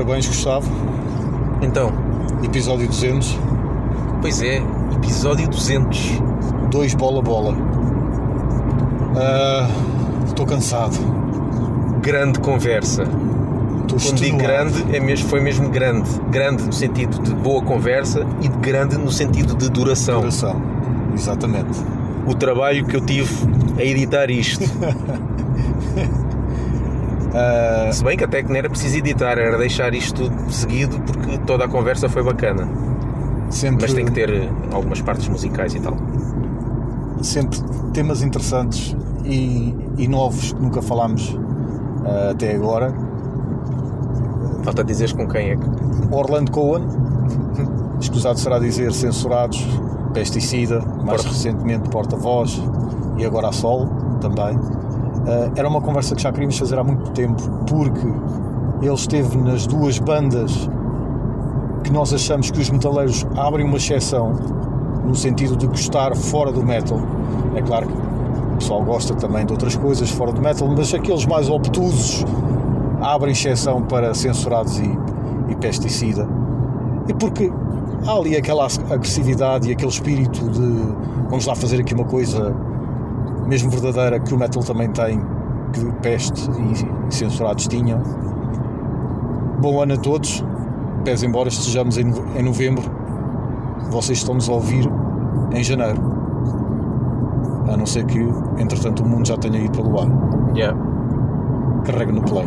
Parabéns, Gustavo. Então, Episódio 200. pois é, episódio 200. Dois bola bola. Ah, Estou cansado. Grande conversa. Estou Quando digo grande, é mesmo, foi mesmo grande. Grande no sentido de boa conversa e de grande no sentido de duração. Coração. Exatamente. O trabalho que eu tive a editar isto. Ah, Se bem que até que não era preciso editar, era deixar isto tudo seguido porque toda a conversa foi bacana. sempre, Mas tem que ter algumas partes musicais e tal. sempre temas interessantes e, e novos que nunca falámos ah, até agora. Falta dizeres com quem é que. Orlando Cohen, escusado será dizer censurados, pesticida, mais Porta- recentemente porta-voz e agora a Sol também. Ah, era uma conversa que já queríamos fazer há muito tempo porque ele esteve nas duas bandas que nós achamos que os metaleiros abrem uma exceção no sentido de gostar fora do metal. É claro que o pessoal gosta também de outras coisas fora do metal, mas aqueles mais obtusos abrem exceção para censurados e, e pesticida. E porque há ali aquela agressividade e aquele espírito de vamos lá fazer aqui uma coisa mesmo verdadeira que o metal também tem, que peste e, censurados tinham. Bom ano a todos, pese embora estejamos em novembro, vocês estão-nos a ouvir em janeiro. A não ser que, entretanto, o mundo já tenha ido pelo ar. Yeah. Carrega no play.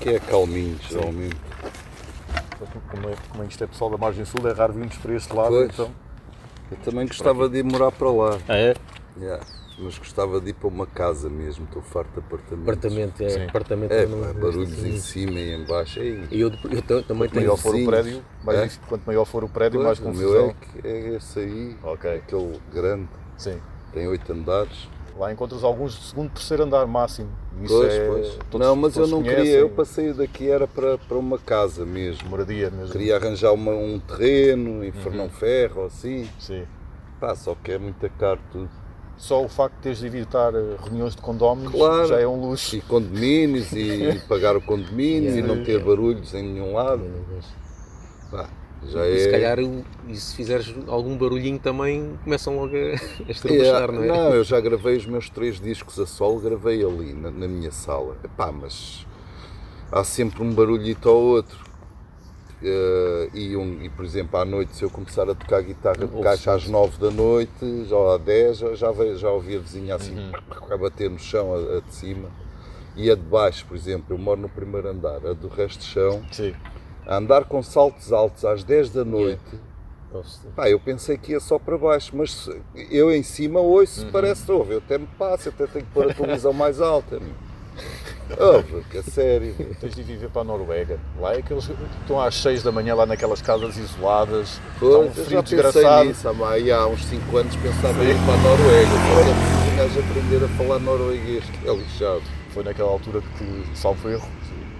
Que é calminho, geralmente. Como, é, como isto é pessoal da margem sul, é raro virmos para este lado, Pois. então. Eu também gostava de ir morar para lá. Ah, é? Yeah. Mas gostava de ir para uma casa mesmo, estou farto de apartamentos. Apartamento, é. Sim. Apartamento É, eu não- pá, barulhos em cima e em baixo. Ei, E eu, eu tam- também Quanto tenho. maior for o vizinhos. prédio, mais É? quanto maior for o prédio, mais pois, o confusão. meu é, que- é esse aí, Ok. aquele grande, Sim. tem oito andares. Lá encontras alguns de segundo, terceiro andar máximo. Isso Pois, é, pois. todos- não, mas eu não conhecem. queria, eu para sair daqui era para, para uma casa mesmo. Moradia mesmo. Queria arranjar uma- um terreno em Fernão Uhum. Ferro, assim. Sim. Pá, só que é muito caro tudo. Só o facto de teres de evitar eh, reuniões de condóminos Claro. já é um luxo. E condomínios e pagar o condomínio e não ter barulhos em nenhum lado. Pá, já E é. se calhar, e se fizeres algum barulhinho também, começam logo a, a É, não é? não, eu já gravei os meus três discos a solo, gravei ali na, na minha sala. Epá, mas há sempre um barulhito ou outro. Eh, e, um, e, por exemplo, à noite, se eu começar a tocar guitarra de caixa às 9 da noite, já às 10, já, já, já ouvi a vizinha assim Uhum. a bater no chão, a, a de cima. E a de baixo, por exemplo, eu moro no primeiro andar, a do resto de chão, Sim. A andar com saltos altos às 10 da noite. Pá, eu pensei que ia só para baixo, mas eu em cima ouço, Uhum. parece que ouve, eu até me passo, eu até tenho que pôr a televisão mais alta. Ouve, que a sério. Tens de viver para a Noruega. Lá é aqueles que estão às 6 da manhã lá naquelas casas isoladas. Está um frio desgraçado. nisso, há, há uns 5 anos pensava em ir para a Noruega, só que é aprender a falar norueguês, que é lixado. Foi naquela altura que, salvo erro,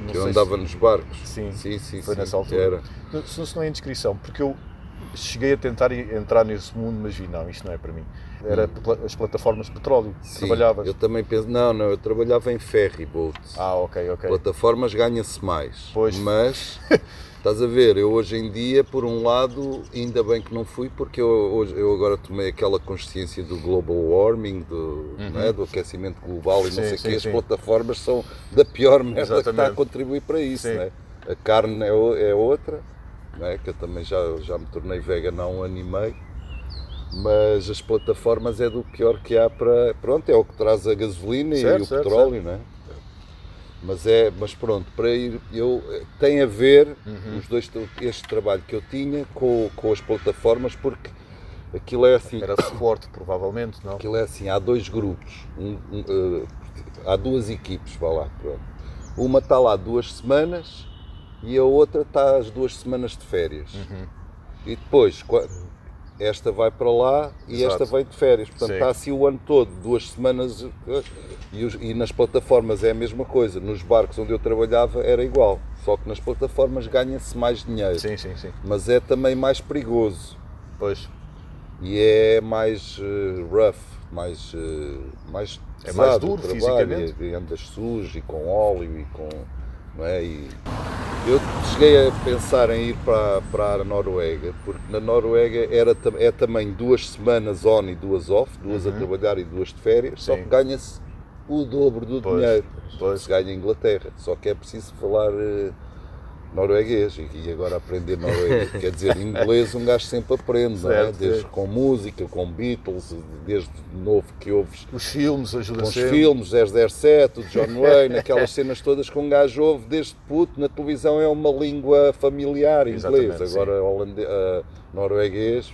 não Que eu andava se- nos barcos. Sim, sim, sim. foi sim, nessa altura. Era. Não, Se se não é indiscrição, porque eu cheguei a tentar entrar nesse mundo, mas vi, não, isto não é para mim. Era pla- as plataformas de petróleo. Hum. Sim, Trabalhavas. Eu também penso, não, não, eu trabalhava em ferry boats. Ah, ok, ok. Plataformas ganha-se mais. Pois. Mas, estás a ver, eu hoje em dia, por um lado, ainda bem que não fui, porque eu, hoje, eu agora tomei aquela consciência do global warming, do, não é, do aquecimento global e não Uhum. Sim, sei o. As plataformas são da pior merda que está a Exatamente. contribuir para isso. Sim. Não é? A carne é, é outra, não é? que eu também já, já me tornei vegan há um ano e meio. Mas as plataformas é do pior que há para. Pronto, é o que traz a gasolina Certo, e o certo, petróleo, não é? Mas é, mas pronto, para ir, eu tem a ver Uhum. os dois, este trabalho que eu tinha com, com as plataformas, porque aquilo é assim, Era suporte, provavelmente, não? aquilo é assim, há dois grupos, um- um, eh, há duas equipes, vá lá, pronto. Uma está lá duas semanas e a outra está às duas semanas de férias. Uhum. E depois, esta vai para lá e Exato. esta vem de férias. Portanto, Sim. está assim o ano todo, duas semanas. E, os- e nas plataformas é a mesma coisa. Nos barcos onde eu trabalhava era igual. Só que nas plataformas ganha-se mais dinheiro. Sim, sim, sim. Mas é também mais perigoso. Pois. E é mais eh, rough, mais, eh, mais É mais duro trabalho, fisicamente. E, e andas sujo e com óleo e com. Não é? E eu cheguei a pensar em ir para, para a Noruega, porque na Noruega era, é também duas semanas on e duas off, duas a trabalhar e duas de férias, só Uhum. Sim. que ganha-se o dobro do Pois, dinheiro pois. que se ganha em Inglaterra. Só que é preciso falar eh, norueguês e, agora aprender norueguês. Quer dizer, inglês um gajo sempre aprende, não é? Certo, Desde com música, com Beatles, desde novo que ouves Os filmes ajudam com os sempre. filmes, 007, o John Wayne, aquelas cenas todas que um gajo ouve desde puto, na televisão é uma língua familiar, inglês. Exatamente, Agora holande... ah, norueguês,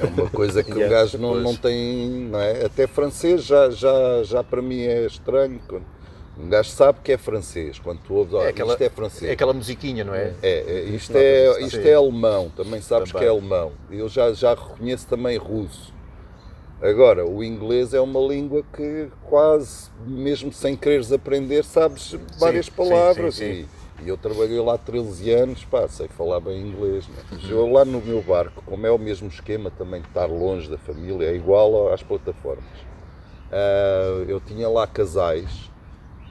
é uma coisa que um Yeah, gajo não, não tem, não é? Até francês já, já, já para mim é estranho. quando- Um gajo sabe que é francês, quando tu ouves, "Ah, aquela- isto é francês. É aquela musiquinha, não é? É, é, isto, é, isto é alemão, também sabes Também. que é alemão. Eu já, já reconheço também russo. Agora, o inglês é uma língua que quase, mesmo sem quereres aprender, sabes várias sim, palavras. sim, sim. E, e eu trabalhei lá 13 anos, pá, sei falar bem inglês. Né? Eu lá no meu barco, como é o mesmo esquema também de estar longe da família, é igual às plataformas. Ah, eu tinha lá casais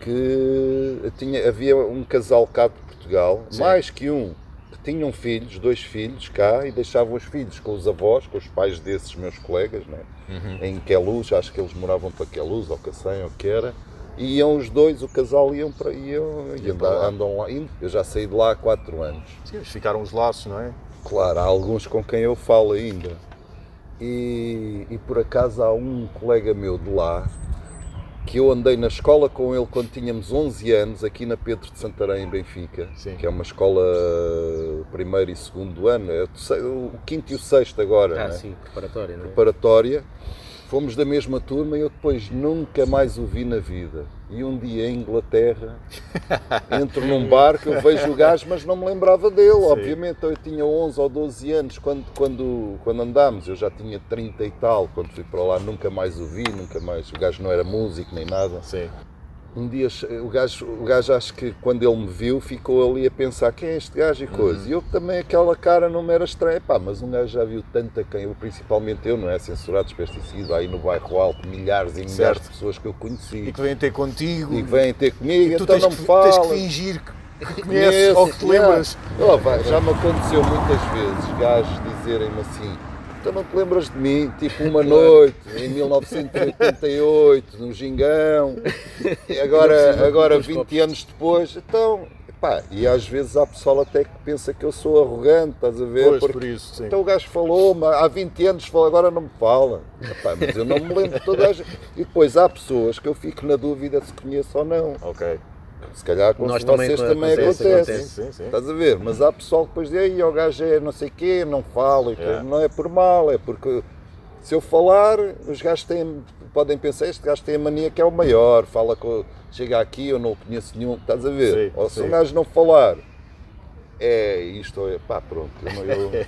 que tinha, havia um casal cá de Portugal, mais que um, que tinham filhos, dois filhos cá, e deixavam os filhos com os avós, com os pais desses meus colegas, né? em Queluz, acho que eles moravam para Queluz, ou Cacém, ou o que era, e iam os dois, o casal iam para, iam, e Iam para andam, lá. andam lá. Eu já saí de lá há quatro anos. Sim, mas ficaram os laços, não é? Claro, há alguns com quem eu falo ainda. E, e por acaso há um colega meu de lá que eu andei na escola com ele quando tínhamos 11 anos, aqui na Pedro de Santarém, em Benfica, Sim. que é uma escola primeiro e segundo ano, é o quinto e o sexto agora, Ah, não é? sim, preparatória, não é? preparatória. Fomos da mesma turma e eu depois nunca mais o vi na vida. E um dia em Inglaterra, entro num barco, eu vejo o gajo, mas não me lembrava dele, obviamente. Eu tinha 11 ou 12 anos quando, quando, quando andámos, eu já tinha 30 e tal. Quando fui para lá, nunca mais o vi, nunca mais. O gajo não era músico nem nada. Sim. Um dia o gajo, o gajo acho que quando ele me viu ficou ali a pensar quem é este gajo e coisa. E eu também aquela cara não me era estranha. Pá, mas um gajo já viu tanta quem eu, principalmente eu, não é? Censurados pesticidas, aí no bairro alto, milhares e milhares Certo. de pessoas que eu conheci E que vêm ter contigo. e que vêm ter comigo, tu então tens, não que, me tens que fingir que conheces ou que te lembras. Oh, pá, já me aconteceu muitas vezes gajos dizerem-me assim. Tu não te lembras de mim? Tipo, uma noite, em 1988, no Gingão, e agora, agora 20 anos depois, então, pá, e às vezes há pessoal até que pensa que eu sou arrogante, estás a ver? Pois, Porque- por isso, sim. Então o gajo falou-me, há 20 anos falou, agora não me fala. Epá, mas eu não me lembro de toda a gente. E depois há pessoas que eu fico na dúvida se conheço ou não. Ok. Se calhar com Nós também vocês também acontece. acontece. Sim, sim. Estás a ver? Mas há pessoal que depois diz, "Ei, o gajo é não sei quê, não fala, e Yeah. não é por mal, é porque se eu falar, os gajos têm, podem pensar, este gajo tem a mania que é o maior, fala com, chega aqui, eu não o conheço nenhum, estás a ver? Sim, Ou se sim. um gajo não falar, é isto, ou é pá, pronto. eu-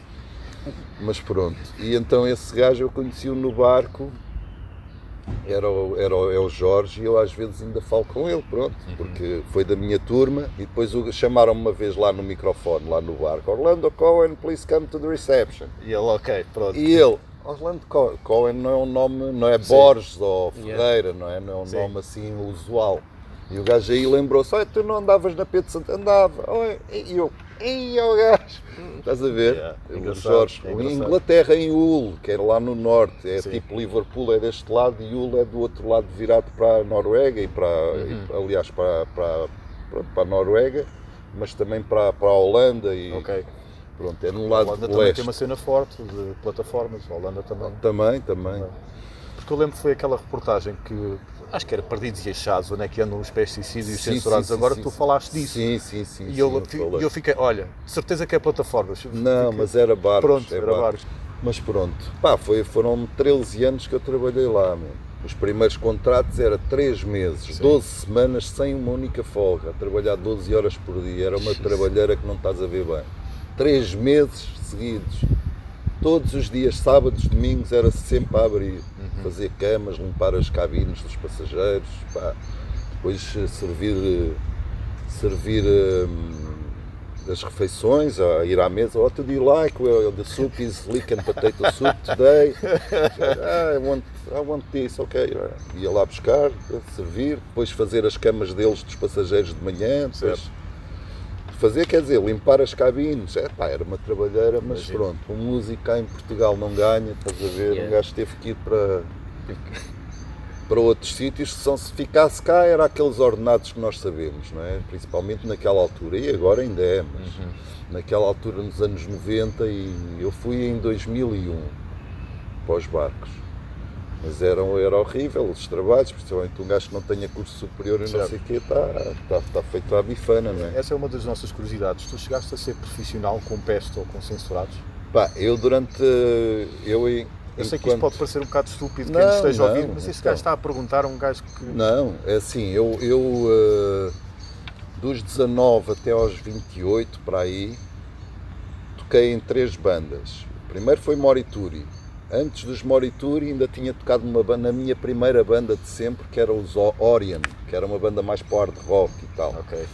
mas pronto. E então esse gajo eu conheci-o no barco, era o, era o, é o Jorge e eu às vezes ainda falo com ele, pronto, porque foi da minha turma e depois o- chamaram-me uma vez lá no microfone, lá no barco, Orlando Cohen, please come to the reception. E ele, ok, pronto. E ele, Orlando Co- Cohen não é um nome, não é Borges ou Yeah. Ferreira, não é? Não é um Sim. nome assim usual. E o gajo aí lembrou-se, olha, tu não andavas na Pedro Santo, andava, e eu, e o gajo, estás a ver? Yeah, o Jorge, é em. Inglaterra, em Hull, que era lá no norte, é Sim. tipo Liverpool é deste lado e Hull é do outro lado virado para a Noruega e para, Uhum. e, aliás, para, para, pronto, para a Noruega, mas também para, para a Holanda e Ok. pronto, é no A lado Holanda de também leste. tem uma cena forte de plataformas. A Holanda também. Também, também. Porque eu lembro que foi aquela reportagem que acho que era Perdidos e Achados, onde é que andam os pesticidas Sim, censurados. sim, sim, Agora sim, tu sim. falaste disso. Sim, sim, sim. E sim, eu, eu eu fiquei, olha, certeza que é plataformas. Não, Fiquei- mas era barcos. Pronto, é era barcos. barcos. Mas pronto, pá, foi, foram 13 anos que eu trabalhei lá, meu. Os primeiros contratos era 3 meses, 12 semanas sem uma única folga, a trabalhar 12 horas por dia. Era uma trabalheira que não estás a ver bem. 3 meses seguidos. todos os dias, sábados, domingos, era sempre a abrir. Fazer camas, limpar as cabines dos passageiros, pá. depois eh, servir, eh, servir hum, as refeições, a ir à mesa. What do you like? Well, the soup is leek and potato soup today. Ah, I want, I want this, ok. Ia lá buscar, servir, depois fazer as camas deles dos passageiros de manhã, depois Certo. Fazer, quer dizer, limpar as cabines. É, pá, era uma trabalheira, mas Imagino. pronto, um músico cá em Portugal não ganha, estás a ver? Yeah. Um gajo teve que ir para, para outros sítios, se se ficasse cá era aqueles ordenados que nós sabemos, não é? Principalmente naquela altura, e agora ainda é, mas Uhum. naquela altura nos anos 90 e eu fui em 2001 para os barcos. Mas era, era horrível os trabalhos, principalmente um gajo que não tenha curso superior e não Certo. sei o quê, está está, está feito à bifana, não é? Essa é uma das nossas curiosidades. Tu chegaste a ser profissional com pesto ou com censurados? Pá, eu durante. Eu, em- Eu sei que isto pode parecer um bocado estúpido Não, quem nos esteja a ouvir, não, mas esse então. gajo está a perguntar a um gajo que. Não, é assim, eu, eu eh, dos 19 até aos 28, para aí, toquei em três bandas. Primeiro foi Morituri. Antes dos Morituri ainda tinha tocado numa banda, na minha primeira banda de sempre, que era os Orion, que era uma banda mais para hard rock e tal. Ok.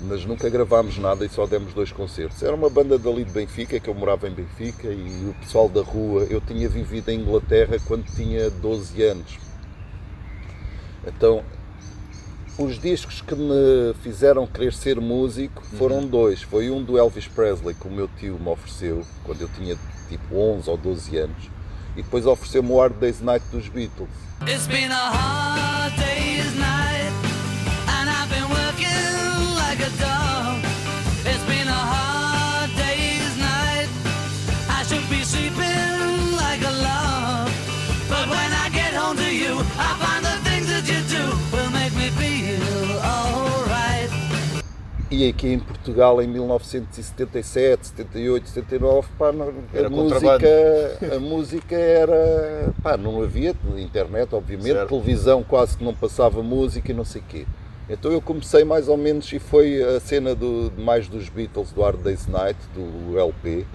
mas nunca gravámos nada e só demos dois concertos. Era uma banda dali de Benfica, que eu morava em Benfica, e o pessoal da rua, eu tinha vivido em Inglaterra quando tinha 12 anos. Então, os discos que me fizeram querer ser músico foram dois. Foi um do Elvis Presley, que o meu tio me ofereceu, quando eu tinha tipo 11 ou 12 anos, e depois ofereceu-me o Hard Day's Night dos Beatles. It's been a hard day's night, and I've been working like a dog. It's been a hard day's night. I should be sleeping E aqui em Portugal, em 1977, 78, 79, pá, não- a, música, a música era. Pá, não havia internet, obviamente, Certo. televisão quase que não passava música e não sei o quê. Então eu comecei mais ou menos, e foi a cena do, mais dos Beatles, do Hard Day's Night, do LP,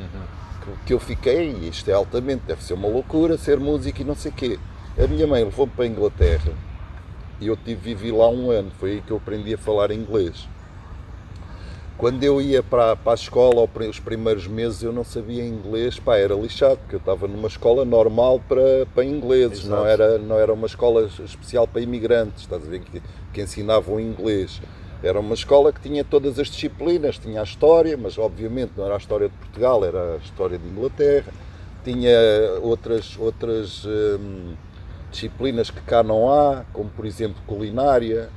que, que eu fiquei, e isto é altamente, deve ser uma loucura ser música e não sei o quê. A minha mãe levou-me para a Inglaterra e eu tive, vivi lá um ano, foi aí que eu aprendi a falar inglês. Quando eu ia para, para a escola, os primeiros meses, eu não sabia inglês, pá, era lixado, porque eu estava numa escola normal para, para ingleses, não era, não era uma escola especial para imigrantes, estás a ver, que, que ensinavam inglês. Era uma escola que tinha todas as disciplinas, tinha a história, mas obviamente não era a história de Portugal, era a história de Inglaterra, tinha outras, outras hum, disciplinas que cá não há, como por exemplo culinária,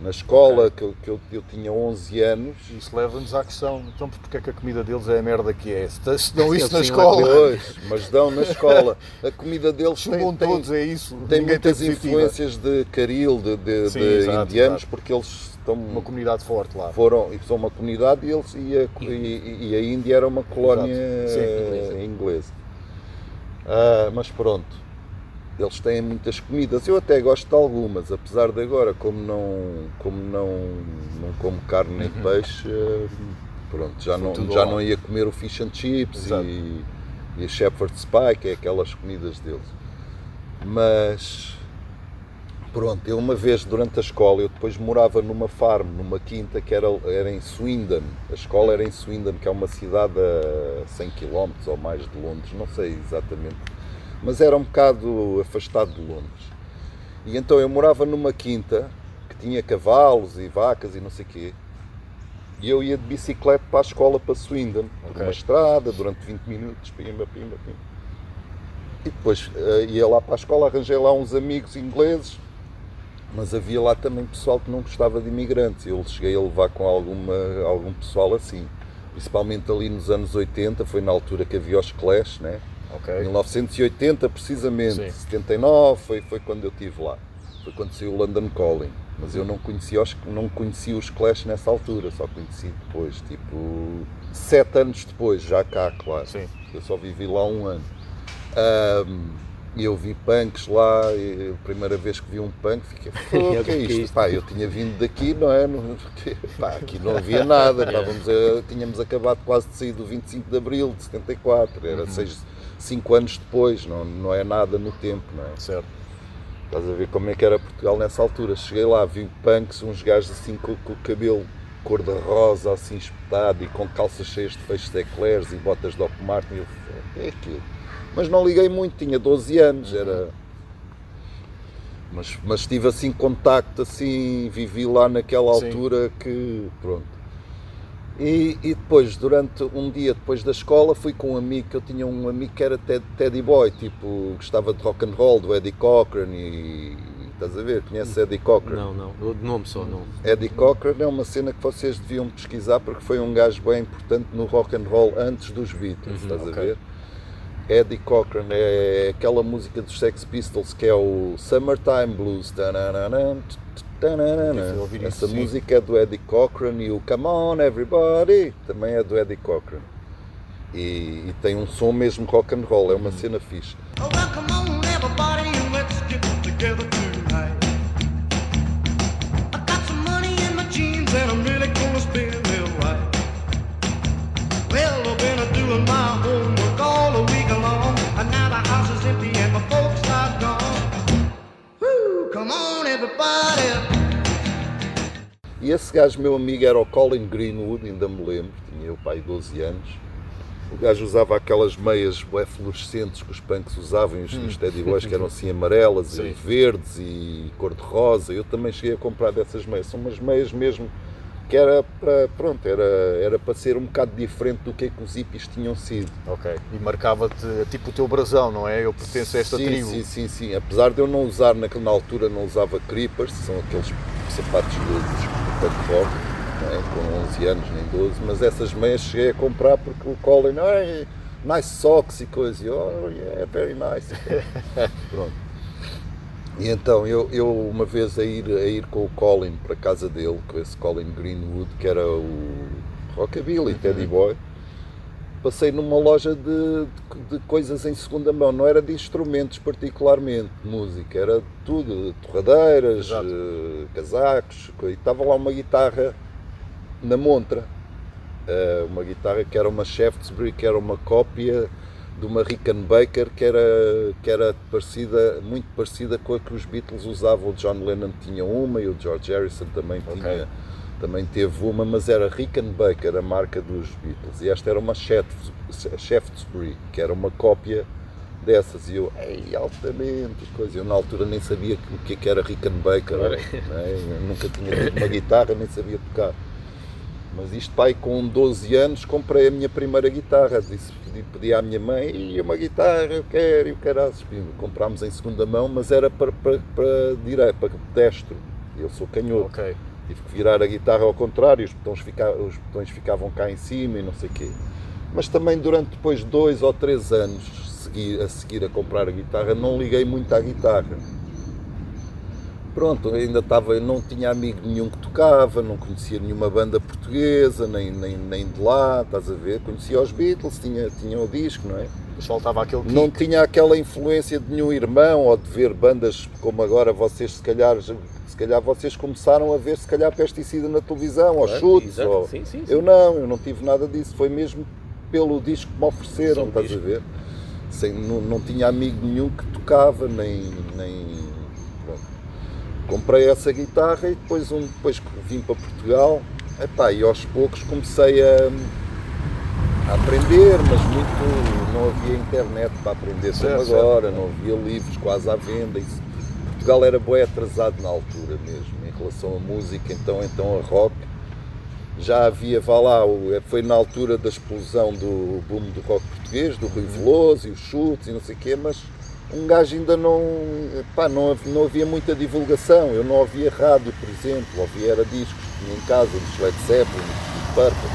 na escola, que, eu- que eu, eu tinha 11 anos, Isso leva-nos à questão, então porque é que a comida deles é a merda que é? Se dão isso na escola, Pois, mas dão na escola. A comida deles tem, tem, todos, é isso. tem Ninguém muitas positiva. influências de caril, de, de- Sim, de exato, indianos, exato. porque eles estão, Uma comunidade forte lá. foram, e são uma comunidade e, eles, e, a, e- e a Índia era uma colónia. Sim, eh, inglesa. Ah, mas pronto, eles têm muitas comidas. Eu até gosto de algumas, apesar de agora, como não, como não, não como carne nem peixe, eh, pronto, já, Uhum. Foi não, já não ia comer o fish and chips Exato. e, e a shepherd's pie, que é aquelas comidas deles. Mas pronto, eu uma vez durante a escola, eu depois morava numa farm, numa quinta que era, era em Swindon. A escola era em Swindon, que é uma cidade a 100 km ou mais de Londres, não sei exatamente, mas era um bocado afastado de Londres. E então eu morava numa quinta que tinha cavalos e vacas e não sei o quê. E eu ia de bicicleta para a escola para Swindon, por Ok. uma estrada, durante 20 minutos, pimba, pimba, pimba. E depois eh, ia lá para a escola, arranjei lá uns amigos ingleses, mas havia lá também pessoal que não gostava de imigrantes. Eu cheguei a levar com alguma, algum pessoal assim, principalmente ali nos anos 80, foi na altura que havia os Clash, né? Ok. 1980 precisamente, Sim. 79 foi, foi quando eu estive lá. Foi quando saiu o London Calling. Mas eu não conhecia, os, não conhecia os Clash nessa altura, só conheci depois, tipo, sete anos depois, já cá, claro. Sim. Eu só vivi lá um ano. E eu vi punks lá, e a primeira vez que vi um punk fiquei, "Pô, o que é isto? Pá, eu tinha vindo daqui, não é? Pá, aqui não havia nada, estávamos a- tínhamos acabado quase de sair do 25 de Abril de 74, era 6, cinco anos depois, não, não é nada no tempo, não é? Certo. Estás a ver como é que era Portugal nessa altura. Cheguei lá, vi punks, uns gajos assim com, com o cabelo cor-de-rosa, assim espetado e com calças cheias de feixes de eclairs e botas de Doc Martin. E eu é aquilo. Mas não liguei muito, tinha 12 anos, era. Mas, mas tive assim contacto, assim, vivi lá naquela Sim. altura que. Pronto. E, e depois, durante um dia depois da escola, fui com um amigo, que eu tinha um amigo que era Ted, Teddy Boy, tipo, gostava de rock and roll, do Eddie Cochran e. Estás a ver? Conheces Eddie Cochran? Não, não. De nome só, não. Eddie Cochran é uma cena que vocês deviam pesquisar porque foi um gajo bem importante no rock and roll antes dos Beatles, estás a ok. ver? Eddie Cochran é aquela música dos Sex Pistols que é o Summertime Blues. Tananana, Essa isso, música é do Eddie Cochran e o Come On Everybody também é do Eddie Cochran. E, e tem um som mesmo rock and roll, é uma cena fixe. Oh, well, come on, everybody, let's get together tonight. I got some money in my jeans, and I'm really gonna spend it right. Well, I've been doing my homework all the week long, come on, everybody. E esse gajo, meu amigo, era o Colin Greenwood, ainda me lembro, tinha eu pai 12 anos. O gajo usava aquelas meias bué fluorescentes que os punks usavam, e os, os Teddy Boys que eram assim amarelas e Sim. verdes e cor-de-rosa. Eu também cheguei a comprar dessas meias. São umas meias mesmo que era para, pronto, era, era para ser um bocado diferente do que, é que os hippies tinham sido. Ok. E marcava-te tipo o teu brasão, não é? Eu pertenço a esta sim, tribo. Sim, sim, sim. Apesar de eu não usar, naquela na altura não usava creepers, são aqueles sapatos de, não é? com 11 anos, nem 12, mas essas meias cheguei a comprar porque o Colin, "Ai, nice socks e coisa, e oh yeah, very nice. Pronto. E então eu, eu uma vez a ir, a ir com o Colin para a casa dele, com esse Colin Greenwood, que era o Rockabilly, Teddy Boy, passei numa loja de, de, de coisas em segunda mão, não era de instrumentos particularmente, de música, era tudo, torradeiras, eh, casacos, co- e estava lá uma guitarra na montra, Eh, uma guitarra que era uma Shaftesbury, que era uma cópia de uma Rickenbacker que era, que era parecida, muito parecida com a que os Beatles usavam, o John Lennon tinha uma e o George Harrison também Ok. tinha também teve uma, mas era Rickenbacker, a marca dos Beatles. E esta era uma Shaft- Shaftesbury, que era uma cópia dessas. E eu, ei, altamente, coisa. Eu na altura nem sabia o que, é que era Rickenbacker. Né? Nunca tinha tido uma guitarra, nem sabia tocar. Mas isto, pai, com 12 anos, comprei a minha primeira guitarra. Disse, pedi, pedi à minha mãe, e uma guitarra, eu quero, e o caralho. Comprámos em segunda mão, mas era para, para, para direito, para destro. Eu sou canhoto. Ok. Tive que virar a guitarra ao contrário, os botões, fica- os botões ficavam cá em cima e não sei o quê. Mas também durante depois dois ou três anos a seguir a comprar a guitarra, não liguei muito à guitarra. Pronto, ainda estava, eu não tinha amigo nenhum que tocava, não conhecia nenhuma banda portuguesa, nem, nem, nem de lá, estás a ver? Conhecia os Beatles, tinha, tinha o disco, não é? Mas faltava aquele kick. Não tinha aquela influência de nenhum irmão ou de ver bandas como agora vocês se calhar se calhar vocês começaram a ver se calhar pesticida na televisão ou Claro, chutes ou... Sim, sim, sim. eu não, eu não tive nada disso, foi mesmo pelo disco que me ofereceram, estás a disco. ver? Sem, não, não tinha amigo nenhum que tocava, nem. nem. Comprei essa guitarra e depois, um, depois que vim para Portugal epá, e aos poucos comecei a, a aprender, mas muito não havia internet para aprender como Certo, agora, não havia livros quase à venda. Isso, Portugal era bem atrasado na altura mesmo, em relação à música, então, então a rock. Já havia, vá lá, o- foi na altura da explosão do boom do rock português, do Rui Veloso e os chutes e não sei o quê, mas um gajo ainda não, pá, não, não havia muita divulgação, eu não ouvia rádio, por exemplo, ouvia era discos tinha em casa, dos Led Zeppelin, dos Purple.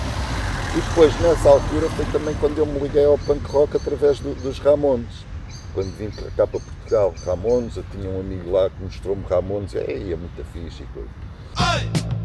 E depois, nessa altura, foi também quando eu me liguei ao punk rock através do- dos Ramones. Quando vim para cá para Portugal, Ramones, eu tinha um amigo lá que mostrou-me Ramones, e "Ei, é muito fixe e coisa. Oi,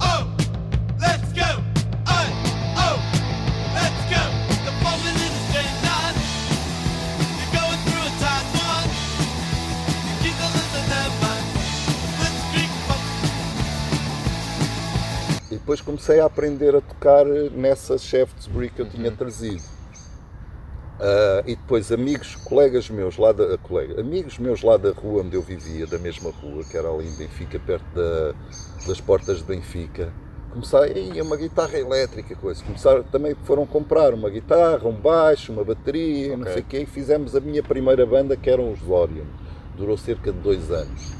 depois comecei a aprender a tocar nessa Shaftesbury que eu tinha trazido. Ah, e depois amigos, colegas meus lá da colega, amigos meus lá da rua onde eu vivia, da mesma rua, que era ali em Benfica, perto da- das portas de Benfica, começaram, "Ei, uma guitarra elétrica, coisa. Começaram, também foram comprar uma guitarra, um baixo, uma bateria, não Ok. sei o quê, e fizemos a minha primeira banda, que eram os Zorion. Durou cerca de dois anos.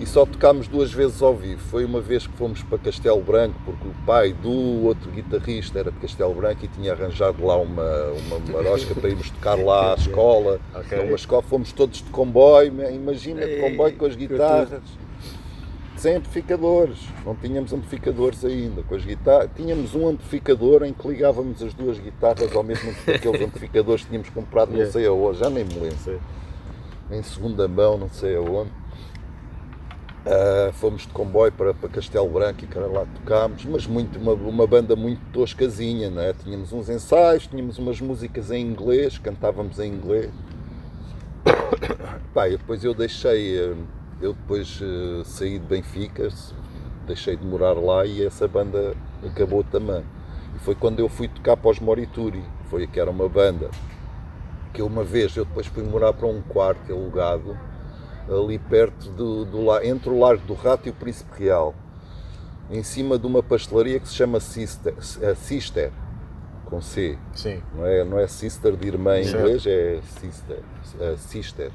E só tocámos duas vezes ao vivo. Foi uma vez que fomos para Castelo Branco, porque o pai do outro guitarrista era de Castelo Branco e tinha arranjado lá uma, uma marosca para irmos tocar lá à escola. Ok. É uma escola, fomos todos de comboio, imagina de comboio com as guitarras. Sem amplificadores, não tínhamos amplificadores ainda. Com as guitarras, tínhamos um amplificador em que ligávamos as duas guitarras ao mesmo tempo. Aqueles amplificadores que tínhamos comprado não sei aonde, já nem me lembro em segunda mão, não sei aonde. Ah, fomos de comboio para, para Castelo Branco e cara, lá tocámos, mas muito, uma, uma banda muito toscazinha, não é? Tínhamos uns ensaios, tínhamos umas músicas em inglês, cantávamos em inglês. Pá, depois eu deixei, eh, eu depois eh, saí de Benfica, deixei de morar lá e essa banda acabou também. E foi quando eu fui tocar para os Morituri, foi que era uma banda que uma vez eu depois fui morar para um quarto alugado ali perto do, do entre o Largo do Rato e o Príncipe Real, em cima de uma pastelaria que se chama Sister, eh, Sister com C, Sim. não é, não é sister de irmã em inglês, é sister, eh, sister.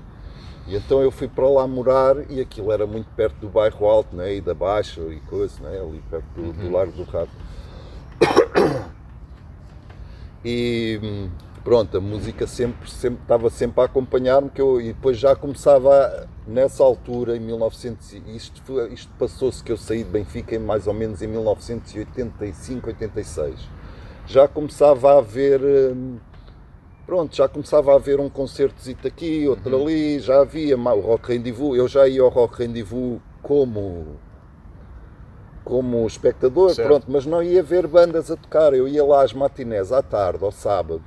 E então eu fui para lá morar e aquilo era muito perto do bairro Alto, né? e da Baixa e coisa, né? ali perto do, do Largo do Rato. E hum, pronto, a música sempre, sempre estava sempre a acompanhar-me que eu, e depois já começava a- nessa altura, em 1900, e isto, isto passou-se que eu saí de Benfica em mais ou menos em 1985, 86. Já começava a haver hum, pronto, já começava a haver um concertozito aqui, outro ali, já havia o Rock Rendezvous, eu já ia ao Rock Rendezvous como como espectador, Certo. pronto, mas não ia ver bandas a tocar, eu ia lá às matinés à tarde, ao sábado,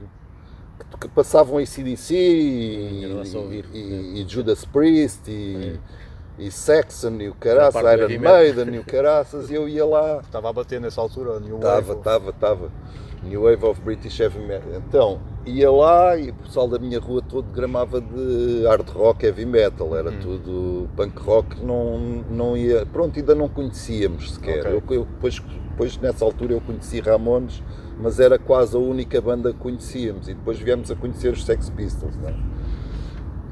que, passavam ACDC e, ouvir. e, e Judas Priest e, e Saxon e o caraças, Iron. Maiden e o caraças, e eu ia lá, Estava a bater nessa altura, New Estava, Wave. estava, estava. New Wave of British Heavy Metal. Então, ia lá e o pessoal da minha rua todo gramava de hard rock, heavy metal. Era Hum. tudo punk rock, não, não ia. Pronto, ainda não conhecíamos sequer. Ok. Eu, eu depois, depois, nessa altura, eu conheci Ramones, mas era quase a única banda que conhecíamos. E depois viemos a conhecer os Sex Pistols, não é?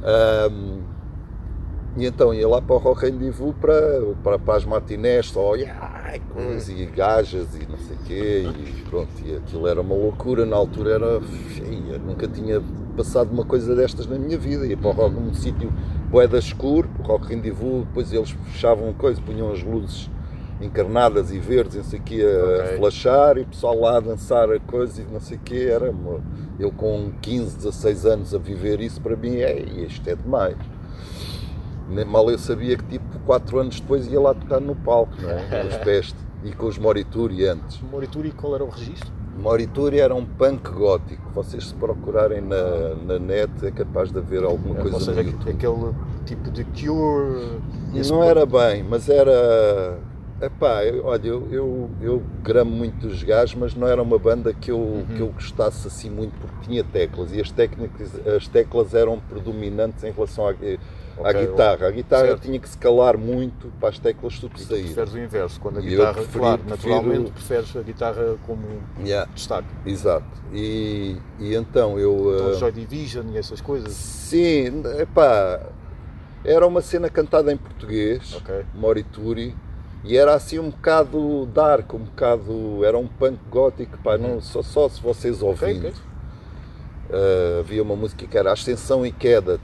Ahm, e então ia lá para o Rock Rendezvous para, para, para as matinés, só yeah, e gajas e não sei o quê, e pronto, e aquilo era uma loucura, na altura era, ia, nunca tinha passado uma coisa destas na minha vida, ia para o rock num sítio boeda escuro, o Rock Rendezvous, depois eles fechavam coisa, punham as luzes encarnadas e verdes, não sei o quê, a Ok. flashar, e o pessoal lá a dançar a coisa e não sei o quê, era eu com 15, 16 anos a viver isso, para mim, é, isto é demais. Mal eu sabia que tipo 4 anos depois ia lá tocar no palco, não é? Os Peste e com os Morituri antes. Morituri, qual era o registro? Morituri era um punk gótico. Vocês se procurarem na, na net é capaz de haver alguma coisa Ou seja, no YouTube. aquele tipo de Cure. Não era bem, mas era. Epá, eu- olha, eu, eu, eu gramo muito dos gajos, mas não era uma banda que eu, que eu gostasse assim muito porque tinha teclas e as, técnicas, as teclas eram predominantes em relação à, à Ok, guitarra. A guitarra certo. tinha que se calar muito para as teclas E tu sobressaírem. preferes o inverso, quando a E guitarra, preferi- claro, prefiro- naturalmente preferes a guitarra como Yeah, destaque. exato. E, e então eu. Então, uh, Joy Division e essas coisas. Sim, epá, era uma cena cantada em português, Ok. Morituri, e era assim um bocado dark, um bocado. Era um punk gótico, pá, não, só, só se vocês ouvindo. ok. Uh, havia uma música que era Ascensão e Queda.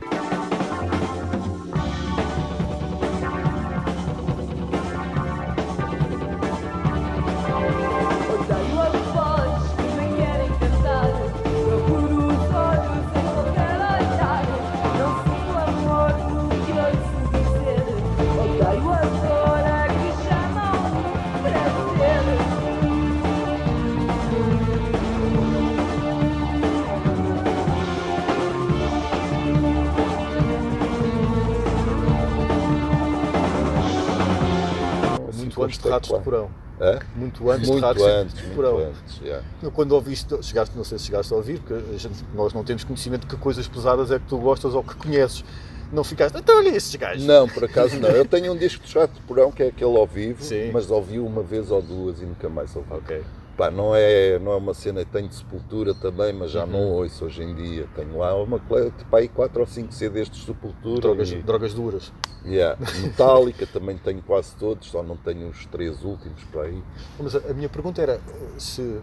Antes de Ratos de. Porão. Hã? Muito antes de Muito rádio sempre antes, de porão. antes. yeah. Quando ouviste, chegaste, não sei se chegaste a ouvir, porque a gente- nós não temos conhecimento de que coisas pesadas é que tu gostas ou que conheces. Não ficaste, então olha esses gajos. Não, por acaso não. Eu tenho um disco de chato de porão que é aquele ao vivo, Sim. mas ouvi uma vez ou duas e nunca mais ouvi. Ok. Pá, não é, não é uma cena, tenho de sepultura também, mas já Uhum. não ouço hoje em dia. Tenho lá uma cole- tipo aí 4 ou 5 CDs de sepultura. Drogas, e- drogas duras. Yeah. Metallica também tenho quase todos, só não tenho os três últimos para aí. Mas a, a minha pergunta era se.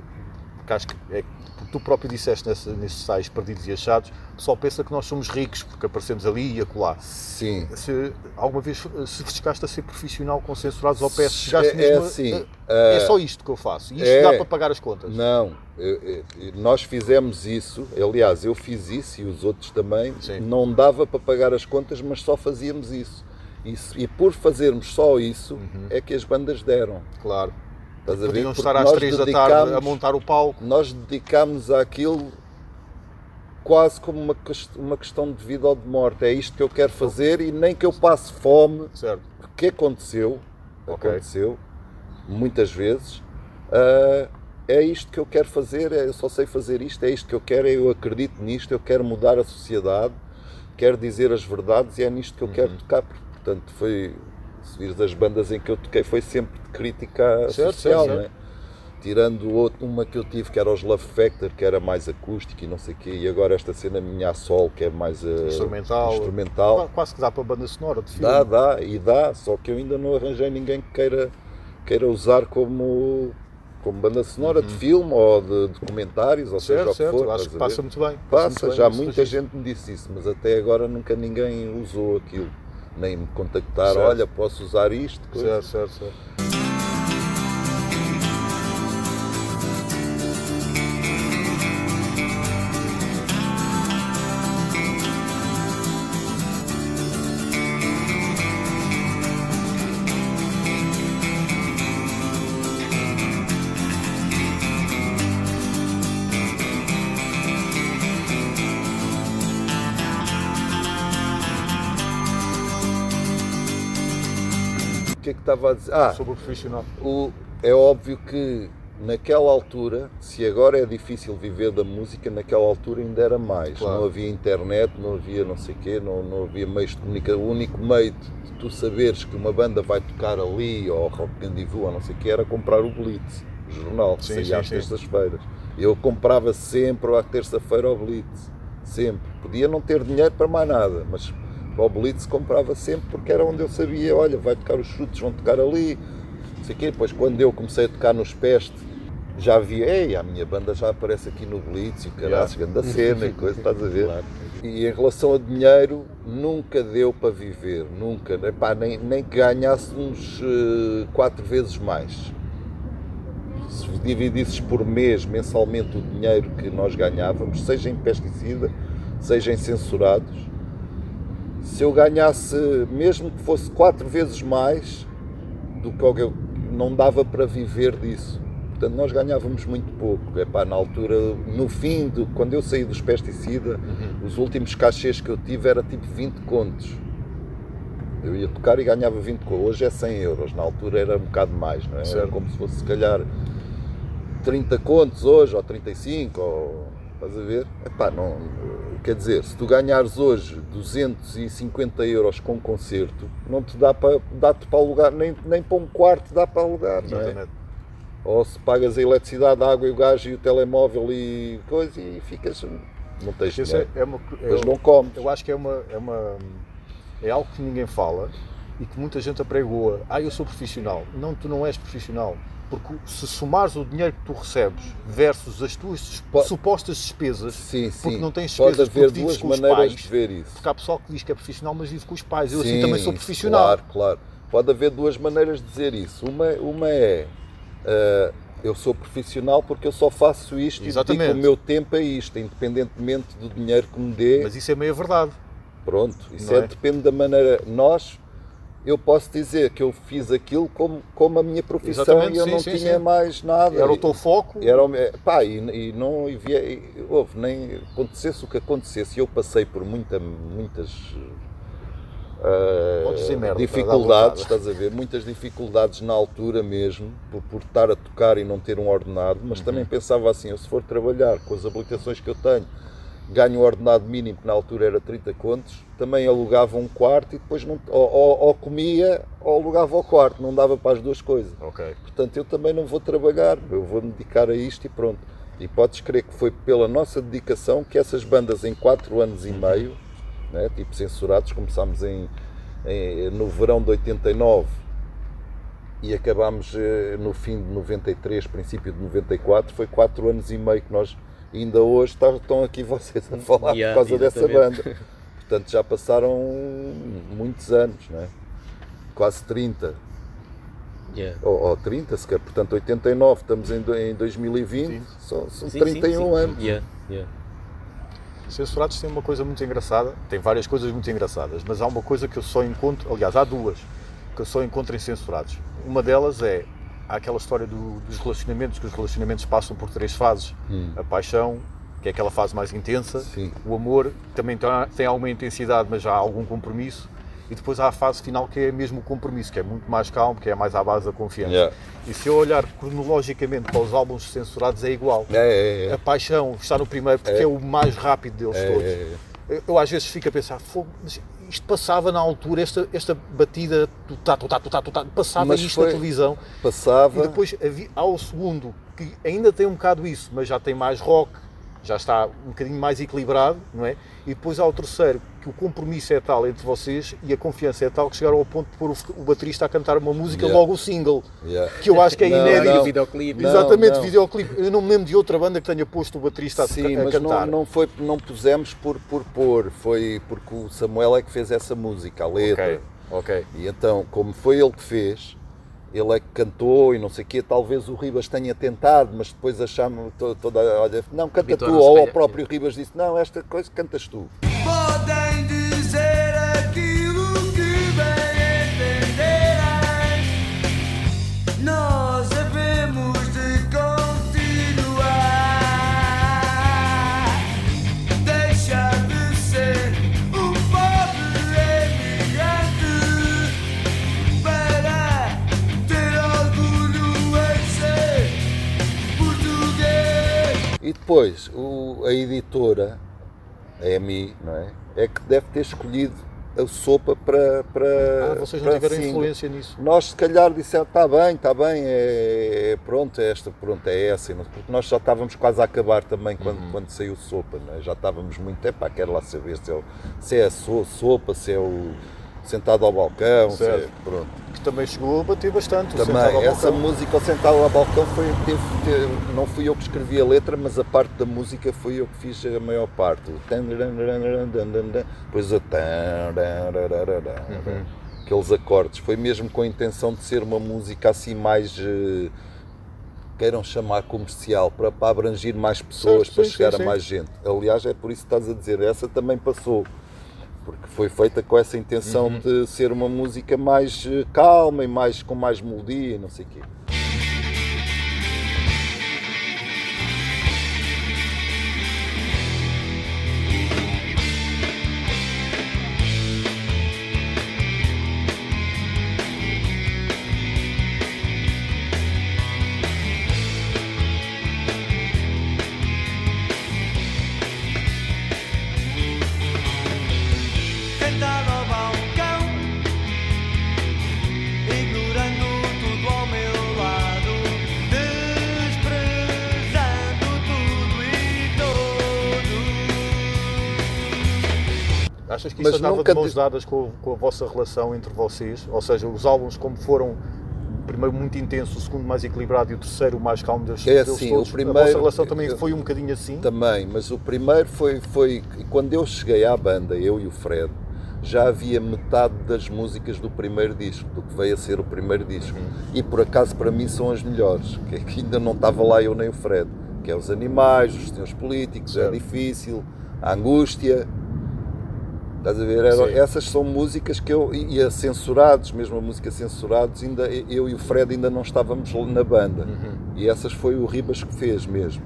Porque acho que é, tu próprio disseste nesse, nesses sais perdidos e achados, o pessoal pensa que nós somos ricos porque aparecemos ali e acolá. Sim. Se alguma vez se chegaste a ser profissional com censurados ao pé, se chegaste É- é mesmo a- assim, a- eh, é só isto que eu faço. E isto é- dá para pagar as contas. Não, nós fizemos isso, aliás, eu fiz isso e os outros também. Sim. Não dava para pagar as contas, mas só fazíamos isso. Isso- e por fazermos só isso, é que as bandas deram. Claro. Estás. Podiam estar às três da tarde a montar o palco. Nós dedicámos àquilo quase como uma, uma questão de vida ou de morte. É isto que eu quero fazer e nem que eu passe fome, Certo. que aconteceu, Ok. aconteceu muitas vezes. ah, é isto que eu quero fazer, é- eu só sei fazer isto, é isto que eu quero, eu acredito nisto, eu quero mudar a sociedade, quero dizer as verdades e é nisto que eu Uhum. quero tocar. Portanto, foi, se vires as bandas em que eu toquei, foi sempre de crítica Certo, social, certo, não é? Tirando outro, uma que eu tive que era os Love Factor, que era mais acústico e não sei o quê, e agora esta cena minha a sol, que é mais ah, Instrumental. instrumental. Qua- Quase que dá para banda sonora de filme. Dá, dá, e dá, só que eu ainda não arranjei ninguém que queira, queira usar como, como banda sonora de filme ou de documentários, ou seja Uhum. Certo, o que certo. for. Acho que passa muito bem. Passa, muito bem já muita gente me disse isso, mas até agora nunca ninguém usou aquilo. Nem me contactaram, Certo. olha, posso usar isto? coisa. Certo, certo, certo. Ah, Sobre o profissional. O- é óbvio que naquela altura, se agora é difícil viver da música, naquela altura ainda era mais. Claro. Não havia internet, não havia não sei quê, não, não havia meios de comunicação. O único meio de, tu saberes que uma banda vai tocar ali, ou Rock Candivu, ou não sei o quê, era comprar o Blitz, o jornal, que Sim, saía sim, às terças-feiras. Eu comprava sempre à terça-feira o Blitz, sempre. Podia não ter dinheiro para mais nada, mas para o Blitz comprava sempre porque era onde eu sabia, olha, vai tocar os chutes, vão tocar ali, não sei o quê. Depois quando eu comecei a tocar nos Peste, já vi, ei, a minha banda já aparece aqui no Blitz e o caralho, grande cena e coisa, estás a ver? E em relação a dinheiro, nunca deu para viver, nunca, Epá, nem, nem que ganhássemos eh, quatro vezes mais. Se dividisses por mês, mensalmente, o dinheiro que nós ganhávamos, seja em pesticida, seja em censurados, se eu ganhasse, mesmo que fosse quatro vezes mais do que o que eu não dava para viver disso. Portanto, nós ganhávamos muito pouco. Epá, na altura, no fim, do, quando eu saí dos pesticida, os últimos cachês que eu tive era tipo 20 contos. Eu ia tocar e ganhava 20 contos. Hoje é 100 euros. Na altura era um bocado mais, não é? Era Certo. como se fosse, se calhar, 30 contos hoje, ou 35, ou... Estás a ver? Epá, não... Quer dizer, se tu ganhares hoje 250 euros com um concerto, não te dá para, dá-te para alugar, nem, nem para um quarto dá para alugar, não é? Ou se pagas a eletricidade, a água e o gás e o telemóvel e coisa e ficas. Não tens Isso dinheiro. é, é uma, Mas eu- não comes. Eu acho que é uma, é uma é algo que ninguém fala e que muita gente apregoa. Ah, eu sou profissional. Não, tu não és profissional. Porque se somares o dinheiro que tu recebes versus as tuas supostas despesas, Sim, sim. porque não tens Pode despesas haver porque vives duas maneiras pais. de ver isso. porque há pessoal que diz que é profissional, mas vive com os pais. Eu assim Sim, também sou profissional. Claro, claro. Pode haver duas maneiras de dizer isso. Uma, uma é ah, eu sou profissional porque eu só faço isto Exatamente. e dedico o meu tempo a isto, independentemente do dinheiro que me dê. Mas isso é meia verdade. Pronto, isso é, é? depende da maneira. Nós, eu posso dizer que eu fiz aquilo como, como a minha profissão Exatamente, e eu sim, não sim, tinha sim. mais nada. Era o teu foco. Era o pá, e, e não havia, houve, nem acontecesse o que acontecesse, eu passei por muita, muitas dizer merda, dificuldades, estás a ver? Muitas dificuldades na altura mesmo, por, por estar a tocar e não ter um ordenado, mas também pensava assim, eu se for trabalhar com as habilitações que eu tenho, ganho o ordenado mínimo, que na altura era 30 contos, também alugava um quarto e depois não, ou, ou- ou comia ou alugava o quarto, não dava para as duas coisas. Ok. Portanto, eu também não vou trabalhar, eu vou me dedicar a isto e pronto. E podes crer que foi pela nossa dedicação que essas bandas em 4 anos e meio, né, tipo censurados, começámos em, em- no verão de 89 e acabámos eh, no fim de 93, princípio de 94, foi 4 anos e meio que nós ainda hoje tá- estão aqui vocês a falar Yeah, por causa dessa exatamente. banda. Portanto, já passaram muitos anos, né? quase 30 Yeah. ou, ou 30 sequer, portanto 89, estamos em, em 2020, são, são Sim, 31 sim, sim. anos. Yeah, yeah. Censurados tem uma coisa muito engraçada, tem várias coisas muito engraçadas, mas há uma coisa que eu só encontro, aliás, há duas que eu só encontro em censurados. Uma delas é há aquela história do- dos relacionamentos, que os relacionamentos passam por três fases: a paixão, que é aquela fase mais intensa, Sim. o amor, que também tem, alguma intensidade, mas já há algum compromisso, e depois há a fase final que é mesmo o compromisso, que é muito mais calmo, que é mais à base da confiança. Yeah. E se eu olhar cronologicamente para os álbuns censurados, é igual. É, é, é. A paixão está no primeiro porque é, o mais rápido deles É, todos. é, é. Eu, eu às vezes fico a pensar, "Fogo, mas isto passava na altura, esta, esta batida, tá, tá, tá, passava Mas isto foi- na televisão. Passava, E depois havia- há o segundo, que ainda tem um bocado isso, mas já tem mais rock, já está um bocadinho mais equilibrado, não é? E depois há o terceiro, que o compromisso é tal entre vocês e a confiança é tal que chegaram ao ponto de pôr o, baterista a cantar uma música Yeah. logo o single, Yeah. que eu acho que é Não, inédito. Não. o videoclipe. Não, Exatamente, não. videoclipe. Eu não me lembro de outra banda que tenha posto o baterista a, Sim, toca- a mas não, cantar. não, foi, não pusemos por, por pôr, foi porque o Samuel é que fez essa música, a letra. Ok, ok. E então, como foi ele que fez, ele é que cantou e não sei o quê, talvez o Ribas tenha tentado, mas depois achámos to- toda, olha, não, canta Vitor tu, ou o próprio Ribas disse, não, esta coisa cantas tu. Podem E depois, o- a editora, a EMI, não é? É que deve ter escolhido a sopa para. para Ah, vocês não para tiveram influência nisso. Nós se calhar dissemos, está bem, está bem, é, é- pronto, é esta, pronto, é essa, porque nós já estávamos quase a acabar também quando, Uhum. quando saiu sopa, não é? já estávamos muito, é pá, quero lá saber se é, se é a so- sopa, se é o sentado ao balcão, Certo. pronto. Que também chegou a bater bastante. o Também, essa música ao sentado ao balcão foi, teve, teve- não fui eu que escrevi a letra, mas a parte da música foi eu que fiz a maior parte. O Depois o dan, Uhum. aqueles acordes. Foi mesmo com a intenção de ser uma música assim mais. eh, Queiram chamar comercial para, para abranger mais pessoas, Certo, para sim, chegar sim, a sim. mais gente. Aliás, é por isso que estás a dizer, essa também passou porque foi feita com essa intenção Uhum. de ser uma música mais eh, calma e mais com mais melodia e não sei o quê. Mas andava nunca de mãos dadas com, com a vossa relação entre vocês? Ou seja, os álbuns como foram o primeiro muito intenso, o segundo mais equilibrado e o terceiro mais calmo deles, É deles assim, todos. o a primeiro- vossa relação também foi um bocadinho assim? Também, mas o primeiro foi, foi quando eu cheguei à banda, eu e o Fred, já havia metade das músicas do primeiro disco, do que veio a ser o primeiro disco. E por acaso para mim são as melhores, que é que ainda não estava lá eu nem o Fred, que é os animais, os senhores políticos, é Certo. difícil, a angústia. Estás a ver? Sim. essas são músicas que eu, e a censurados, mesmo a música censurados, ainda, eu e o Fred ainda não estávamos na banda. E essas foi o Ribas que fez mesmo,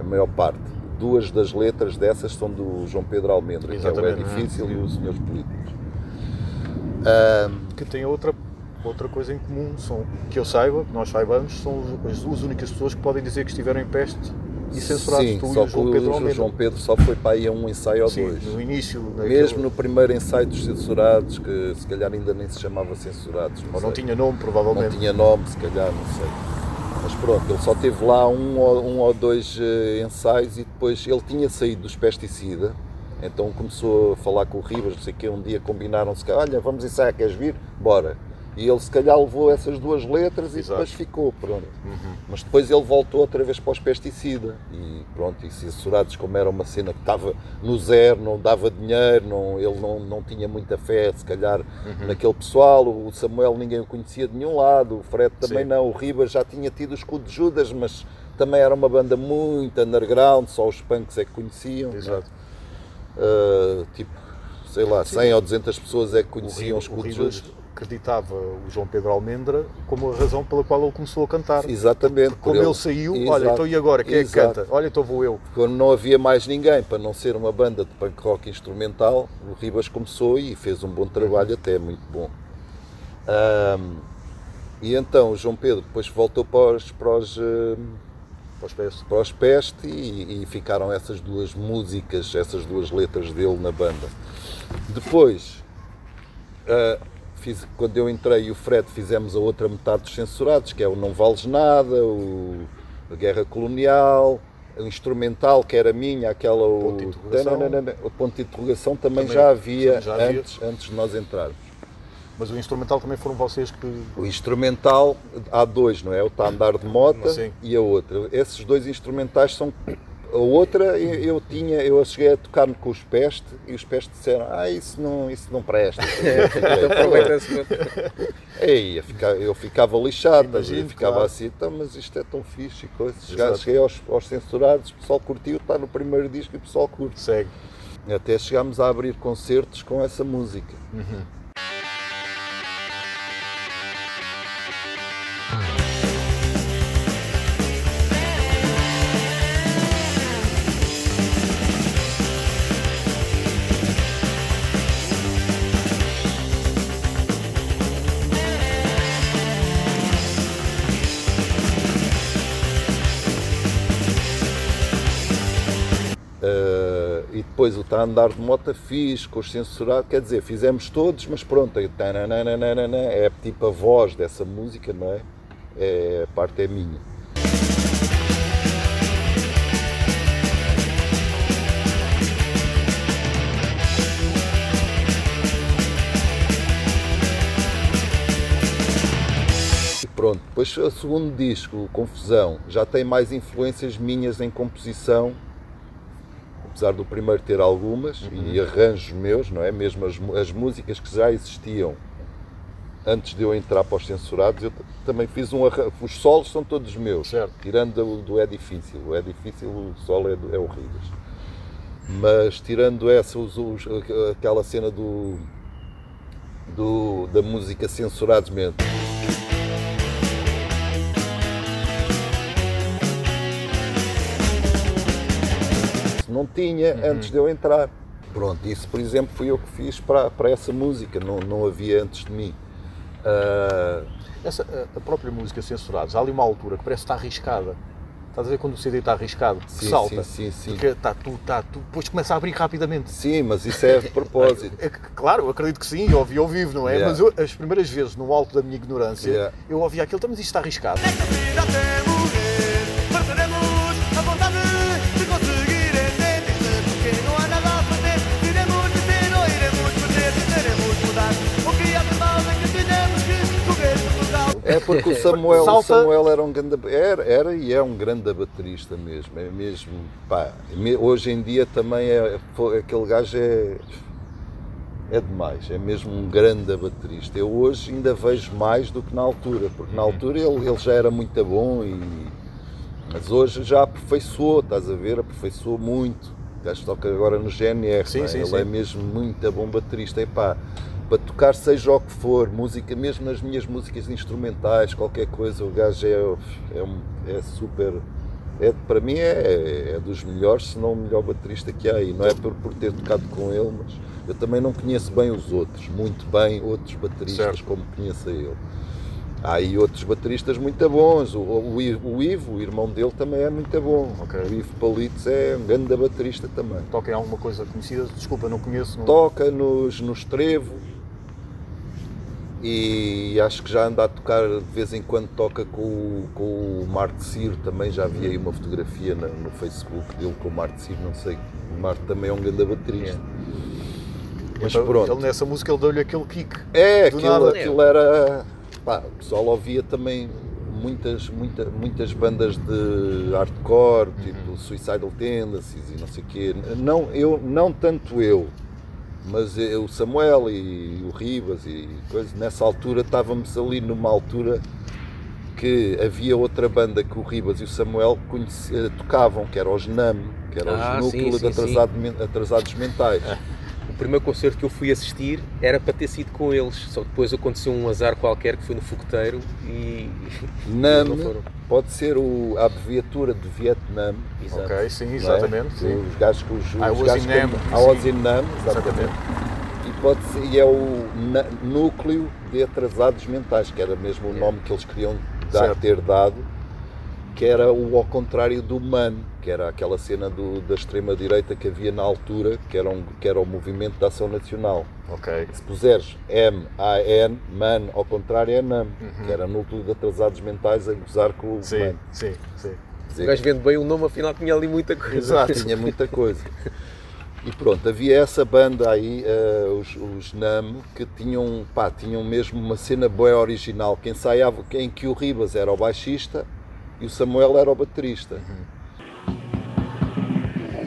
a maior parte. Duas das letras dessas são do João Pedro Almendra, que é o É Difícil e os Senhores Políticos. Que tem outra, outra coisa em comum, são, que eu saiba, que nós saibamos, são as duas únicas pessoas que podem dizer que estiveram em peste e censurados, sim, tu só e o João Pedro o Almeida. João Pedro só foi para aí a um ensaio ou dois. no início, naquele- Mesmo no primeiro ensaio dos censurados, que se calhar ainda nem se chamava censurados. ou não sei. tinha nome, não provavelmente. tinha nome, se calhar, não sei. Mas pronto, ele só teve lá um ou, um ou dois eh, ensaios e depois ele tinha saído dos pesticida, então começou a falar com o Ribas, não sei o que, um dia combinaram-se que, olha, vamos ensaiar, queres vir? Bora. E ele se calhar levou essas duas letras e Exato. depois ficou, pronto. Mas depois ele voltou outra vez para os pesticida e pronto, e censurados como era uma cena que estava no zero, não dava dinheiro, não, ele não, não tinha muita fé, se calhar, naquele pessoal, o Samuel ninguém o conhecia de nenhum lado, o Fred também Sim. não, o Ribas já tinha tido o escudo de Judas, mas também era uma banda muito underground, só os punks é que conheciam. não é? Exato. Ah, tipo, sei lá, 100 ou 200 pessoas é que conheciam o Ribas, o escudo de Judas. Acreditava o João Pedro Almendra como a razão pela qual ele começou a cantar. Exatamente. Como ele, saiu, olha, Exato. então e agora? Quem é que Exato. canta? Olha, então vou eu. Quando não havia mais ninguém para não ser uma banda de punk rock instrumental, o Ribas começou e fez um bom trabalho, até muito bom. Ahm, e então o João Pedro depois voltou para os, para os, Para os pés. para os Peste e, e ficaram essas duas músicas, essas duas letras dele na banda. Depois, ah, fiz- quando eu entrei e o Fred fizemos a outra metade dos censurados, que é o Não Vales Nada, o a Guerra Colonial, o instrumental que era minha, aquela o Ponto de interrogação. Tananana, o ponto de interrogação também, Também- já havia, já havia. Antes, antes de nós entrarmos. Mas o instrumental também foram vocês que. O instrumental, há dois, não é? O Tá Andar de Mota e a outra. Esses dois instrumentais são. A outra eu, eu tinha, eu cheguei a tocar com os Peste e os Peste disseram: Ah, isso não, isso não presta. Então aproveita-se. Ei, eu ficava, eu ficava lixado, Imagino, eu ficava claro. assim, então, mas isto é tão fixe e coisa. Cheguei, cheguei aos, aos censurados, o pessoal curtiu, está no primeiro disco e o pessoal curte. Segue. Até chegámos a abrir concertos com essa música. Uh, e depois o Tá a Andar de Mota fiz com os censurados, quer dizer, fizemos todos, mas pronto, aí tananana, é tipo a voz dessa música, não é? é a parte é minha. E pronto, depois o segundo disco, Confusão, já tem mais influências minhas em composição, apesar do primeiro ter algumas, e arranjos meus, não é? Mesmo as, as músicas que já existiam antes de eu entrar para os censurados, eu também fiz um arranjo. Os solos são todos meus, Certo. tirando o do É Difícil. O É Difícil, o solo é, do, é o Ribas. Mas tirando essa, os- os- aquela cena do, do- da música censurados mesmo. Não tinha antes de eu entrar. Pronto, isso por exemplo fui eu que fiz para, para essa música, não, não havia antes de mim. Ah, Essa, a- própria música Censurados, há ali uma altura que parece que está arriscada. Estás a ver quando o CD está arriscado? Que Sim, salta. sim, sim, sim. Porque está tu, está tu, depois começa a abrir rapidamente. sim, mas isso é de propósito. É que, claro, acredito que sim, eu ouvi ao vivo, não é? Yeah. Mas eu, as primeiras vezes, no alto da minha ignorância, Yeah. eu ouvi aquilo, "Então, mas isto está arriscado. É porque o Samuel, o Salta- Samuel era um grande era, era e é um grande baterista mesmo. É mesmo, pá, me- hoje em dia também é aquele gajo é é demais, é mesmo um grande baterista. Eu hoje ainda vejo mais do que na altura, porque na altura ele, ele já era muito bom e mas hoje já aperfeiçoou, estás a ver? Aperfeiçoou muito. O gajo toca agora no GNR, Sim, é? sim, ele sim. é mesmo muito bom baterista. E pá, para tocar seja o que for, música, mesmo nas minhas músicas instrumentais, qualquer coisa, o gajo é, é, é super. É, para mim é, é dos melhores, se não o melhor baterista que há aí. Não é por, por ter tocado com ele, mas Eu também não conheço bem os outros, muito bem outros bateristas Certo. como conheço a ele. Há aí outros bateristas muito bons. O, o, o Ivo, o irmão dele, também é muito bom. Ok. O Ivo Palitos é um grande baterista também. Toca em alguma coisa conhecida? Desculpa, não conheço. Não... Toca nos, nos Trevo e acho que já anda a tocar, de vez em quando toca com, o- com o Marte Ciro também. Já vi aí uma fotografia na- no Facebook dele com o Marte Ciro, não sei. O Marte também é um grande baterista. Mas Então, pronto. Ele nessa música ele deu-lhe aquele kick. É, Do aquilo, nada. aquilo era. Pá, o pessoal ouvia também muitas, muita, muitas bandas de hardcore, Uhum. tipo Suicidal Tendencies e não sei o quê. Não, eu, não tanto eu, mas eu, o Samuel e o Ribas e coisas. Nessa altura estávamos ali numa altura que havia outra banda que o Ribas e o Samuel conheci- eh, tocavam, que era os NAM, que eram Ah, os sim, Núcleo de sim. atrasado Atrasados Mentais. O primeiro concerto que eu fui assistir era para ter sido com eles, só que depois aconteceu um azar qualquer que foi no fogueteiro e. NAM Não foram. pode ser o, a abreviatura de Vietnã. Exato. Ok, sim, é? exatamente. sim. Os gajos com os, os gajos in Nam, sim. in Nam, exatamente. E, pode ser, e é o na- núcleo de atrasados mentais, que era mesmo o nome que eles queriam dar, ter dado, que era o ao contrário do MAN, que era aquela cena do- da extrema-direita que havia na altura, que era, um, que era o Movimento de Ação Nacional. Ok. Se puseres M-A-N, MAN, ao contrário é NAM, que era núcleo de atrasados mentais a gozar com o Uhum. Sim, MAN. sim, sim. Dizer O gajo vendo bem o nome, afinal tinha ali muita coisa. Exato. tinha muita coisa. E pronto, havia essa banda aí, eh, os, os NAM, que tinham, pá, tinham mesmo uma cena boa original, que ensaiava, em que o Ribas era o baixista e o Samuel era o baterista.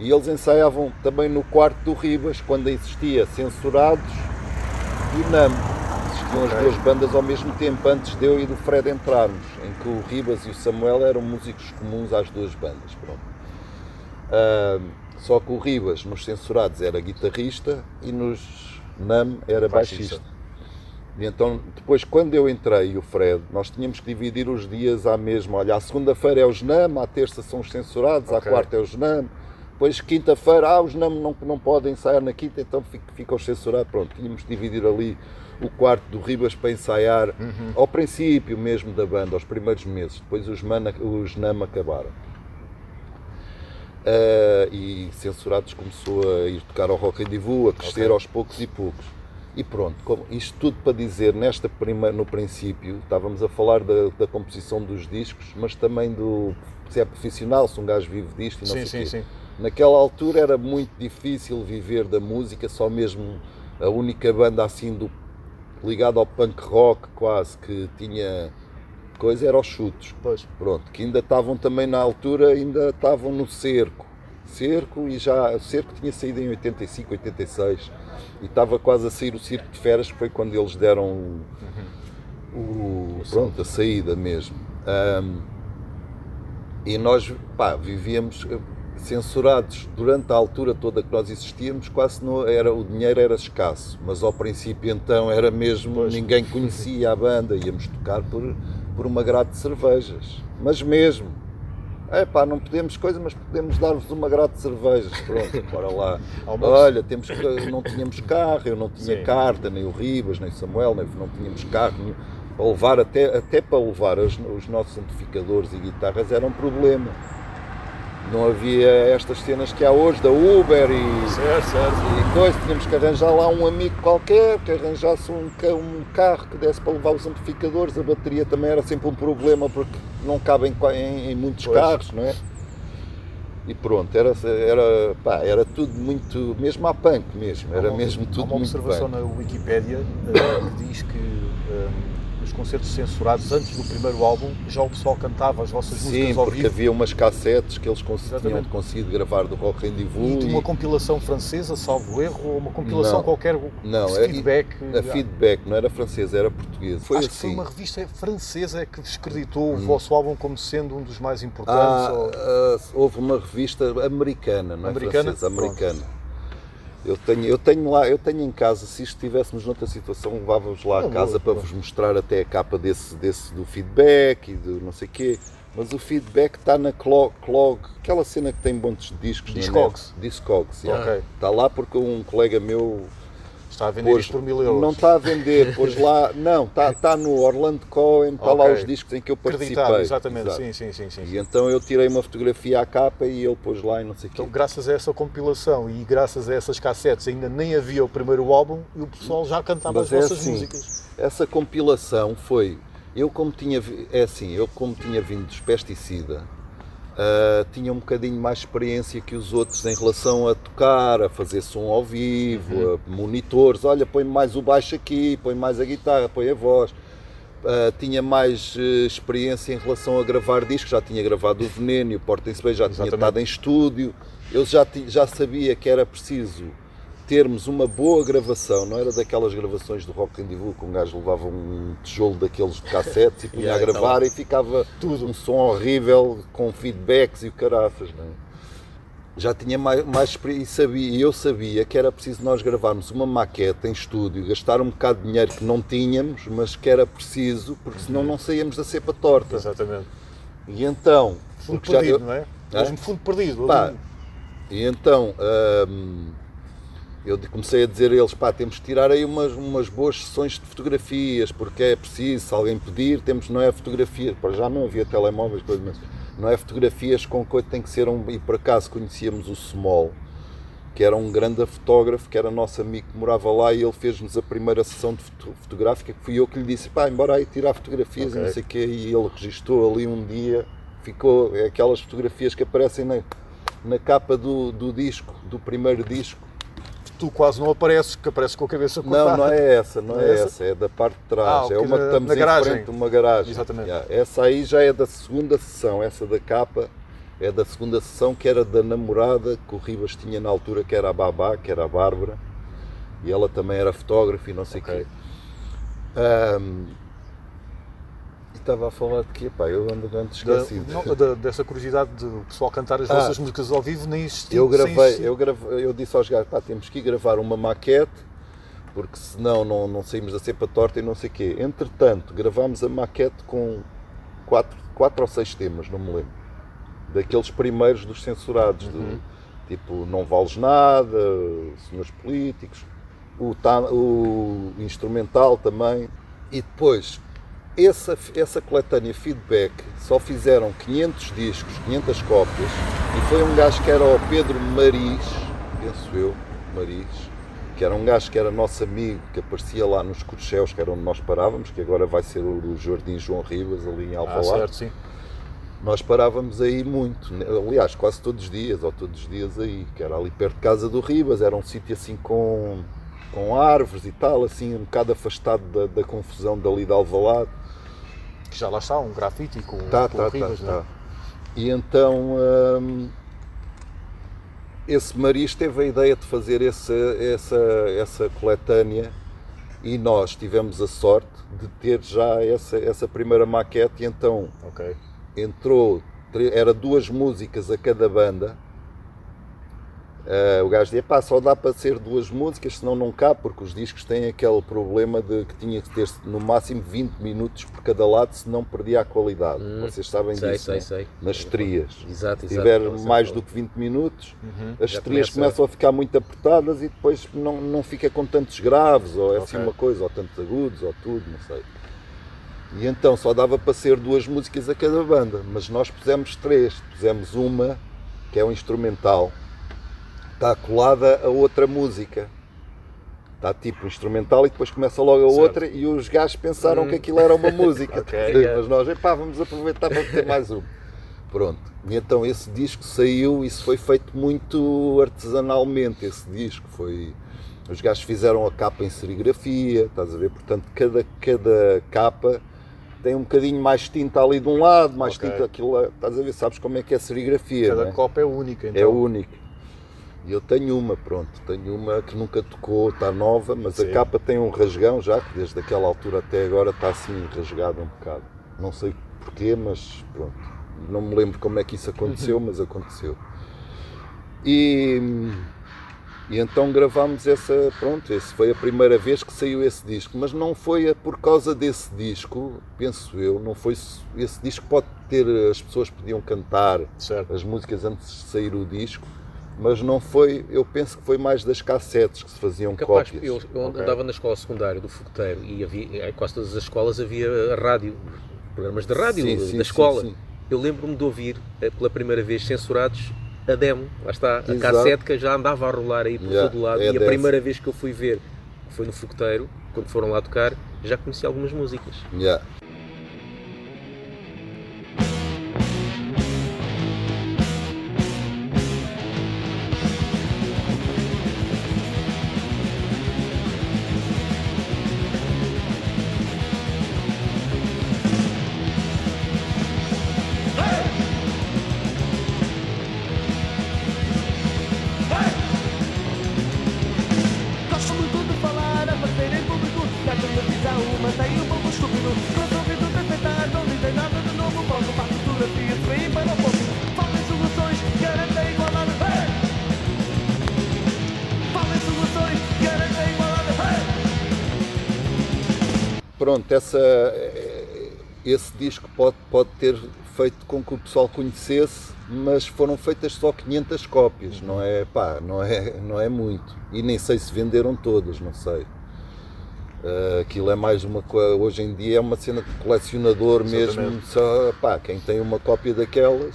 E eles ensaiavam também no quarto do Ribas, quando existia Censurados e NAM. Existiam as duas bandas ao mesmo tempo, antes de eu e do Fred entrarmos, em que o Ribas e o Samuel eram músicos comuns às duas bandas. Pronto. Ah, só que o Ribas, nos Censurados, era guitarrista e nos NAM era Baixista. baixista. E então, depois, quando eu entrei e o Fred, nós tínhamos que dividir os dias à mesma. Olha, à segunda-feira é os NAM, à terça são os censurados, à Ok. quarta é os NAM. Depois, quinta-feira, ah, os NAM não, não podem ensaiar na quinta, então fica, fica os censurados. Pronto, tínhamos que dividir ali o quarto do Ribas para ensaiar Uhum. ao princípio mesmo da banda, aos primeiros meses. Depois os, mana, os NAM acabaram. Ah, e Censurados começou a ir tocar ao Rock and Divu, a crescer Ok. aos poucos e poucos. E pronto, como- isto tudo para dizer, nesta prima, no princípio, estávamos a falar da, da composição dos discos, mas também do se é profissional, se um gajo vive disto e não Sim, sei sim, quê. sim. Naquela altura era muito difícil viver da música, só mesmo a única banda assim do ligada ao punk rock quase que tinha coisa era os chutos. Pois. Pronto, que ainda estavam também na altura, ainda estavam no cerco. Cerco e já. O cerco tinha saído em 85, 86 e estava quase a sair o circo de feras, que foi quando eles deram o, o- pronto, a saída mesmo. Ahm, e nós pá, vivíamos censurados durante a altura toda que nós existíamos, quase não era, o dinheiro era escasso, mas ao princípio então era mesmo, ninguém conhecia a banda, íamos tocar por, por uma grade de cervejas, mas mesmo. É pá, não podemos coisa, mas podemos dar-vos uma grade de cervejas. Pronto, bora lá. Olha, temos que, não tínhamos carro, eu não tinha Sim. carta, nem o Ribas, nem o Samuel, nem, não tínhamos carro. nenhum. Para levar, até, até para levar os, os nossos amplificadores e guitarras era um problema. Não havia estas cenas que há hoje da Uber e, Certo, certo. e coisa, tínhamos que arranjar lá um amigo qualquer que arranjasse um, um carro que desse para levar os amplificadores, a bateria também era sempre um problema porque não cabem em, em muitos Pois. carros, não é? E pronto, era, era, pá, era tudo muito, mesmo à punk mesmo, era Há uma- mesmo Há tudo uma muito observação bem. na Wikipédia eh, que diz que eh, os os concertos censurados antes do primeiro álbum, já o pessoal cantava as vossas Sim, músicas ao porque vivo. havia umas cassetes que eles cons- tinham Exatamente. conseguido gravar do Rock Rendezvous. E de uma e- compilação francesa, salvo erro, ou uma compilação Não. qualquer Não, é- feedback. A feedback não era francesa, era portuguesa. Foi Acho que foi assim. uma revista francesa que vos creditou o vosso álbum como sendo um dos mais importantes. Ah, ou- ah, houve uma revista americana, não é Americana? francesa, americana. Eu tenho, eu tenho lá, eu tenho em casa, se estivéssemos noutra situação, levava-vos lá a casa para vos mostrar até a capa desse, desse do feedback e do não sei quê. Mas o feedback está na Clog, Clog, aquela cena que tem montes de discos. Discogs. Discogs, yeah. Ok. Está lá porque um colega meu está a vender pôs, isto por mil euros. não está a vender, pôs lá, não, está, está no Orlando Cohen, está lá Ok. os discos em que eu participei. Acreditado, exatamente. Exato. Sim, sim, sim, sim. E então eu tirei uma fotografia à capa e ele pôs lá e não sei o quê. Então, graças a essa compilação e graças a essas cassetes, ainda nem havia o primeiro álbum e o pessoal já cantava Mas as é vossas assim, músicas. Essa compilação foi, eu como tinha, é assim, eu como tinha vindo dos pesticida, ah, tinha um bocadinho mais experiência que os outros em relação a tocar, a fazer som ao vivo, Uhum. a monitores, olha, põe mais o baixo aqui, põe mais a guitarra, põe a voz. Ah, tinha mais eh, experiência em relação a gravar discos, já tinha gravado o Veneno e o Portem-se Bem, já tinha Exatamente. estado em estúdio, eu já, já sabia que era preciso termos uma boa gravação, não era daquelas gravações do Rock Rendezvous que um gajo levava um tijolo daqueles de cassetes e punha Yeah, a gravar então, e ficava tudo. um som horrível com feedbacks e o caraças, não é? Já tinha mais, mais experiência e sabia, eu sabia que era preciso nós gravarmos uma maquete em estúdio, gastar um bocado de dinheiro que não tínhamos, mas que era preciso, porque senão não saíamos da cepa torta. Exatamente. E então, Fundo porque já perdido, eu- não é? Mesmo fundo perdido. Pá, e então hum, eu comecei a dizer a eles, pá, temos que tirar aí umas, umas boas sessões de fotografias, porque é preciso, se alguém pedir, temos, não é fotografia, para já não havia telemóveis, coisas, mas não é fotografias com coisa, tem que ser um, e por acaso conhecíamos o Small, que era um grande fotógrafo, que era nosso amigo que morava lá e ele fez-nos a primeira sessão de foto- fotográfica, que fui eu que lhe disse, pá, embora aí tirar fotografias e Ok. não sei o quê, e ele registou ali um dia, ficou, é aquelas fotografias que aparecem na, na capa do, do disco, do primeiro disco. Tu quase não apareces, que apareces com a cabeça cortada. Não, não é essa, não, Não é é essa? essa, é da parte de Ah, trás. ok, é uma que estamos em garagem. frente, uma garagem. Exatamente. Yeah, Essa aí já é da segunda sessão, essa da capa é da segunda sessão que era da namorada que o Ribas tinha na altura, que era a Babá, que era a Bárbara, e ela também era fotógrafa e não sei o Ok. quê. E estava a falar de quê? Pá, eu ando Da- esquecido. não, da- dessa curiosidade de o pessoal cantar as Ah. vossas músicas ao vivo nem existia. Eu gravei, eu gravei, eu disse aos gajos, pá, temos que ir gravar uma maquete, porque senão não, não saímos da cepa torta e não sei o quê. Entretanto, gravámos a maquete com quatro, quatro ou seis temas, não me lembro. Daqueles primeiros dos censurados, do, tipo Não Vales Nada, Senhores Políticos, o, o instrumental também. E depois, essa, essa coletânea feedback só fizeram 500 discos, 500 cópias, e foi um gajo que era o Pedro Maris, penso eu, Maris, que era um gajo que era nosso amigo, que aparecia lá nos Corchéus, que era onde nós parávamos, que agora vai ser o Jardim João Ribas, ali em Ah, Alvalade. certo, sim. Nós parávamos aí muito, né? aliás, quase todos os dias, ou todos os dias aí, que era ali perto de casa do Ribas, era um sítio assim com, com árvores e tal, assim, um bocado afastado da, da confusão dali de Alvalade. Que já lá está, um grafite com, Tá, com tá, tá, Ribas, não é? tá. E então hum, esse Maris teve a ideia de fazer essa, essa, essa coletânea e nós tivemos a sorte de ter já essa, essa primeira maquete e então Ok. entrou, era duas músicas a cada banda. Eh, o gajo dizia, pá, só dá para ser duas músicas, senão não cabe, porque os discos têm aquele problema de que tinha que ter no máximo 20 minutos por cada lado, senão perdia a qualidade. Vocês sabem Hum, sei, disso, sei, não é? sei. Nas estrias. Exato, Se exato. tiver Não sei mais do que 20 minutos, as Já estrias começa- começam a ficar muito apertadas e depois não, não fica com tantos graves, ou é assim Ok. uma coisa, ou tantos agudos, ou tudo, não sei. E então só dava para ser duas músicas a cada banda, mas nós pusemos três. Pusemos uma, que é um instrumental, está colada a outra música. Está tipo instrumental e depois começa logo a Certo. outra e os gajos pensaram que aquilo era uma música. Ok, Mas nós, epá, vamos aproveitar para ter mais uma. Pronto. E então esse disco saiu, isso foi feito muito artesanalmente, esse disco. Foi... Os gajos fizeram a capa em serigrafia, estás a ver? Portanto, cada, cada capa tem um bocadinho mais tinta ali de um lado, mais Ok. tinta aquilo lá. Estás a ver? Sabes como é que é serigrafia? Cada é? copa é única, então. É única. E eu tenho uma, pronto, tenho uma que nunca tocou, está nova, mas Sim. a capa tem um rasgão já, que desde aquela altura até agora está assim rasgada um bocado. Não sei porquê, mas pronto. Não me lembro como é que isso aconteceu, mas aconteceu. E, e então gravámos essa, pronto, esse foi a primeira vez que saiu esse disco, mas não foi por causa desse disco, penso eu, não foi esse disco pode ter, as pessoas podiam cantar Certo. as músicas antes de sair o disco, mas não foi, eu penso que foi mais das cassetes que se faziam Capaz, cópias. eu, eu Ok. andava na escola secundária do Fogoteiro e havia, em quase todas as escolas havia rádio, programas de rádio Sim, da sim, escola. sim. Eu lembro-me de ouvir eh, pela primeira vez censurados a demo, lá está, a Exato. cassete que já andava a rolar aí por Yeah, todo lado é e a dessa. primeira vez que eu fui ver foi no Fogoteiro, quando foram lá tocar, já conheci algumas músicas. Yeah. Essa, eh, esse disco pode, pode ter feito com que o pessoal conhecesse, mas foram feitas só 500 cópias, não é, pá, não é, não é muito. E nem sei se venderam todas, não sei. Eh, aquilo é mais uma coisa, hoje em dia é uma cena de colecionador mesmo, só, pá, quem tem uma cópia daquelas.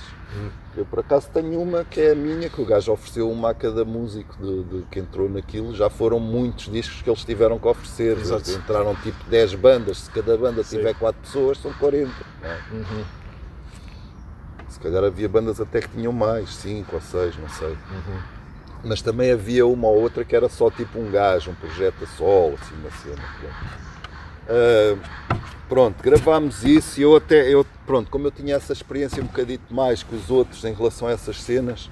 Eu por acaso tenho uma que é a minha, que o gajo ofereceu uma a cada músico de, de- que entrou naquilo. Já foram muitos discos que eles tiveram que oferecer. Exato. Entraram tipo 10 bandas, se cada banda Sim. tiver 4 pessoas, são 40. não é? Uhum. Se calhar havia bandas até que tinham mais, 5 ou 6, não sei. Uhum. Mas também havia uma ou outra que era só tipo um gajo, um projeto a solo, assim, uma cena. Pronto. Ah, pronto, gravámos isso e eu até, eu, pronto, como eu tinha essa experiência um bocadito mais que os outros em relação a essas cenas,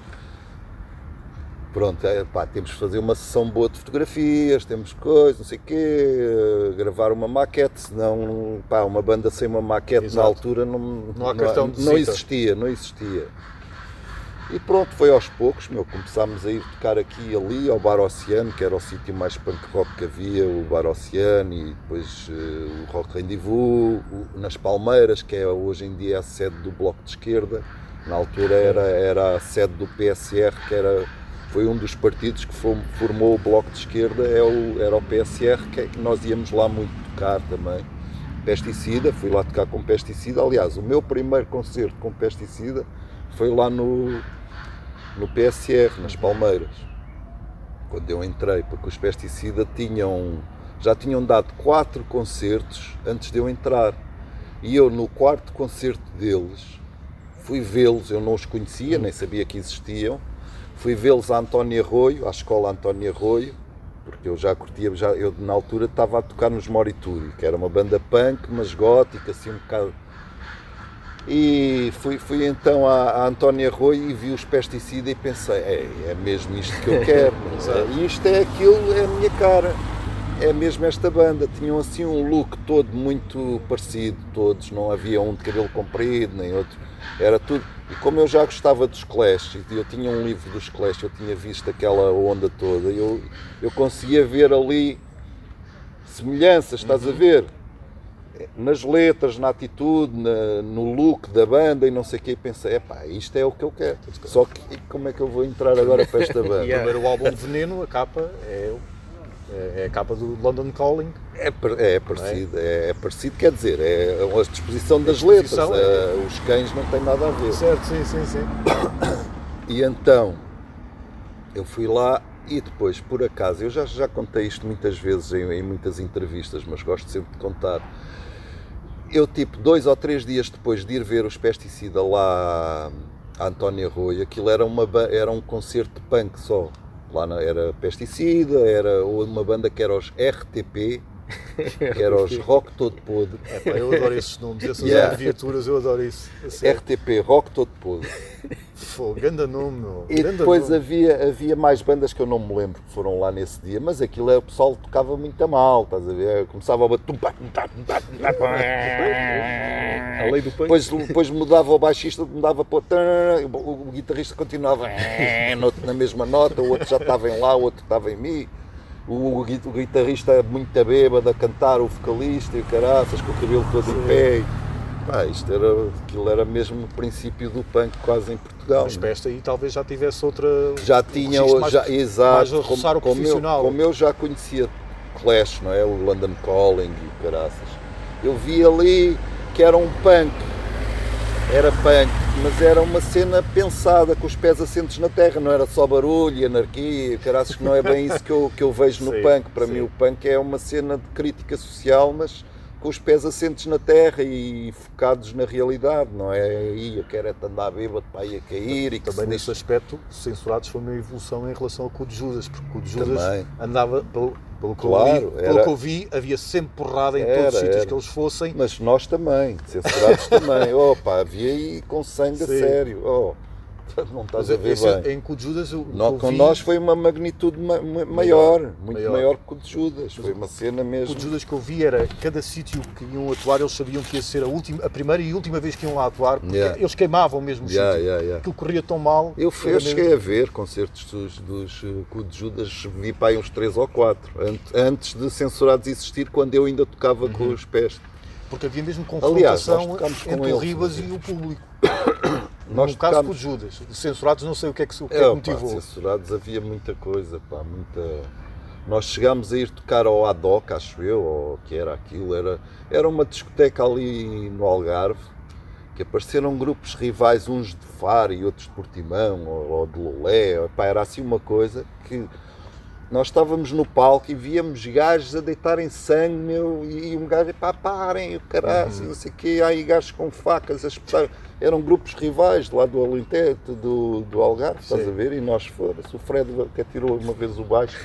pronto, é, pá, temos que fazer uma sessão boa de fotografias, temos coisas, não sei o quê, eh, gravar uma maquete, senão, pá, uma banda sem uma maquete Exato. na altura não, Não não visita. existia, não existia. E pronto, foi aos poucos, meu, começámos a ir tocar aqui e ali, ao Bar Oceano, que era o sítio mais punk rock que havia, o Bar Oceano, e depois eh, o Rock Rendezvous, o- nas Palmeiras, que é hoje em dia a sede do Bloco de Esquerda, na altura era, era a sede do PSR, que era, foi um dos partidos que formou o Bloco de Esquerda, é o, era o PSR, que é- que nós íamos lá muito tocar também. Pesticida, fui lá tocar com Pesticida, aliás, o meu primeiro concerto com Pesticida foi lá no, no PSR, nas Palmeiras, quando eu entrei, porque os Pesticida tinham, já tinham dado quatro concertos antes de eu entrar. E eu, no quarto concerto deles, fui vê-los, eu não os conhecia, nem sabia que existiam, fui vê-los à Antónia Arroio, à escola Antónia Arroio, porque eu já curtia, já, eu na altura estava a tocar nos Morituri, que era uma banda punk, mas gótica, assim um bocado e fui, fui então à, à Antónia Arroio e vi os pesticidas e pensei, é, é mesmo isto que eu quero. E isto é aquilo, é a minha cara. É mesmo esta banda. Tinham assim um look todo muito parecido, todos. Não havia um de cabelo comprido, nem outro. Era tudo. E como eu já gostava dos Clash, eu tinha um livro dos Clash, eu tinha visto aquela onda toda, eu, eu conseguia ver ali semelhanças, estás a ver? Nas letras, na atitude, na- no look da banda e não sei o quê, e pensei, epá, isto é o que eu quero. Só que como é que eu vou entrar agora para esta banda? O primeiro álbum de Veneno, a capa é, é, é a capa do London Calling. É, par- é parecido, é, é parecido, quer dizer, é a disposição das disposição, letras, é. os cães não têm nada a ver. Certo, sim, sim, sim. E então, eu fui lá e depois, por acaso, eu já, já contei isto muitas vezes em, em muitas entrevistas, mas gosto sempre de contar. Eu, tipo, dois ou três dias depois de ir ver os Pesticida lá à Antónia Arroio, aquilo era, uma, era um concerto de punk só. Lá era pesticida, era uma banda que era os RTP, que era os Rock Todo Podre. Pá, eu adoro esses nomes, essas Yeah. abreviaturas, eu adoro isso. A sério. RTP, Rock Todo Podre. Fogo, ganda nome, meu. E Ganda depois nome. havia, havia mais bandas que eu não me lembro que foram lá nesse dia, mas aquilo é, o pessoal tocava muito a mal, estás a ver? Começava a bater. tum, pá, tum, tum, tum, pá. A lei do punk. Depois, depois mudava o baixista, mudava para o. o, guitarrista continuava no- na mesma nota, o outro já estava em lá, o outro estava em mim. O, o gui- o guitarrista muito bêbado a cantar, o vocalista e o caraças, com o cabelo todo em pé. Pá, isto era, aquilo era mesmo o princípio do punk quase em Portugal. Mas não é? aí talvez já tivesse outra. já tinha, mais- já, exato, mais a roçar o como, eu, como eu já conhecia Clash, não é? O London Calling e o caraças. Eu vi ali que era um punk, era punk, mas era uma cena pensada, com os pés assentes na terra, não era só barulho e anarquia, caraças, que não é bem isso que eu, que eu vejo no Sim, punk. Para sim. mim o punk é uma cena de crítica social, mas com os pés assentes na terra e focados na realidade, não é? Aí eu quero é te andar bêbado para ir a cair e Também se nesse aspecto, Censurados foi uma evolução em relação ao Cu de Judas, porque o Cu de Judas Também. andava, pelo, pelo, que, Claro, eu vi, pelo que eu vi, havia sempre porrada em Era, todos os sítios era. que eles fossem. Mas nós também, censurados também. Opa, havia aí com sangue a sério. Oh, não estás a ver esse- bem. em Cu de Judas, o o que eu com vi, nós foi uma magnitude ma- ma- maior, muito maior. maior, que o de Judas. Foi uma cena o mesmo. De Judas que eu vi era cada sítio que iam atuar, eles sabiam que ia ser a, última, a primeira e última vez que iam lá atuar, porque Yeah. eles queimavam mesmo o Yeah, sítio. yeah, yeah. Aquilo corria tão mal. Eu, eu mesmo- cheguei a ver concertos dos, dos com o de Judas, vi para aí uns 3 ou 4, antes de censurados existir, quando eu ainda tocava com Uhum. os pés. Porque havia mesmo Aliás, confrontação com entre o. Ribas e o público. Nós no caso com o Judas. Censurados, não sei o que é que, o que, é É, que pá, motivou. censurados havia muita coisa, pá, muita. Nós chegámos a ir tocar ao Adoc, acho eu, ou o que era aquilo, era, era uma discoteca ali no Algarve, que apareceram grupos rivais, uns de Faro e outros de Portimão, ou, ou de Lolé, pá, era assim uma coisa que nós estávamos no palco e víamos gajos a deitarem sangue, meu, e um gajo, pá, parem, o caralho, não sei o quê, há aí gajos com facas a espetar. Eram grupos rivais lá do Alentejo, do, do Algarve, estás Sim. a ver? E nós foda-se, o Fred que atirou uma vez o baixo,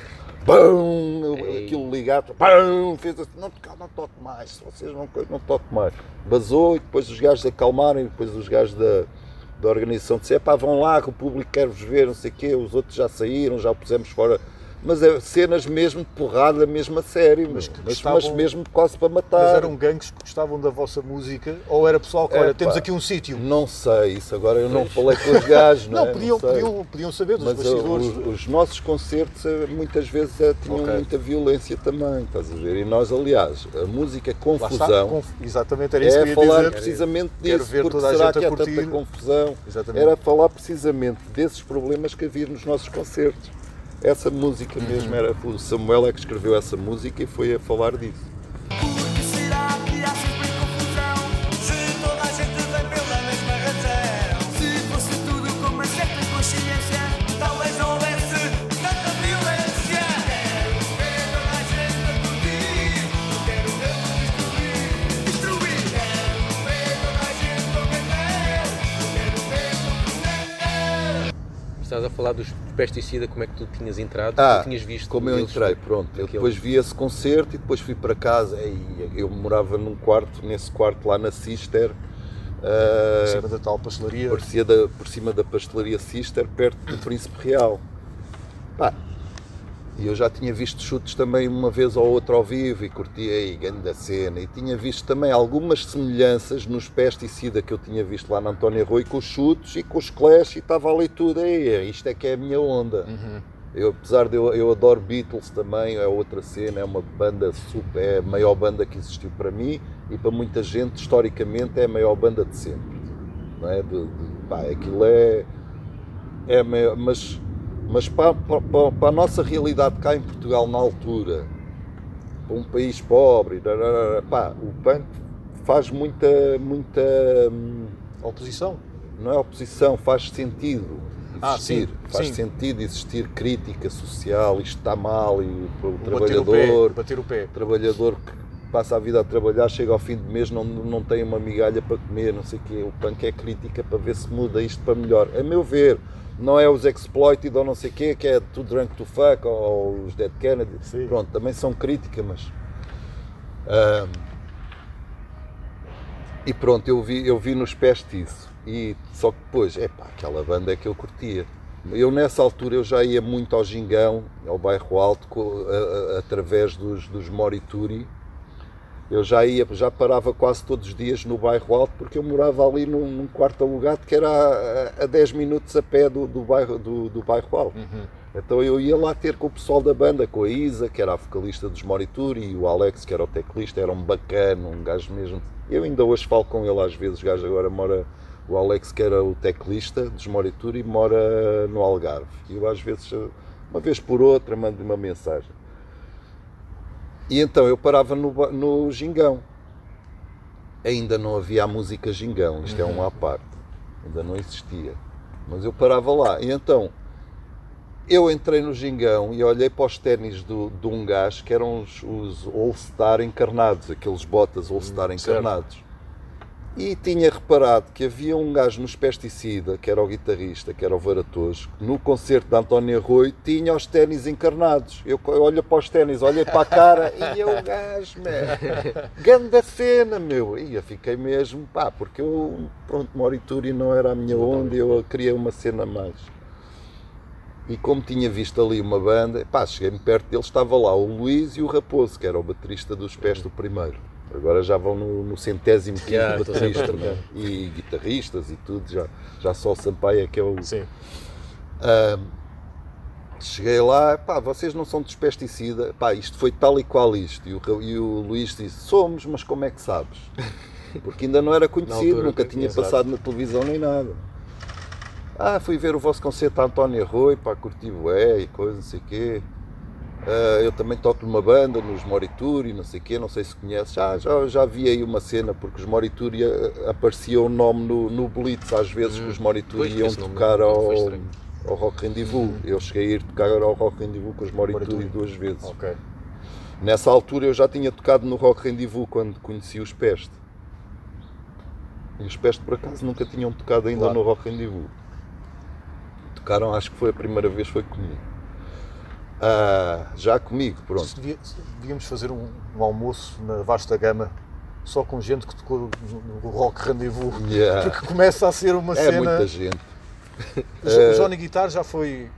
BAM! Aquilo ligado, BAM! Fez assim, não toque, não toque mais, se vocês não, não toque mais. Basou e depois os gajos acalmaram e depois os gajos da, da organização disseram, pá, vão lá que o público quer vos ver, não sei o quê, os outros já saíram, já o pusemos fora. Mas é cenas mesmo de porrada, mesmo a sério, Mas mas, que mas, gostavam- mesmo quase para matar. Mas eram gangues que gostavam da vossa música? Ou era pessoal que, É, olha, temos aqui um sítio? Não sei, isso agora eu não falei com os gajos, não, Não, é? podiam, sei. podiam, podiam saber dos Mas uh, bastidores. os, os nossos concertos eh, muitas vezes eh, tinham Ok. muita violência também, estás a ver? E nós, aliás, a música Confusão conf- Exatamente, era isso que eu é ia falar dizer. precisamente Quero disso, ver porque toda a será gente a que há curtir. tanta confusão? Exatamente. Era falar precisamente desses problemas que havia nos nossos concertos. Essa música Uhum. mesmo, era, o Samuel é que escreveu essa música e foi a falar disso. Estás a falar dos pesticida, como é que tu tinhas entrado? Ah, tu tinhas visto como eu eles entrei, pronto. Eu depois vi esse concerto e depois fui para casa. E eu morava num quarto, nesse quarto lá na Sister. ah, Em cima da tal pastelaria. parecia da- por cima da pastelaria Sister, perto do Príncipe Real. Pá, e eu já tinha visto chutes também uma vez ou outra ao vivo e curti aí, grande cena. E tinha visto também algumas semelhanças nos pesticida que eu tinha visto lá na Antónia Rui com os chutes e com os Clash e estava ali tudo aí. Isto é que é a minha onda. Eu, apesar de eu, eu adoro Beatles também, é outra cena, é uma banda super, é a maior banda que existiu para mim e para muita gente, historicamente, é a maior banda de sempre. Não é? De, de- pá, aquilo é. é a maior- mas mas para, para, para- a nossa realidade cá em Portugal, na altura, para um país pobre, pá, o punk faz muita. muita hum, Oposição. não é oposição, faz sentido Ah, existir. sim, faz sim. sentido existir crítica social, isto está mal, e o, o trabalhador, Bater o pé. o trabalhador que passa a vida a trabalhar, chega ao fim de mês, não, não tem uma migalha para comer, não sei o quê. O punk é crítica para ver se muda isto para melhor. A meu ver, Não é os Exploited ou não sei o quê, que é Too Drunk to Fuck ou, ou os Dead Kennedy. Sim. Pronto, também são crítica, mas. ah, e pronto, eu vi, eu vi nos pés isso. E só que depois, é pá, aquela banda é que eu curtia. Eu nessa altura eu já ia muito ao Gingão, ao bairro Alto, co- a- a- através dos, dos Morituri. Eu já ia, já parava quase todos os dias no bairro Alto, porque eu morava ali num, num quarto alugado que era a, a 10 minutos a pé do, do, bairro, do, do bairro Alto. Então eu ia lá ter com o pessoal da banda, com a Isa, que era a vocalista dos Morituri, e o Alex, que era o teclista, era um bacana, um gajo mesmo. Eu ainda hoje falo com ele às vezes, o gajo agora mora, o Alex, que era o teclista dos Morituri, mora no Algarve. E eu às vezes, uma vez por outra, mando uma mensagem. E então eu parava no, no Gingão. Ainda não havia a música Gingão, isto é um à parte. Ainda não existia. Mas eu parava lá. E então eu entrei no Gingão e olhei para os ténis do, de um gajo que eram os, os All-Star encarnados, aqueles botas All-Star encarnados. E tinha reparado que havia um gajo nos Pesticida, que era o guitarrista, que era o Varatoso, que no concerto de António Rui tinha os ténis encarnados. Eu olho para os ténis, olhei para a cara e eu, gajo, man, ganda cena, meu. E eu fiquei mesmo, pá, porque eu, pronto, Morituri não era a minha onda, eu queria uma cena a mais. E como tinha visto ali uma banda, pá, cheguei-me perto deles, estava lá o Luís e o Raposo, que era o baterista dos pés do primeiro. Agora já vão no, no centésimo quinto sempre baterista, né? e guitarristas e tudo, já, já só o Sampaio é que é o. Sim. Cheguei lá, pá, vocês não são dos pesticida, pá, isto foi tal e qual isto. E o, e o Luís disse: somos, mas como é que sabes? Porque ainda não era conhecido, altura, nunca tinha exato. passado na televisão nem nada. Ah, fui ver o vosso concerto a António Rui, pá, curti bué e coisa, não sei o quê. Ah, eu também toco numa banda, nos Morituri, não sei o quê, não sei se conheces. Já, já, já vi aí uma cena, porque os Morituri ah, aparecia o nome no, no Blitz, às vezes que os Morituri Pois, iam tocar ao, ao Rock Rendezvous. Eu cheguei a ir tocar ao Rock Rendezvous com os Morituri Morituri. duas vezes. Ok. Nessa altura eu já tinha tocado no Rock Rendezvous quando conheci os Peste. E os Peste por acaso nunca tinham tocado ainda Claro. no Rock Rendezvous. Tocaram, acho que foi a primeira vez foi comigo. Ah, já comigo, pronto. Devia- Devíamos fazer um, um almoço na vasta gama só com gente que tocou no, Rock Rendezvous. Yeah. Porque começa a ser uma É cena. muita gente. O o Johnny Guitar já foi.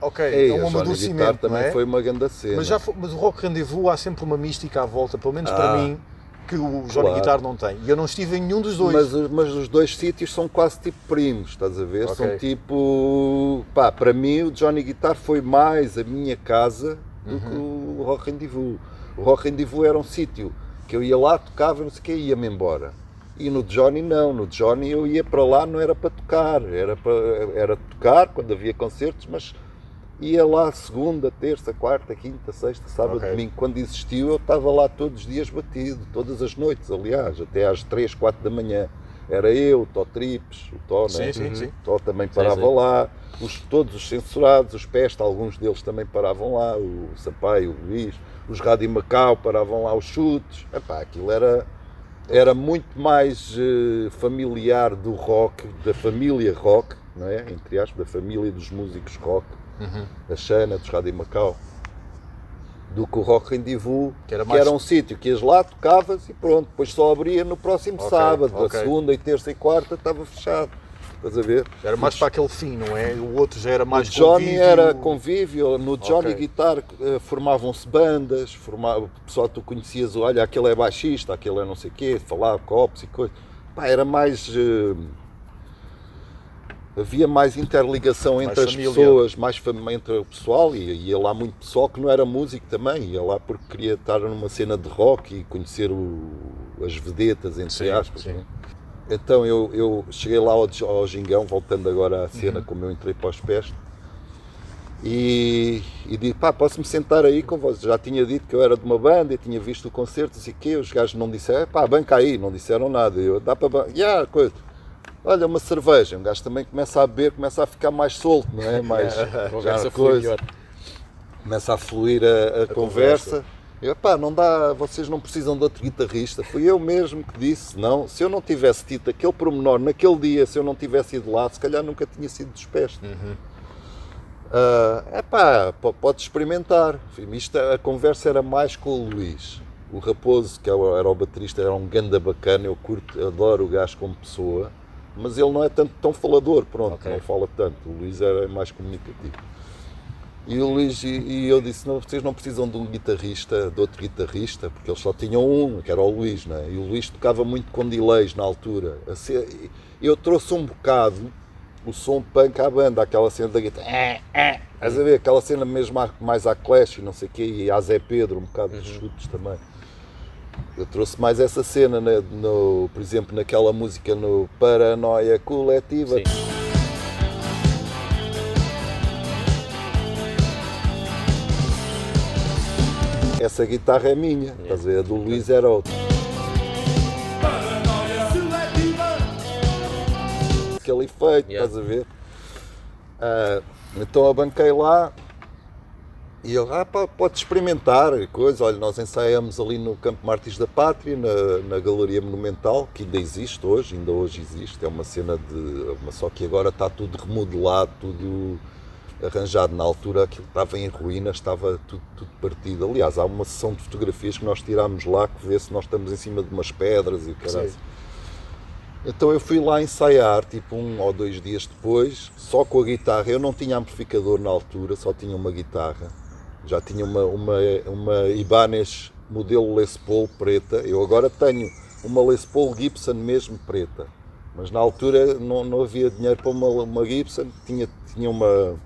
Ok, Ei, é um a Johnny Guitar amadurecimento. também é? foi uma grande cena. mas, já foi- mas o Rock Rendezvous há sempre uma mística à volta, pelo menos para Ah. mim, que o Johnny Claro. Guitar não tem. E eu não estive em nenhum dos dois. Mas, os- mas os dois sítios são quase tipo primos, estás a ver? Ok. São tipo. Pá, para mim o Johnny Guitar foi mais a minha casa do que o Rock Rendezvous. O Rock Rendezvous era um sítio que eu ia lá, tocava, não sei o que, e ia-me embora. E no Johnny não, no Johnny eu ia para lá, não era para tocar, era para era tocar quando havia concertos, mas ia lá segunda, terça, quarta, quinta, sexta, sábado, Ok. domingo. Quando existiu, eu estava lá todos os dias batido, todas as noites, aliás, até às 3, 4 da manhã. Era eu, o Tó Trips, o Tó, Sim, né? sim, sim. O Tó também parava sim. lá, os, todos os censurados, os Peste, alguns deles também paravam lá, o Sampaio, o Luís, os Rádio Macau paravam lá os chutes. Epá, aquilo era, era muito mais eh, familiar do rock, da família rock, não é? entre aspas, da família dos músicos rock, Uhum. da Xana, dos Rádio Macau, do que o Rock Rendezvous, Que era que mais- era um sítio que ias lá, tocavas e pronto, depois só abria no próximo Ok, sábado, ok. a segunda e terça e quarta estava fechado. Estás a ver? Era mais para aquele fim, não é? O outro já era mais o Johnny era convívio, no Johnny Ok. Guitar eh, formavam-se bandas, formava, o pessoal tu conhecias, olha, aquele é baixista, aquele é não sei o quê, falava copos e coisas. Pá, era mais. eh, havia mais interligação Mais entre as família. pessoas, mais entre o pessoal, e ia lá muito pessoal que não era músico também, ia lá porque queria estar numa cena de rock e conhecer o- as vedetas, entre Sim, aspas. sim. né? Então eu, eu cheguei lá ao, ao Gingão, voltando agora à Uhum. cena como eu entrei para os pés, e, e disse, pá, posso-me sentar aí com vocês? Já tinha dito que eu era de uma banda, eu tinha visto o concerto, o quê, os gajos não disseram, pá, banca aí, não disseram nada. Eu, dá para bancar, yeah, coisa. Olha, uma cerveja, um gajo também começa a beber, começa a ficar mais solto, não é? Mais, A conversa já foi coisa começa a fluir a, a conversa. Eu, pá, não dá, vocês não precisam de outro guitarrista. Fui eu mesmo que disse, não, se eu não tivesse tido aquele pormenor naquele dia, se eu não tivesse ido lá, se calhar nunca tinha sido despesto. é pá, pode experimentar. Isto, a conversa era mais com o Luís. O Raposo, que era o- era o baterista, era um ganda bacana, eu curto, adoro o gajo como pessoa, mas ele não é tanto tão falador, pronto, Ok. não fala tanto. O Luís era mais comunicativo. E o Luís, e, e eu disse, não, vocês não precisam de um guitarrista, de outro guitarrista, porque eles só tinham um, que era o Luís, né? E o Luís tocava muito com delays na altura. A ce- Eu trouxe um bocado o som punk à banda, aquela cena da guitarra. É, é. Estás a ver? Aquela cena mesmo mais à Clash e não sei o quê, e à Zé Pedro, um bocado dos chutes também. Eu trouxe mais essa cena, né, no, por exemplo, naquela música no Paranoia Coletiva. Sim. Essa guitarra é minha, estás a ver? A do Luís era outra. Aquele efeito, Yeah. estás a ver? Ah, então eu banquei lá e ele, ah, pá, pode experimentar e coisa. Olha, nós ensaiamos ali no Campo Mártires da Pátria, na, na Galeria Monumental, que ainda existe hoje, ainda hoje existe. É uma cena de. Uma, só que agora está tudo remodelado, tudo arranjado. Na altura aquilo estava em ruínas, estava tudo, tudo partido. Aliás, há uma sessão de fotografias que nós tirámos lá que vê se nós estamos em cima de umas pedras e o caralho. Então eu fui lá ensaiar, tipo um ou dois dias depois, só com a guitarra. Eu não tinha amplificador na altura, só tinha uma guitarra. Já tinha uma, uma, uma Ibanez modelo Les Paul preta. Eu agora tenho uma Les Paul Gibson mesmo preta. Mas na altura não, não havia dinheiro para uma, uma Gibson, tinha, tinha uma,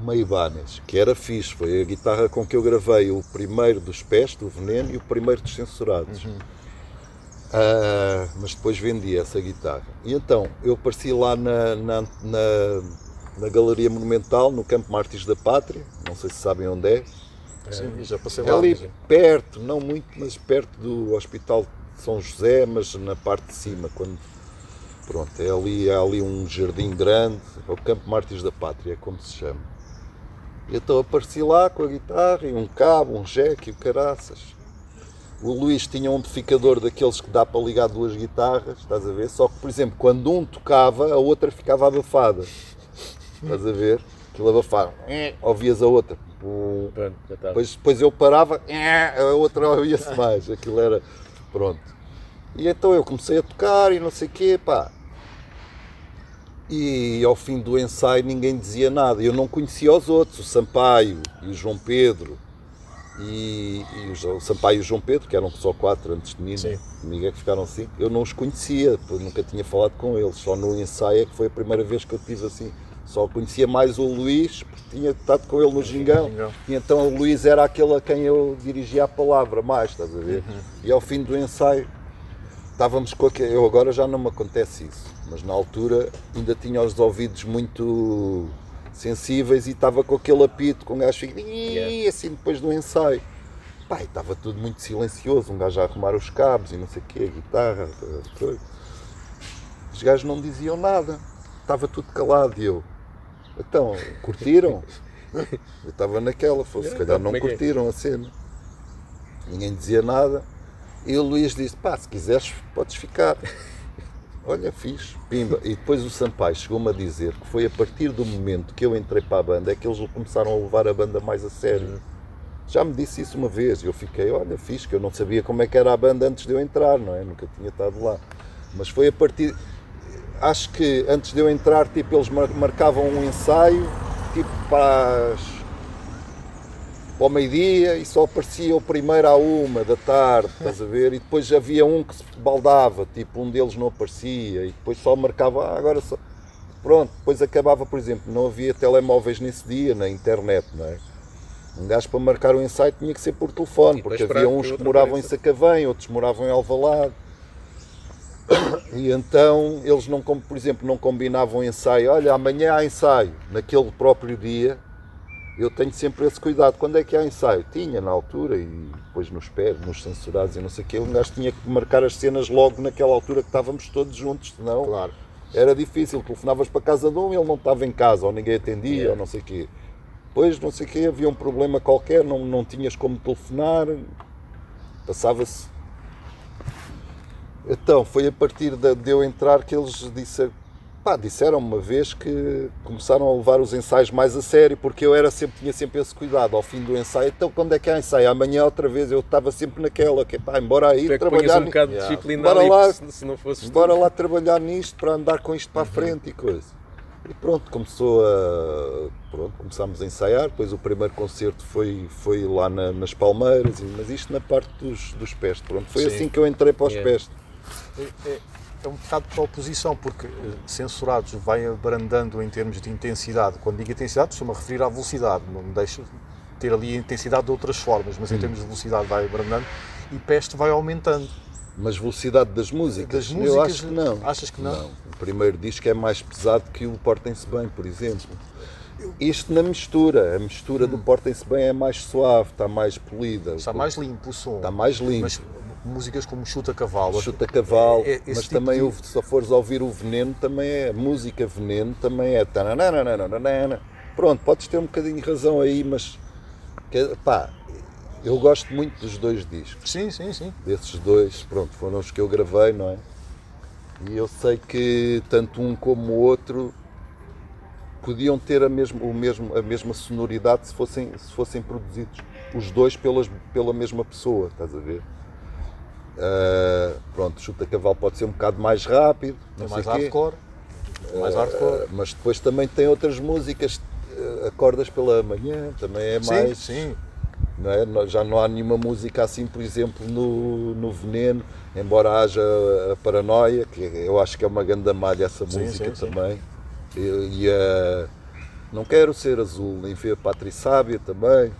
uma Ibanez, que era fixe. Foi a guitarra com que eu gravei o primeiro dos pés, do Veneno, e o primeiro dos Censurados. Ah, mas depois vendi essa guitarra. E então, eu apareci lá na, na, na, na Galeria Monumental, no Campo Mártires da Pátria, não sei se sabem onde é. Sim, já passei É lá. ali perto, não muito, mas perto do Hospital de São José, mas na parte de cima, quando pronto, é ali, há ali um jardim grande, é o Campo Mártires da Pátria, é como se chama. E então apareci lá com a guitarra e um cabo, um jack e o caraças. O Luís tinha um amplificador daqueles que dá para ligar duas guitarras, estás a ver? Só que, por exemplo, quando um tocava, a outra ficava abafada. Estás a ver? Aquilo abafava. Ouvias a outra. Pronto, já está. Depois, depois eu parava, a outra ouvia-se mais. Aquilo era. Pronto. E então eu comecei a tocar e não sei o quê, pá. E ao fim do ensaio ninguém dizia nada. Eu não conhecia os outros, o Sampaio e o João Pedro. E, e o, Sampaio e o João Pedro, que eram só quatro antes de mim, Sim. comigo é que ficaram cinco. Eu não os conhecia, nunca tinha falado com eles. Só no ensaio é que foi a primeira vez que eu tive assim. Só conhecia mais o Luís, porque tinha estado com ele no Gingão. E então o Luís era aquele a quem eu dirigia a palavra mais, estás a ver? E ao fim do ensaio estávamos com aquele. Eu agora já não me acontece isso, mas na altura ainda tinha os ouvidos muito sensíveis e estava com aquele apito, com um gajo fica "Ih", assim depois do ensaio. E estava tudo muito silencioso, um gajo a arrumar os cabos e não sei o quê, a guitarra, coisas. Os gajos não diziam nada, estava tudo calado e eu. Então, curtiram? Eu estava naquela, fosse, se calhar não é é? curtiram a cena. Ninguém dizia nada. E o Luís disse: pá, se quiseres, podes ficar. Olha, fiz, pimba. E depois o Sampaio chegou-me a dizer que foi a partir do momento que eu entrei para a banda é que eles começaram a levar a banda mais a sério. Já me disse isso uma vez e eu fiquei, olha, fiz, que eu não sabia como é que era a banda antes de eu entrar, não é? Nunca tinha estado lá. Mas foi a partir. Acho que antes de eu entrar, tipo, eles mar- marcavam um ensaio, tipo, para as para o meio-dia e só aparecia o primeiro à uma da tarde, estás a ver? E depois havia um que se baldava, tipo, um deles não aparecia e depois só marcava, ah, agora só. Pronto, depois acabava, por exemplo, não havia telemóveis nesse dia na internet, não é? Um gajo para marcar o ensaio tinha que ser por telefone, porque havia uns que moravam em. Sacavém, outros moravam em Alvalade. E então eles não, por exemplo, não combinavam ensaio. Olha, amanhã há ensaio. Naquele próprio dia, eu tenho sempre esse cuidado. Quando é que há ensaio? Tinha na altura e depois nos pés, nos censurados e não sei o quê. Um gajo tinha que marcar as cenas logo naquela altura que estávamos todos juntos, senão Claro. era difícil. Telefonavas para casa de um, ele não estava em casa, ou ninguém atendia, Yeah. ou não sei o quê. depois, não sei o quê, havia um problema qualquer, não, não tinhas como telefonar, passava-se. Então, foi a partir de, eu entrar que eles disseram, pá, disseram uma vez que começaram a levar os ensaios mais a sério, porque eu era sempre, tinha sempre esse cuidado ao fim do ensaio. Então, quando é que há ensaio? Amanhã outra vez, eu estava sempre naquela, que pá, embora aí é ponhas trabalhar. um bocado de Yeah. disciplina Bora ali, lá. se, se não fosses tu. Bora lá trabalhar nisto para andar com isto para a frente e coisa. E pronto, começou a. Pronto, começámos a ensaiar. Depois o primeiro concerto foi, foi lá na- nas Palmeiras, mas isto na parte dos, dos pés. Pronto, foi Sim. assim que eu entrei para os Yeah. pés. É, é- é um bocado para a oposição, porque eh, censurados vai abrandando em termos de intensidade. Quando digo intensidade, a referir à velocidade, não me deixa ter ali a intensidade de outras formas, mas em termos de velocidade vai abrandando e peste vai aumentando. Mas velocidade das músicas? Das eu músicas, acho que não. achas que não? O primeiro disco é mais pesado que o Portem-se Bem, por exemplo. Isto na mistura. A mistura do Portem-se Bem é mais suave, está mais polida. Hum. Está mais limpo o som. Está mais limpo. Mas músicas como Chuta Cavalo, Chuta Cavalo, É- é- mas tipo também de- se fores ouvir o Veneno, também é música Veneno, também é. Pronto, podes ter um bocadinho de razão aí, mas pá, eu gosto muito dos dois discos, Sim, sim, sim. desses dois, pronto, foram os que eu gravei, não é? E eu sei que tanto um como o outro podiam ter a, mesma, o mesmo, a mesma sonoridade se fossem, se fossem produzidos os dois pelas, pela mesma pessoa, estás a ver? Ah, pronto, chuta cavalo pode ser um bocado mais rápido, não É sei mais hardcore. É mais hardcore. Mas depois também tem outras músicas, ah, acordas pela manhã, também é mais. Sim, sim. não é? Não- Já não há nenhuma música assim, por exemplo, no, no Veneno, embora haja a Paranoia, que eu acho que é uma grande malha essa Sim, música sim, sim. também. E, e a Não Quero Ser Azul, nem ver Pátria Sábia também.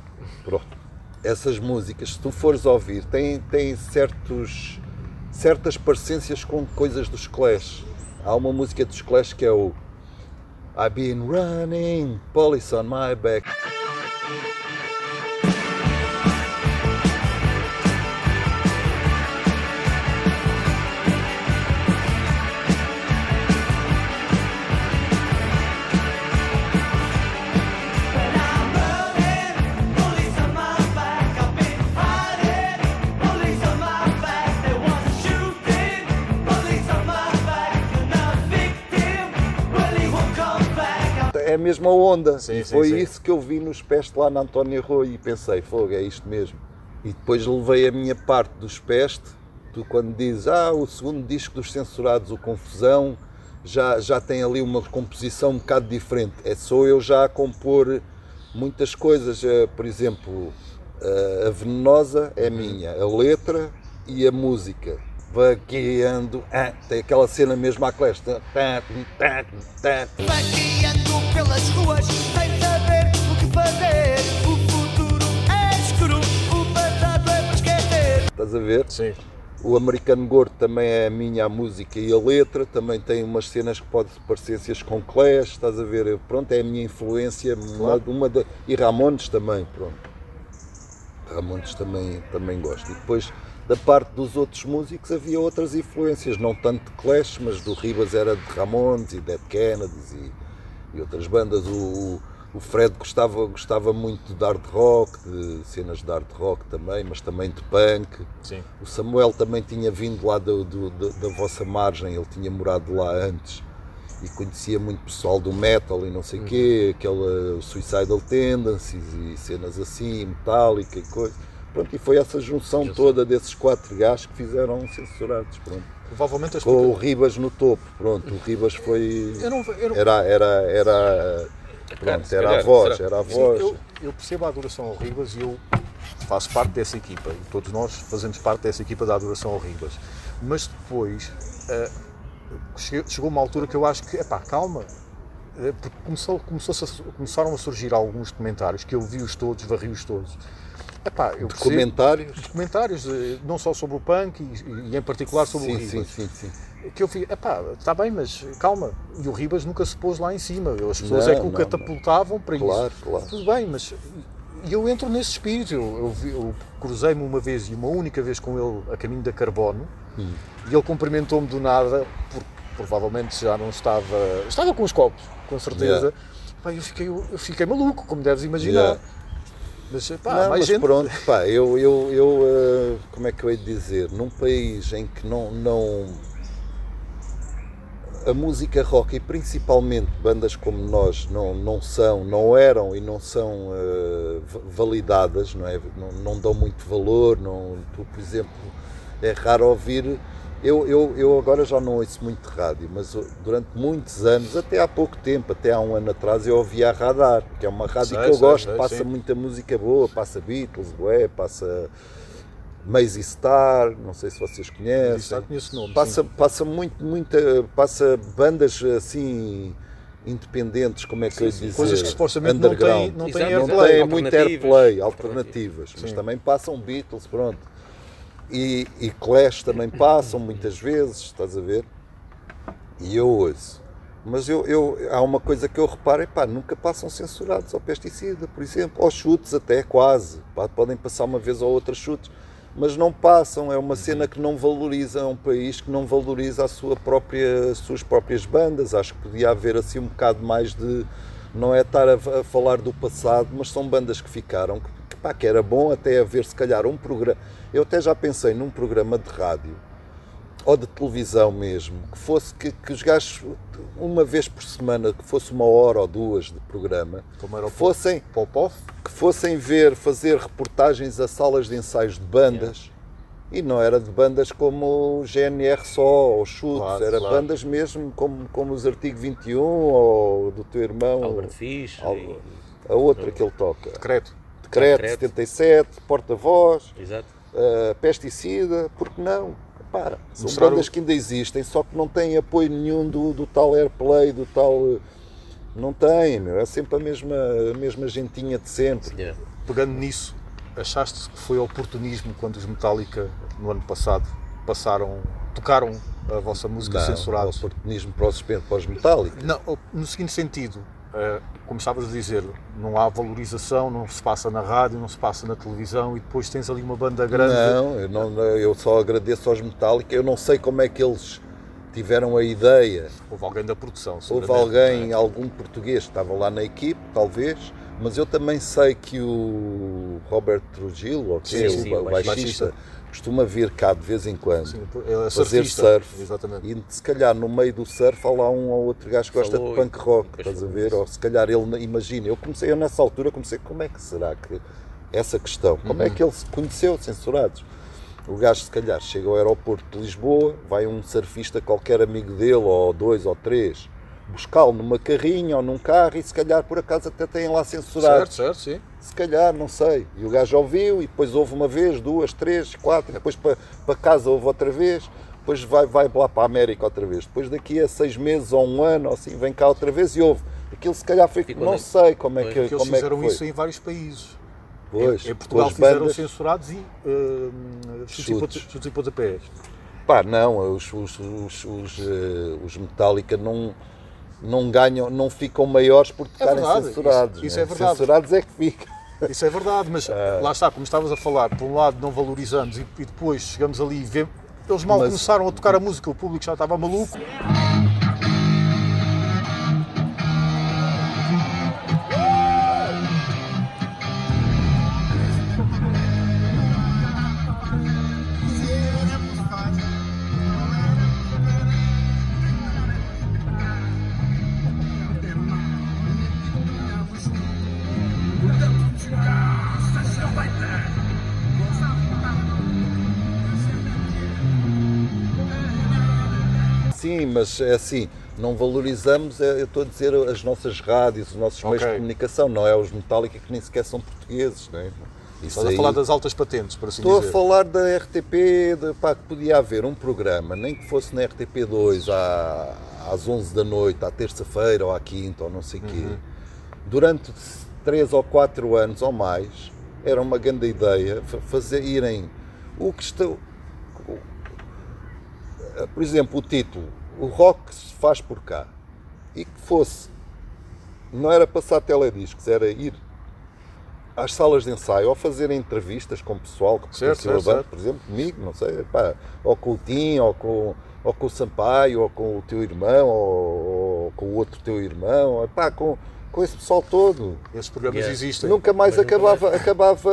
Pronto. Essas músicas, se tu fores ouvir, têm, têm certos, certas parecências com coisas dos Clash. Há uma música dos Clash que é o I've been running, police on my back. Mesma onda. Sim, e sim, foi sim. isso que eu vi nos pés lá na Antónia Rui e pensei, fogo, é isto mesmo. E depois levei a minha parte dos peste, tu quando dizes, ah, o segundo disco dos censurados, o Confusão, já, já tem ali uma composição um bocado diferente. É só eu já a compor muitas coisas, eh, por exemplo, eh, a Venenosa é minha, a letra e a música. Vaqueando, ah, tem aquela cena mesmo à clash. tá, tá, tá, tá. Vaqueando pelas ruas, sem saber o que fazer. O futuro é escuro, o passado é para esquecer. Estás a ver? Sim. O Americano Gordo também é a minha a música e a letra, também tem umas cenas que podem parecências com Clash, estás a ver? Pronto, é a minha influência, uma, uma da, e Ramones também, pronto. Ramones também, também gosto. E depois, da parte dos outros músicos, havia outras influências, não tanto de Clash, mas do Ribas era de Ramones e Dead Kennedys e, e outras bandas. O, o Fred gostava, gostava muito de hard rock, de cenas de hard rock também, mas também de punk. Sim. O Samuel também tinha vindo lá do, do- do- da vossa margem, ele tinha morado lá antes e conhecia muito pessoal do metal e não sei o quê, aquela Suicidal Tendencies e cenas assim, Metallica e coisa. Pronto, e foi essa junção toda desses quatro gajos que fizeram censurados, pronto. Provavelmente as Com o Ribas no topo, pronto, o Ribas foi... Eu não, eu não, Era, era, era, pronto, era a voz, era a Sim, voz. eu, eu percebo a adoração ao Ribas e eu faço parte dessa equipa. Todos nós fazemos parte dessa equipa da adoração ao Ribas. Mas depois che- chegou uma altura que eu acho que, epá, calma. eh, Porque começou, começou começaram a surgir alguns comentários que eu vi-os todos, varri-os todos. Epá, eu percebo- Comentários? Eh, não só sobre o punk e, e em particular sobre o Sim, Ribas sim, sim, sim. que eu fiz, epá, está bem, mas calma, e o Ribas nunca se pôs lá em cima, as pessoas Não, é que o não, catapultavam para Claro, isso. claro. Tudo bem, mas e eu entro nesse espírito, eu, eu, eu cruzei-me uma vez e uma única vez com ele a caminho da Carbono Hum. e ele cumprimentou-me do nada, porque provavelmente já não estava, estava com os copos, com certeza, Yeah. pá, eu, fiquei, eu fiquei maluco, como deves imaginar. Yeah. Mas, pá, Não, mas gente. pronto, pá, eu, eu, eu eh, como é que eu hei de dizer? Num país em que não, não a música rock e principalmente bandas como nós não, não são, não eram e não são va- validadas, não é? Não, não dão muito valor, não, tu, por exemplo, é raro ouvir. Eu, eu, eu agora já não ouço muito rádio, mas uh, durante muitos anos, até há pouco tempo, até há um ano atrás, eu ouvia a Radar, que é uma rádio Sei, que eu sei, gosto, sei, passa sim. muita música boa, passa Beatles, bué, passa Maisie Star, não sei se vocês conhecem. Já conheço o nome. Passa, sim. passa muito, muita, passa bandas assim independentes, como é que eu ia dizer? Coisas que supostamente não têm, Underground. não têm exato. Não airplay. tem muito Alternativas. airplay, alternativas, mas Sim. também passam Beatles, pronto. E, e Clash também passam muitas vezes, estás a ver? E eu ouço. Mas eu, eu, há uma coisa que eu reparo, é pá, nunca passam censurados ao pesticida, por exemplo, ou chutes até, quase. Pá, podem passar uma vez ou outra chutes, mas não passam, é uma cena que não valoriza, é um país que não valoriza a sua própria, as suas próprias bandas. Acho que podia haver assim um bocado mais de. Não é estar a, a falar do passado, mas são bandas que ficaram, que, pá, que era bom até haver se calhar um programa. Eu até já pensei num programa de rádio ou de televisão mesmo, que fosse que, que os gajos, uma vez por semana, que fosse uma hora ou duas de programa, Como era o fossem, Popov. que fossem ver, fazer reportagens a salas de ensaios de bandas. E não era de bandas como o GNR só, ou Chutes, Claro, era claro. bandas mesmo como, como os Artigo 21 ou do teu irmão, Albert Fish. Al- a outra que ele toca. Decreto. Decreto Decreto. 77, Porta-Voz, uh, pesticida, porque não? Pá, são Mostrar bandas o- que ainda existem, só que não têm apoio nenhum do, do tal airplay, do tal. uh, Não têm, meu. É sempre a mesma, a mesma gentinha de sempre. Yeah. Pegando nisso, achaste que foi oportunismo quando os Metallica, no ano passado, passaram, tocaram a vossa música Não, censurados? oportunismo para os, para os metálicos. Não, no seguinte sentido, eh, como estavas a dizer, não há valorização, não se passa na rádio, não se passa na televisão e depois tens ali uma banda grande. Não, eu, não, eu só agradeço aos Metallica. Eu não sei como é que eles tiveram a ideia. Houve alguém da produção. Houve seguramente, alguém, é? algum português que estava lá na equipe, talvez, mas eu também sei que o Robert Trujillo, ou que é Sim, sim, o o ba- baixista. baixista, costuma vir cá de vez em quando. Sim, é fazer surfista, surf. Exatamente. E se calhar no meio do surf há lá um ou outro gajo que gosta Falou de punk rock, estás a ver? Ou se calhar ele, imagina, eu comecei, eu nessa altura comecei, como é que será que essa questão, como Uhum. é que ele se conheceu, censurados? O gajo se calhar chega ao aeroporto de Lisboa, vai um surfista qualquer amigo dele, ou dois ou três, buscá-lo numa carrinha ou num carro e se calhar por acaso até têm lá censurados. Certo, certo, sim. Se calhar, não sei. E o gajo ouviu e depois houve uma vez, duas, três, quatro, e depois para, para casa houve outra vez, depois vai, vai lá para a América outra vez. Depois daqui a seis meses ou um ano, ou assim, vem cá outra vez e houve. Aquilo se calhar foi. Ficou não sei como é Pois, que, Porque eles como é que fizeram foi. isso em vários países. Pois, em, em Portugal fizeram bandas- censurados e uh, chutes, e chutes e pontapés. Pá, não, os, os, os, os, eh, os Metallica não, não ganham, não ficam maiores por tocarem verdade, censurados. isso- isso né? é verdade. Censurados é que ficam. Isso é verdade, mas Ah. lá está, como estavas a falar, por um lado não valorizamos e, e depois chegamos ali e vemos. Eles mal Mas- começaram a tocar a música, o público já estava maluco. Mas é assim, não valorizamos, é, eu estou a dizer, as nossas rádios, os nossos meios Ok. de comunicação, não é os Metallica que nem sequer são portugueses, não é? Isso Estás a aí- falar das altas patentes, por assim Estou a dizer. falar da RTP, de, pá, que podia haver um programa, nem que fosse na RTP2 à, às 11 da noite, à terça-feira ou à quinta ou não sei o quê, durante 3 ou 4 anos ou mais, era uma grande ideia fa- fazer, irem o que está, por exemplo, o título, o rock se faz por cá, e que fosse, não era passar telediscos, era ir às salas de ensaio ou fazer entrevistas com o pessoal que Certo, a certo, banda, certo. por exemplo, comigo, não sei, pá, ou com o Tim, ou com, ou com o Sampaio, ou com o teu irmão, ou, ou com o outro teu irmão, ou, pá, com, com esse pessoal todo. Esses programas Yeah. existem. Nunca mais Mas nunca acabava, acabava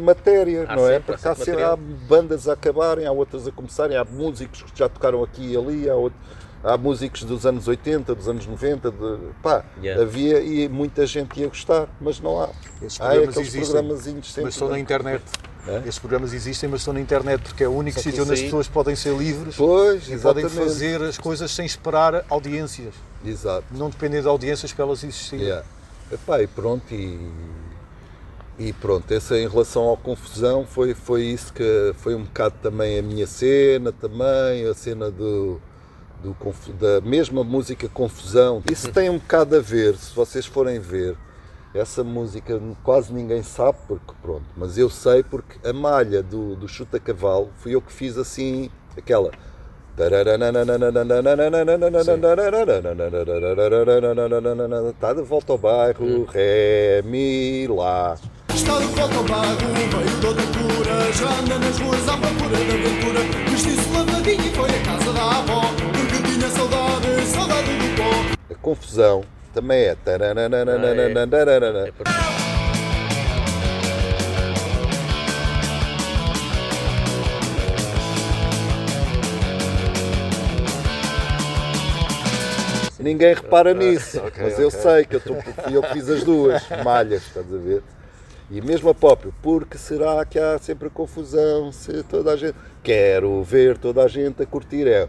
matéria, Há não é? sempre, há Porque há, há bandas a acabarem, há outras a começarem, há músicos que já tocaram aqui e ali, há, outro- há músicos dos anos 80, dos anos 90, de, pá, Yeah. havia e muita gente ia gostar, mas não há. Esses Há programas aqueles existem, mas estão na internet. É? Esses programas existem, mas estão na internet porque é o único sítio onde as pessoas podem ser livres Pois, e podem exatamente. fazer as coisas sem esperar audiências. Exato. Não dependem de audiências para elas existirem. Yeah. Epá, e pronto, e, e pronto, essa em relação à confusão foi, foi isso que foi um bocado também a minha cena também, a cena do, do da mesma música Confusão. Isso tem um bocado a ver, se vocês forem ver, essa música quase ninguém sabe porque pronto, mas eu sei porque a malha do, do Chuta Cavalo fui eu que fiz assim, aquela. Está de volta ao bairro, Ré, Mi, Lá. Está de volta ao bairro, veio outra cura Já anda nas ruas à procura da aventura Vestiu-se lavadinho e foi à casa da avó A confusão também é. Ninguém repara nisso, ok, mas eu ok. sei que eu, tô, eu fiz as duas malhas, estás a ver? E mesmo a própria, porque será que há sempre confusão se toda a gente. Quero ver toda a gente a curtir. É,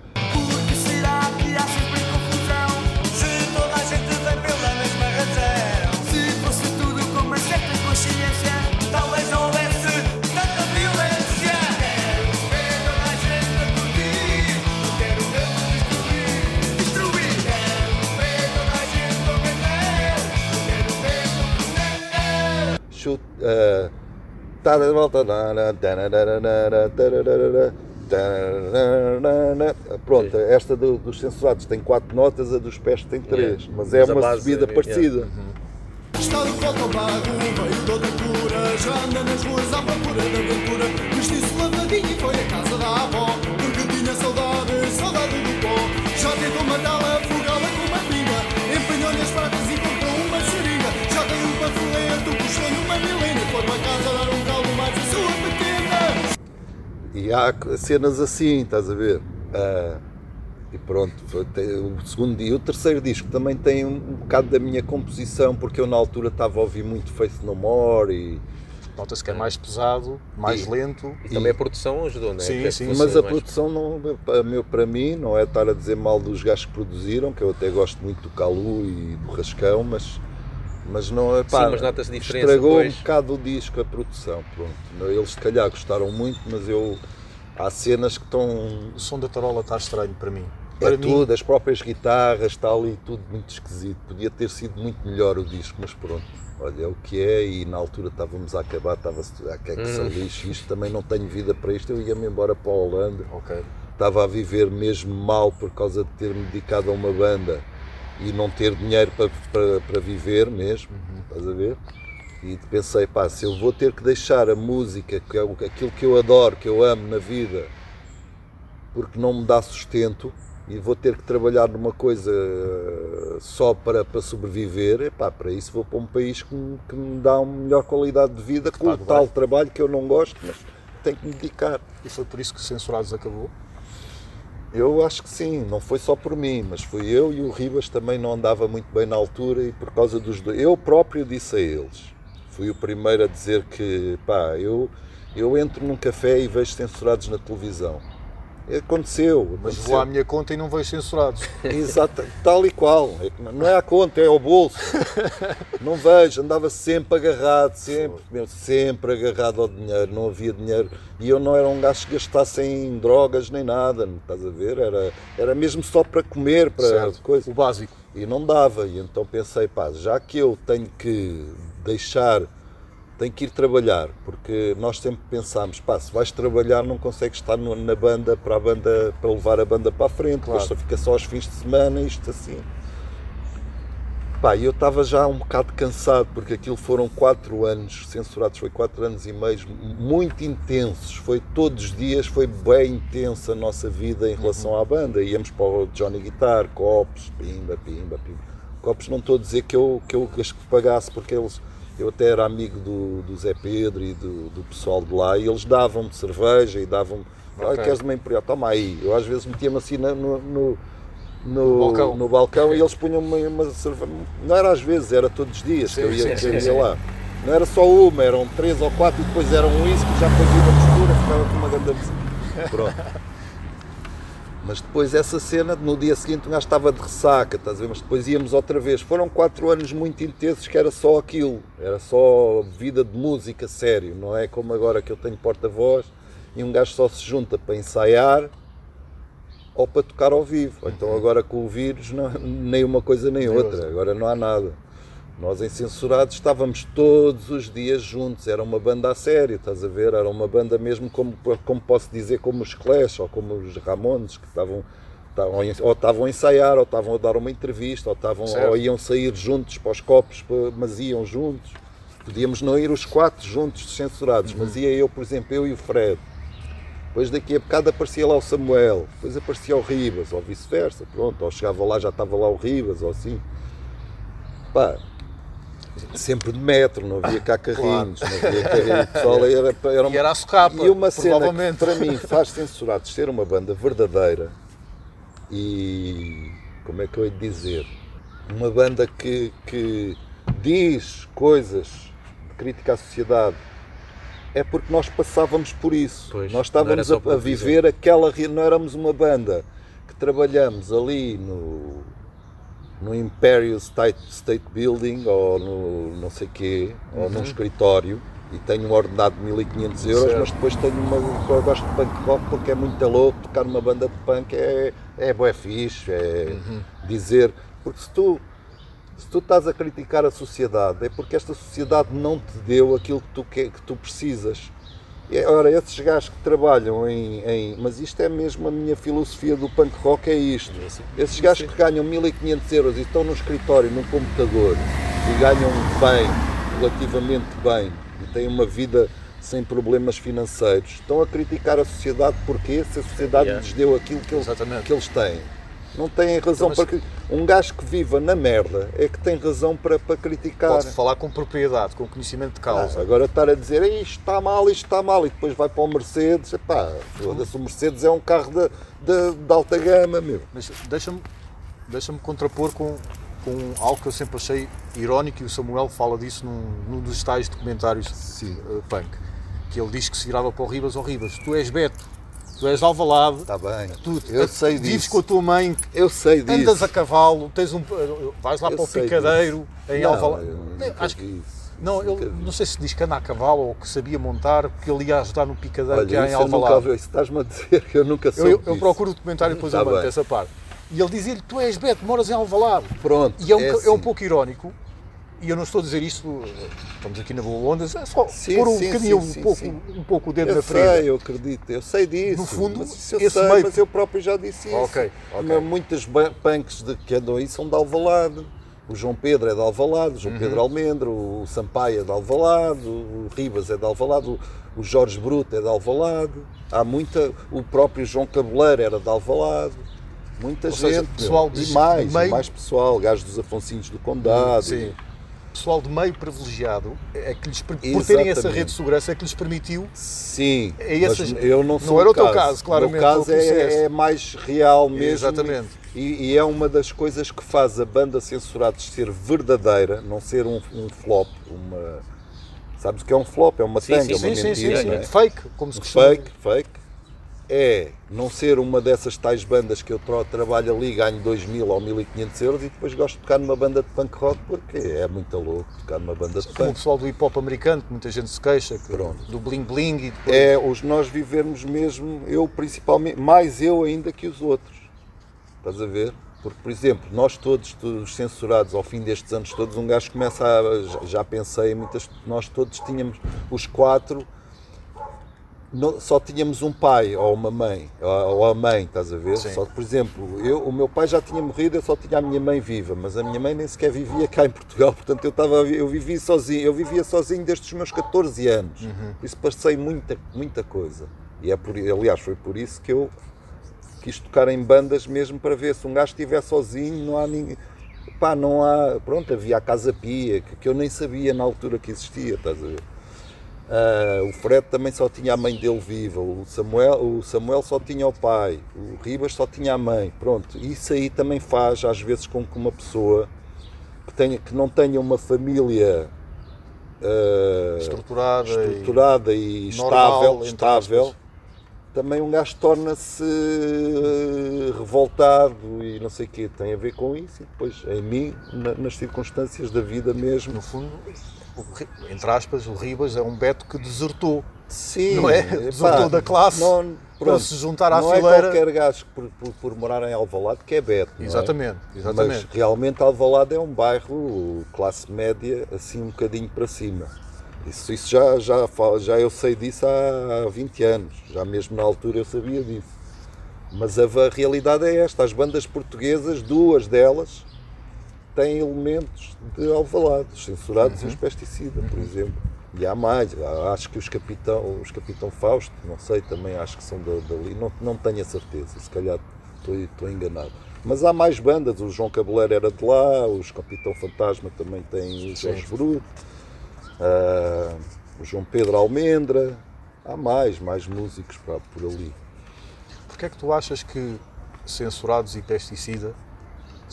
tá de volta. Pronto, esta do- dos censurados tem quatro notas, a dos pés tem três, Yeah. mas é Mas uma base subida é- parecida. Está de volta ao bairro, veio outra cura Já anda nas ruas à procura da aventura Vestiu-se lavadinho e foi à casa da avó Porque tinha saudade, saudade do pó Já tentou matá-la, E há cenas assim, estás a ver? Ah, e pronto, o segundo dia. O terceiro disco também tem um, um bocado da minha composição, porque eu na altura estava a ouvir muito Faith No More e. Nota-se que é mais pesado, mais E- lento. E também a produção ajudou, não é? Sim, Que sim. Mas a mais- produção, não, para, meu, para mim, não é estar a dizer mal dos gajos que produziram, que eu até gosto muito do Calu e do Rascão, mas, mas não é pá, Sim, mas nota-se diferença Estragou depois. um bocado o disco, a produção. Pronto. Eles se calhar gostaram muito, mas eu. Há cenas que estão. O som da tarola está estranho para mim. É Para mim, tudo, as próprias guitarras, está ali tudo muito esquisito. Podia ter sido muito melhor o disco, mas pronto. Olha, é o que é e na altura estávamos a acabar, estava-se a que é que se Hum. lixe, isto também não tenho vida para isto, eu ia-me embora para a Holanda, Ok. estava a viver mesmo mal por causa de ter-me dedicado a uma banda e não ter dinheiro para, para, para viver mesmo, estás a ver? E pensei, pá, se eu vou ter que deixar a música, que é aquilo que eu adoro, que eu amo na vida, porque não me dá sustento e vou ter que trabalhar numa coisa só para, para sobreviver, epá, para isso vou para um país que me, que me dá uma melhor qualidade de vida com o tal trabalho que eu não gosto, mas tenho que me dedicar. E foi por isso que Censurados acabou. Eu acho que sim, não foi só por mim, mas fui eu e o Ribas também não andava muito bem na altura e por causa dos dois. Eu próprio disse a eles. Fui o primeiro a dizer que, pá, eu, eu entro num café e vejo censurados na televisão. Aconteceu, Mas aconteceu. vou à minha conta e não vejo Censurados. Exato, tal e qual. É Não é à conta, é ao bolso. Não vejo, andava sempre agarrado, sempre, meu, sempre agarrado ao dinheiro, não havia dinheiro. E eu não era um gajo que gastasse em drogas nem nada, não estás a ver? Era, era mesmo só para comer, para Certo. coisa. O básico. E não dava. E então pensei, pá, já que eu tenho que deixar, tenho que ir trabalhar, porque nós sempre pensámos, pá, se vais trabalhar não consegues estar na banda para a banda para levar a banda para a frente, depois só fica só aos fins de semana, isto assim. Pá, e eu estava já um bocado cansado, porque aquilo foram quatro anos, censurados foi quatro anos e meio, muito intensos, foi todos os dias, foi bem intensa a nossa vida em relação à banda, íamos para o Johnny Guitar, copos, pimba, pimba, pimba, Copos não estou a dizer que eu, que eu que pagasse, porque eles, eu até era amigo do, do Zé Pedro e do, do pessoal de lá, e eles davam-me cerveja e davam-me. Olha, Ok. queres uma imperial? Toma aí. Eu às vezes metia-me assim no, no, no, balcão. no balcão e eles punham-me uma, cerveja. Não era às vezes, era todos os dias que eu ia, sim, que eu sim, ia sim. lá. Não era só uma, eram três ou quatro e depois era um whisky, já fazia uma mistura, ficava com uma grande. Pronto. Mas depois essa cena, no dia seguinte o gajo estava de ressaca, estás a ver? Mas depois íamos outra vez. Foram quatro anos muito intensos que era só aquilo. Era só vida de música, sério. Não é como agora que eu tenho porta-voz e um gajo só se junta para ensaiar ou para tocar ao vivo. Ou Então agora com o vírus, não, nem uma coisa nem outra. Agora não há nada. Nós em Censurados estávamos todos os dias juntos, era uma banda a sério, estás a ver? Era uma banda mesmo como, como posso dizer, como os Clash ou como os Ramones, que estavam, ou estavam a ensaiar, ou estavam a dar uma entrevista, ou, estavam, Certo. ou iam sair juntos para os copos, mas iam juntos. Podíamos não ir os quatro juntos censurados, mas ia eu, por exemplo, eu e o Fred. Depois daqui a bocado aparecia lá o Samuel, depois aparecia o Ribas, ou vice-versa, pronto, ou chegava lá, já estava lá o Ribas, ou assim. Pá, sempre de metro, não havia cá carrinhos, não havia carrinhos, pessoal era, era, E era a socapa, E uma cena que para mim faz censurados ser uma banda verdadeira e, como é que eu hei de dizer, uma banda que, que diz coisas de crítica à sociedade é porque nós passávamos por isso. Pois, nós estávamos a, a viver aquela. Não éramos uma banda que trabalhamos ali no, no Imperial State, State Building ou no não sei quê, ou num escritório e tenho um ordenado de 1500 euros, Certo. mas depois tenho uma. Eu gosto de punk rock porque é muito louco, tocar numa banda de punk é, é bué fixe, é dizer. Porque se tu se tu estás a criticar a sociedade, é porque esta sociedade não te deu aquilo que tu, que, que tu precisas. Ora, esses gajos que trabalham em, em- Mas isto é mesmo a minha filosofia do punk rock, é isto. Esses gajos que ganham 1500 euros e estão no escritório, num computador, e ganham bem, relativamente bem, e têm uma vida sem problemas financeiros, estão a criticar a sociedade porque se a sociedade Yeah. lhes deu aquilo que Exatamente. que eles têm. Não têm razão Então, mas- para Um gajo que viva na merda é que tem razão para, para criticar. Pode falar com propriedade, com conhecimento de Ah, causa. agora estar a dizer "Ei, isto está mal, isto está mal, e depois vai para o Mercedes, epá, o Mercedes é um carro de, de, de alta gama, meu. Mas deixa-me deixa contrapor com, com algo que eu sempre achei irónico e o Samuel fala disso num, num dos tais documentários Sim. eh, punk. Que ele diz que se virava para o Ribas, ou Ribas, tu és Beto, tu és de Alvalade, Está bem, tu eu sei vives disso, com a tua mãe, eu sei disso. andas a cavalo, tens um, vais lá Eu para o sei picadeiro em Não, Alvalade. eu Acho que isso, Não, ele, não sei se diz que anda a cavalo ou que sabia montar, porque ele ia ajudar no picadeiro que há Olha, em eu Alvalade. isso estás-me a dizer que eu nunca Eu, soube eu, eu disso. procuro o documentário depois Tá eu mando essa parte. E ele dizia-lhe, tu és Beto, moras em Alvalade. Pronto, E é um, é boca- é um assim. pouco irónico, e eu não estou a dizer isto, estamos aqui na Boa Ondas, é só Sim, pôr um sim, bocadinho, sim, um, pouco, sim. um pouco o dedo Eu na ferida. sei, eu acredito, eu sei disso. No fundo, mas eu esse sei, meio- mas eu próprio já disse isso. Ok, ok. Mas Muitas punks de, que andam aí são de Alvalade. O João Pedro é de Alvalade, o João Uhum. Pedro Almendro, o Sampaio é de Alvalade, o Ribas é de Alvalade, o- o Jorge Bruto é de Alvalade. Há muita, o próprio João Cabeleiro era de Alvalade. Muita Ou gente, seja, pessoal de- e mais, meio- mais pessoal, gajos dos Afonsinhos do Condado. Sim. Pessoal de meio privilegiado, é que lhes, por terem essa Exatamente. rede de segurança, é que lhes permitiu. Sim, É essas- eu não não sou era o teu caso. caso, claramente, O caso é, é mais real mesmo. Exatamente. E, e é uma das coisas que faz a banda Censurados ser verdadeira, não ser um, um flop, uma... Sabes o que é um flop? É uma Sim, tanga, sim, uma Sim, sim, sim, mentira, sim. não é? Fake, como se costuma Fake, fake. É não ser uma dessas tais bandas que eu trabalho ali, ganho 2 mil ou 1500 euros e depois gosto de tocar numa banda de punk rock porque é muito louco tocar numa banda de Como o punk. pessoal do hip hop americano, que muita gente se queixa, que- do bling bling e depois. é os nós vivermos mesmo, eu principalmente, mais eu ainda que os outros. Estás a ver? Porque, por exemplo, nós todos, os censurados, ao fim destes anos todos, um gajo começa a. já- pensei muitas. Nós todos tínhamos, os quatro, não- só tínhamos um pai ou uma mãe, ou, ou a mãe, estás a ver? Sim. Só que, por exemplo, eu, o meu pai já tinha morrido, eu só tinha a minha mãe viva, mas a minha mãe nem sequer vivia cá em Portugal, portanto eu, estava, a vi- eu vivia sozinho, eu vivia sozinho desde os meus 14 anos. Por isso passei muita, muita coisa. E é por, aliás, foi por isso que eu quis tocar em bandas mesmo para ver se um gajo estiver sozinho, não há ninguém. pá, não há. Pronto, havia a Casa Pia, que, que eu nem sabia na altura que existia, estás a ver? Ah, o Fred também só tinha a mãe dele viva, o Samuel, o Samuel só tinha o pai, o Ribas só tinha a mãe. Pronto, isso aí também faz às vezes com que uma pessoa que, tenha, que não tenha uma família ah, Estruturada, estruturada e, normal, estável, também um gajo torna-se eh, revoltado e não sei o quê. Tem a ver com isso e depois, em mim, na- nas circunstâncias da vida mesmo. No fundo, entre aspas, o Ribas é um Beto que desertou. Sim, Não é? epá, Desertou da classe não, para se juntar à não fileira. é qualquer gajo por, por, por morar em Alvalade que é Beto. não é? Exatamente, Mas exatamente. realmente Alvalade é um bairro classe média, assim um bocadinho para cima. Isso, isso já, já, já eu sei disso há 20 anos, já mesmo na altura eu sabia disso. Mas a, va- realidade é esta, as bandas portuguesas, duas delas, têm elementos de Alvalade, os censurados Uhum. e os pesticida, por exemplo. E há mais, acho que os Capitão, os Capitão Fausto, não sei, também acho que são da- dali, não, não tenho a certeza, se calhar estou, estou enganado. Mas há mais bandas, o João Cabeleiro era de lá, os Capitão Fantasma também tem o Jorge Bruto, ah, o João Pedro Almendra, há mais, mais músicos pá, por ali. Porquê é que tu achas que Censurados e Pesticida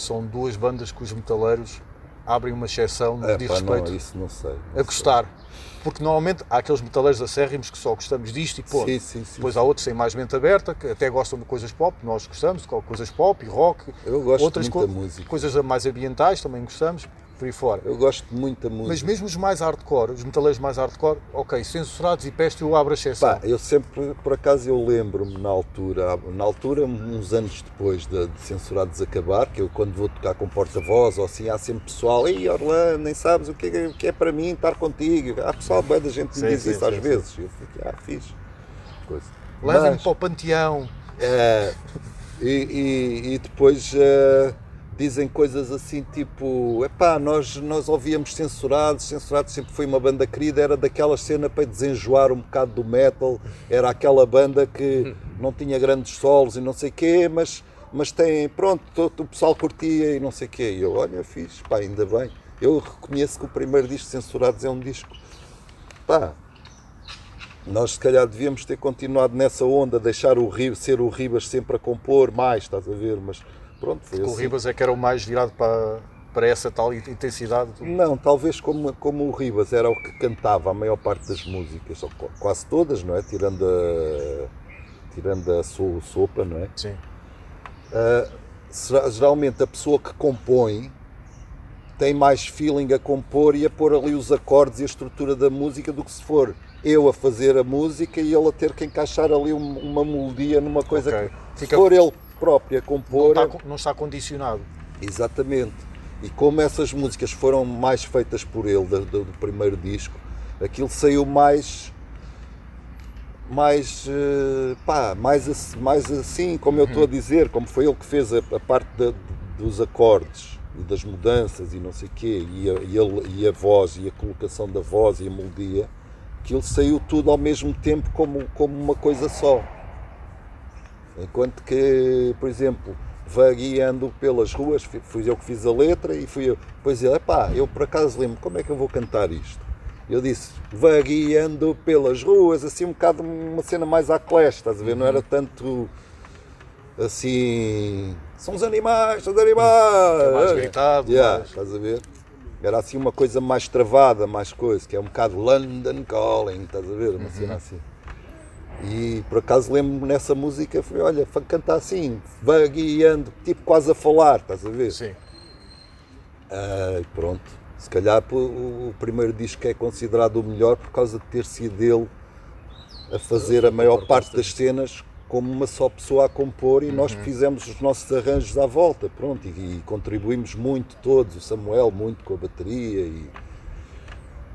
são duas bandas que os metaleiros abrem uma exceção no É, diz pá, não, respeito isso não sei. a gostar? Porque normalmente há aqueles metaleiros acérrimos que só gostamos disto e ponto. Sim, sim, sim. Depois há outros sem mais mente aberta que até gostam de coisas pop, nós gostamos de coisas pop e rock. Eu gosto outras muito da co- música. Coisas mais ambientais também gostamos, por aí fora. Eu gosto muito da música. Mas mesmo os mais hardcore, os metaleiros mais hardcore, ok, censurados e peste eu abro a exceção. Pá, eu sempre, por acaso, eu lembro-me na altura, na altura, uns anos depois de, de Censurados acabar, que eu quando vou tocar com porta-voz ou assim, há sempre pessoal, ei Orlando, nem sabes o que é, o que é para mim estar contigo. Há pessoal, bem da gente Sim, me diz sim, isso às sim, vezes. Eu fico, ah, fiz. Levem-me para o panteão. É, e, e- e depois é, dizem coisas assim tipo epá, nós, nós ouvíamos censurados, censurados sempre foi uma banda querida, era daquela cena para desenjoar um bocado do metal, era aquela banda que não tinha grandes solos e não sei quê, mas, mas tem, pronto, todo, o pessoal curtia e não sei quê. E eu, olha, fiz, pá, ainda bem. Eu reconheço que o primeiro disco de Censurados é um disco, pá, nós se calhar devíamos ter continuado nessa onda, deixar o Ri- ser o Ribas sempre a compor mais, estás a ver? Mas pronto, foi Que o assim. Ribas é que era o mais virado para, para essa tal intensidade. Não, talvez como, como o Ribas era o que cantava a maior parte das músicas, ou qu- quase todas, não é? Tirando a, tirando a so- sopa, não é? Sim. Será- Geralmente a pessoa que compõe tem mais feeling a compor e a pôr ali os acordes e a estrutura da música do que se for eu a fazer a música e ele a ter que encaixar ali um- uma melodia numa coisa Ok. que Fica- se for ele próprio a Não compor está, não está condicionado. Exatamente. E como essas músicas foram mais feitas por ele, do, do- do primeiro disco, aquilo saiu mais. mais. eh, pá, mais, mais assim, como eu estou a dizer, como foi ele que fez a, a parte da- dos acordes e das mudanças e não sei o quê, e a, e, ele- e a voz e a colocação da voz e a melodia, aquilo saiu tudo ao mesmo tempo como, como uma coisa só. Enquanto que, por exemplo, vagueando pelas ruas, fui eu que fiz a letra e fui eu. Depois ele, epá, eu por acaso lembro, como é que eu vou cantar isto? Eu disse, vagueando pelas ruas, assim um bocado uma cena mais à clash, estás a ver? Não era tanto assim. São os animais, são os animais! É mais gritado, Yeah, mais- estás a ver? Era assim uma coisa mais travada, mais coisa, que é um bocado London Calling, estás a ver? Uma Uhum. cena assim. E por acaso lembro-me nessa música, foi, olha, foi cantar assim, vagueando, tipo quase a falar, estás a ver? Sim. Ah, pronto. Se calhar o, primeiro disco é considerado o melhor por causa de ter sido ele a fazer a maior parte das cenas como uma só pessoa a compor e nós fizemos os nossos arranjos à volta, pronto, e, e contribuímos muito todos, o Samuel muito com a bateria e,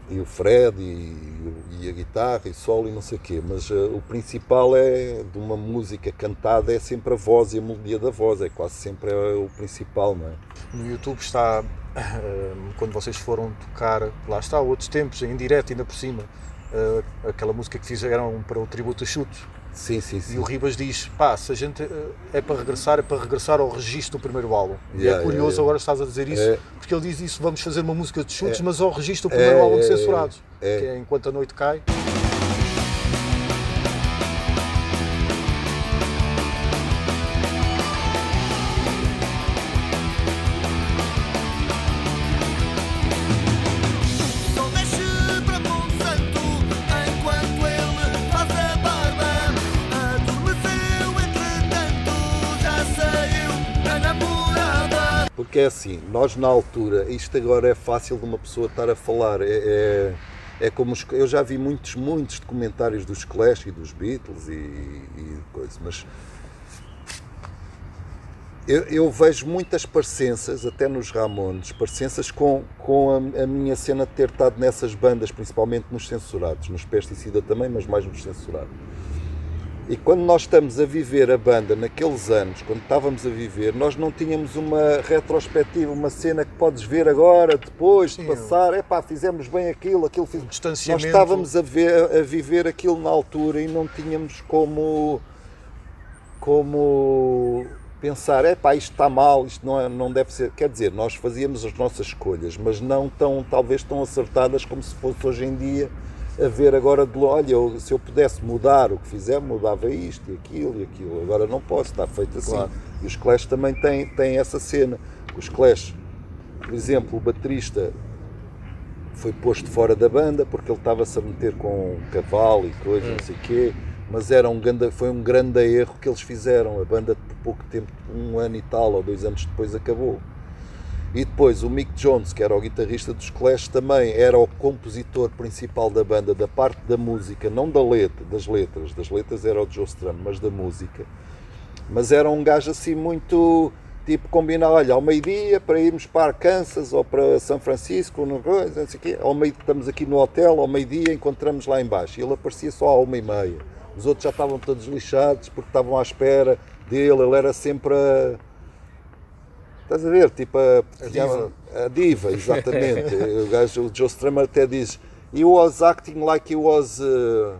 e o Fred e, e a guitarra e solo e não sei o quê, mas ah, o principal é de uma música cantada é sempre a voz e a melodia da voz, é quase sempre é o principal, não é? No YouTube está, eh, quando vocês foram tocar, lá está, outros tempos, em direto ainda por cima, eh, aquela música que fizeram para o tributo a. Sim, sim, E sim. o Ribas diz: pá, se a gente eh, é para regressar, é para regressar ao registro do primeiro álbum. e Yeah, é curioso yeah, yeah. agora estás a dizer isso, É. porque ele diz isso: vamos fazer uma música de chutes, É. mas ao registro do primeiro É, álbum de. Censurados, É. que é Enquanto a Noite Cai. É assim, nós na altura, isto agora é fácil de uma pessoa estar a falar, é, é, é como os, eu já vi muitos, muitos documentários dos Clash e dos Beatles e, e coisas, mas eu, eu vejo muitas parecenças, até nos Ramones, parecenças com, com a, a minha cena de ter estado nessas bandas, principalmente nos censurados, nos Pesticida também, mas mais nos censurados. E quando nós estamos a viver a banda naqueles anos, quando estávamos a viver, nós não tínhamos uma retrospectiva, uma cena que podes ver agora, depois de passar, é pá, fizemos bem aquilo, aquilo fiz. Nós distanciamento. estávamos a, ver, a viver aquilo na altura e não tínhamos como como pensar, é pá, isto está mal, isto não, é, não deve ser. Quer dizer, nós fazíamos as nossas escolhas, mas não tão, talvez tão acertadas como se fosse hoje em dia a ver agora de olha, se eu pudesse mudar o que fizer, mudava isto e aquilo e aquilo. Agora não posso, está feito assim. Claro. E os Clash também têm, têm essa cena. Os Clash, por exemplo, o baterista foi posto fora da banda porque ele estava-se a meter com um cavalo e coisas, não sei o quê, mas era um grande, foi um grande erro que eles fizeram. A banda, por pouco tempo, um ano e tal, ou dois anos depois, acabou. E depois o Mick Jones, que era o guitarrista dos Clash, também era o compositor principal da banda, da parte da música, não da letra, das letras. Das letras era o Joe Strummer, mas da música. Mas era um gajo assim muito tipo combinar, olha, ao meio-dia para irmos para Arkansas ou para São Francisco, não sei quê. Ao meio, estamos aqui no hotel, ao meio-dia encontramos lá embaixo. E ele aparecia só à uma e meia. Os outros já estavam todos lixados porque estavam à espera dele. Ele era sempre a. Estás a ver? Tipo a, A diva. a diva, exatamente. o gajo, o Joe Strummer até diz: He was acting like he was. uh,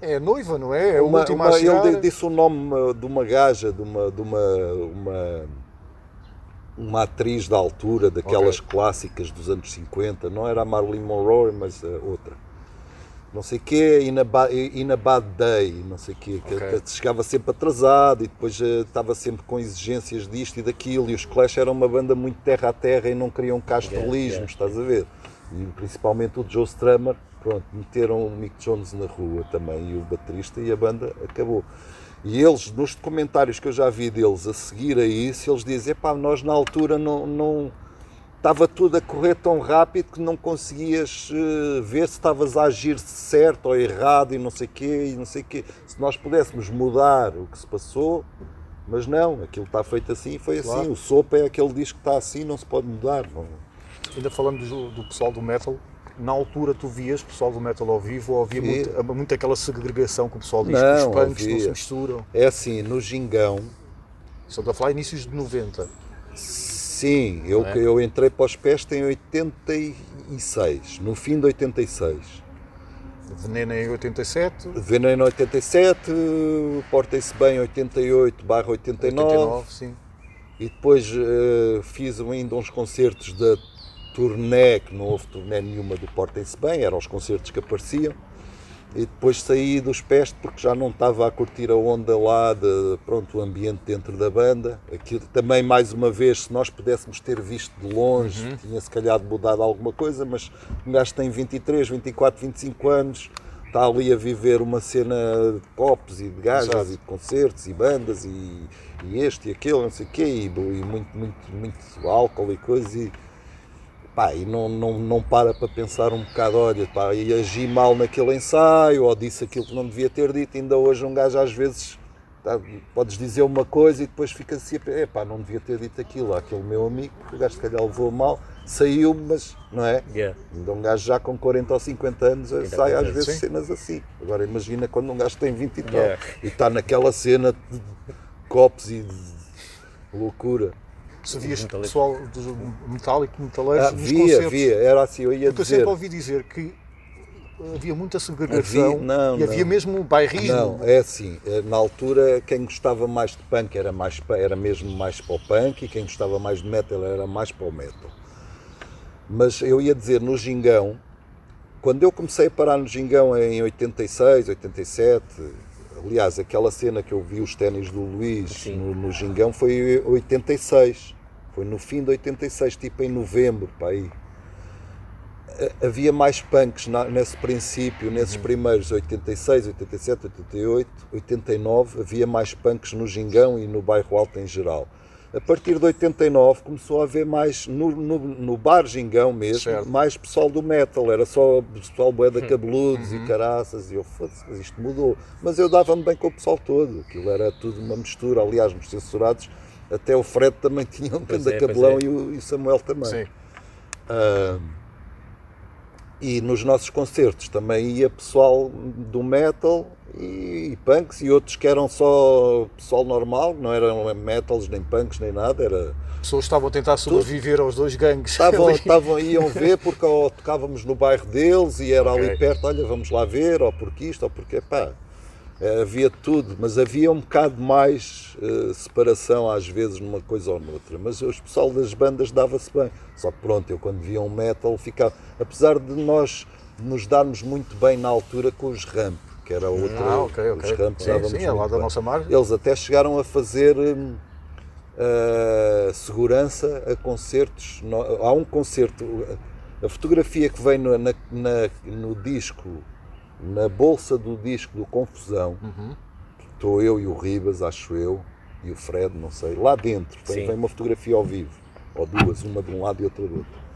É noiva, não é? É uma- uma- a chegar. ele disse o nome uh, de uma gaja, de uma, de uma, uma, uma atriz da altura, daquelas clássicas dos anos 50, não era a Marilyn Monroe, mas a outra. Não sei o quê, in a, ba, in a Bad Day, não sei o quê, que Ok. que chegava sempre atrasado e depois uh, estava sempre com exigências disto e daquilo. E os Clash eram uma banda muito terra a terra e não queriam castrolismos, Yeah, yeah. estás a ver? E principalmente o Joe Strummer, pronto, meteram o Mick Jones na rua também e o baterista e a banda acabou. E eles, nos documentários que eu já vi deles a seguir a isso, eles dizem, epá, nós na altura não, não estava tudo a correr tão rápido que não conseguias eh, ver se estavas a agir certo ou errado e não sei quê, e não sei quê. Se nós pudéssemos mudar o que se passou, mas não, aquilo está feito assim e foi Claro. assim. O Sopa é aquele disco que está assim, não se pode mudar. Não. Ainda falando do, do pessoal do metal, na altura tu vias pessoal do metal ao vivo ou havia Via. muito, muito aquela segregação que o pessoal diz Não, que os punks não havia. se misturam. É assim, no Gingão, Estamos a falar inícios de 90. Sim, eu, é? eu entrei para os pés em 86, no fim de 86. Veneno em 87, Veneno em 87, Portem-se Bem 88 barra 89, 89, sim. e depois eh, fiz ainda uns concertos da turnê, que não houve turnê nenhuma do Portem-se Bem, eram os concertos que apareciam, e depois saí dos pés porque já não estava a curtir a onda lá, de, pronto, o ambiente dentro da banda. Aquilo, também, mais uma vez, se nós pudéssemos ter visto de longe, tinha se calhar mudado alguma coisa, mas um gajo tem 23, 24, 25 anos, está ali a viver uma cena de copos e de gajas Exato. e de concertos e bandas e, e este e aquele, não sei o quê, e, e muito, muito, muito álcool e coisa. E, pá, e não, não, não para para pensar um bocado, olha, pá, e agi mal naquele ensaio, ou disse aquilo que não devia ter dito, ainda hoje um gajo às vezes tá, podes dizer uma coisa e depois fica assim, é pá, não devia ter dito aquilo àquele meu amigo, porque o gajo se calhar levou mal, saiu, mas não é? Yeah. Ainda um gajo já com 40 ou 50 anos eh, sai às vezes cenas assim. Agora imagina quando um gajo tem 20 e tal Yeah. e está naquela cena de copos e de loucura. Se vias pessoal metálico, metaleiros, Ah, nos via, concertos. via, era assim, eu ia Porque eu dizer. sempre ouvi dizer que havia muita segregação Havia- não, e havia não. mesmo um bairrismo. Não, é assim, eh, na altura quem gostava mais de punk era, mais, era mesmo mais para o punk e quem gostava mais de metal era mais para o metal. Mas eu ia dizer, no Gingão, quando eu comecei a parar no Gingão em 86, 87, aliás, aquela cena que eu vi os ténis do Luís no, no Gingão foi 86, foi no fim de 86, tipo em novembro, para aí havia mais punks na- nesse princípio, nesses primeiros 86, 87, 88, 89, havia mais punks no Gingão e no bairro Alto em geral. A partir de 89 começou a haver mais, no, no, no bar Gingão mesmo, Certo. mais pessoal do metal, era só pessoal boeda cabeludos e caraças, e eu, isto mudou. Mas eu dava-me bem com o pessoal todo, aquilo era tudo uma mistura, aliás, nos censurados, até o Fred também tinha um Pois canda é, cabelão é. e, o, Samuel também. Sim. Ah, e nos nossos concertos também ia pessoal do metal e, e punks e outros que eram só pessoal normal, não eram metals nem punks nem nada, era Pessoas estavam a tentar sobreviver aos dois gangues. estavam, ali. estavam iam ver porque ou tocávamos no bairro deles e era ali Ok. perto, olha, vamos lá ver, ou porque isto, ou porque pá. Eh, Havia tudo, mas havia um bocado mais eh, separação às vezes numa coisa ou noutra. Mas o pessoal das bandas dava-se bem. Só que pronto, eu quando via um metal ficava. Apesar de nós nos darmos muito bem na altura com os ramp, que era outra. Ah, ok, ok. Os ramp Sim, sim, é lá da bem. nossa margem. Eles até chegaram a fazer hum, ah, segurança a concertos. Há um concerto, a fotografia que vem no, na- na- no disco, na bolsa do disco do Confusão, Uhum. estou eu e o Ribas, acho eu, e o Fred, não sei, lá dentro, vem, Sim. vem uma fotografia ao vivo, ou duas, uma de um lado e outra do outro.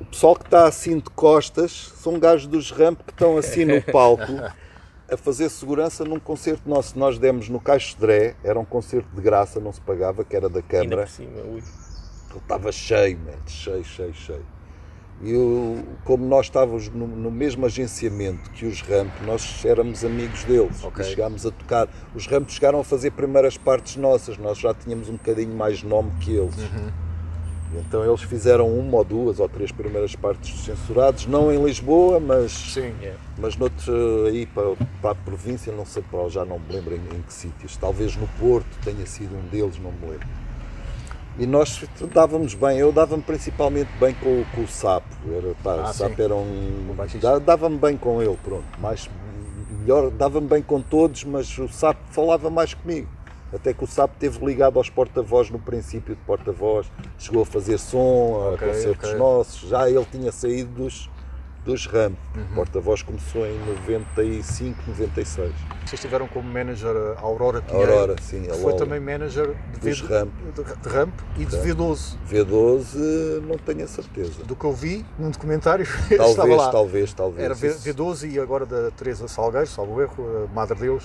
O pessoal que está assim de costas são gajos dos ramp que estão assim no palco a fazer segurança num concerto nosso. Nós demos no Caixo Dré, era um concerto de graça, não se pagava, que era da Ainda Câmara. por cima, ui. Estava cheio, man, cheio, cheio, cheio. E eu, como nós estávamos no, no mesmo agenciamento que os Ramp, nós éramos amigos deles. Ok. E chegámos a tocar. Os Ramp chegaram a fazer primeiras partes nossas, nós já tínhamos um bocadinho mais nome que eles. E Então eles fizeram uma ou duas ou três primeiras partes dos censurados, não em Lisboa, mas, Sim. Yeah. mas noutro aí para, para a província, não sei para, já não me lembro em, em que sítios. Talvez no Porto tenha sido um deles, não me lembro. E nós dávamos bem, eu dava-me principalmente bem com, o- com o Sapo. Era, pá, Ah, o Sapo sim. era um. Dava-me bem com ele, pronto. Mais, melhor, dava-me bem com todos, mas o Sapo falava mais comigo. Até que o Sapo esteve ligado aos porta-voz no princípio de porta-voz, chegou a fazer som a Ok, concertos ok. nossos, já ele tinha saído dos, dos RAM. Uhum. Porta-voz começou em 95, 96. Vocês tiveram como manager a Aurora Pinheiro. Aurora, sim, que a foi também manager de, Dos V- Ramp. de, Ramp e de V12. V12, não tenho a certeza. Do que eu vi num documentário, Talvez, talvez, talvez. Era V- Isso- V12 e agora da Teresa Salgueiro, salvo erro, Madre Deus,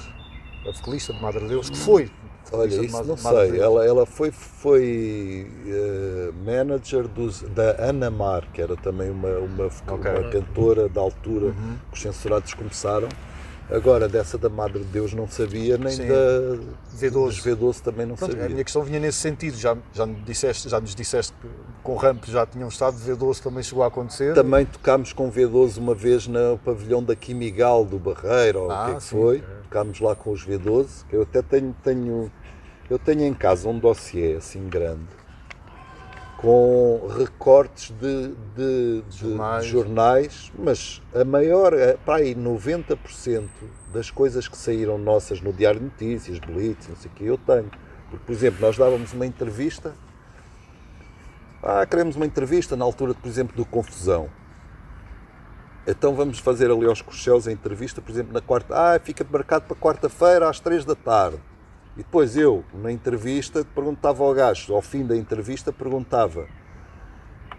a vocalista de Madre Deus, que foi. Olha, isso Madre- não sei. Ela, ela foi, foi eh, manager dos, da Ana Mar, que era também uma, uma, Ok. Uhum. uma cantora da altura que os censurados começaram. Agora, dessa da Madre de Deus não sabia, nem Sim. da V12. dos V12 também não Pronto, a sabia. minha questão vinha nesse sentido. Já, já, me disseste, já nos disseste que com Ramp já tinham estado, V12 também chegou a acontecer. Também tocámos com V12 uma vez no pavilhão da Quimigal do Barreiro, ou Ah, o que é que foi. Tocámos lá com os V12, que eu até tenho, tenho, eu tenho em casa um dossiê assim grande, com recortes de, de- de- de Jornais. jornais, mas a maior, é, para aí 90% das coisas que saíram nossas no Diário de Notícias, Blitz, não sei o que, eu tenho. Porque, por exemplo, nós dávamos uma entrevista, ah, queremos uma entrevista na altura, por exemplo, do Confusão. Então vamos fazer ali aos Corcéus a entrevista, por exemplo, na quarta. Ah, fica marcado para quarta-feira às três da tarde. E depois eu, na entrevista, perguntava ao gajo, ao fim da entrevista, perguntava: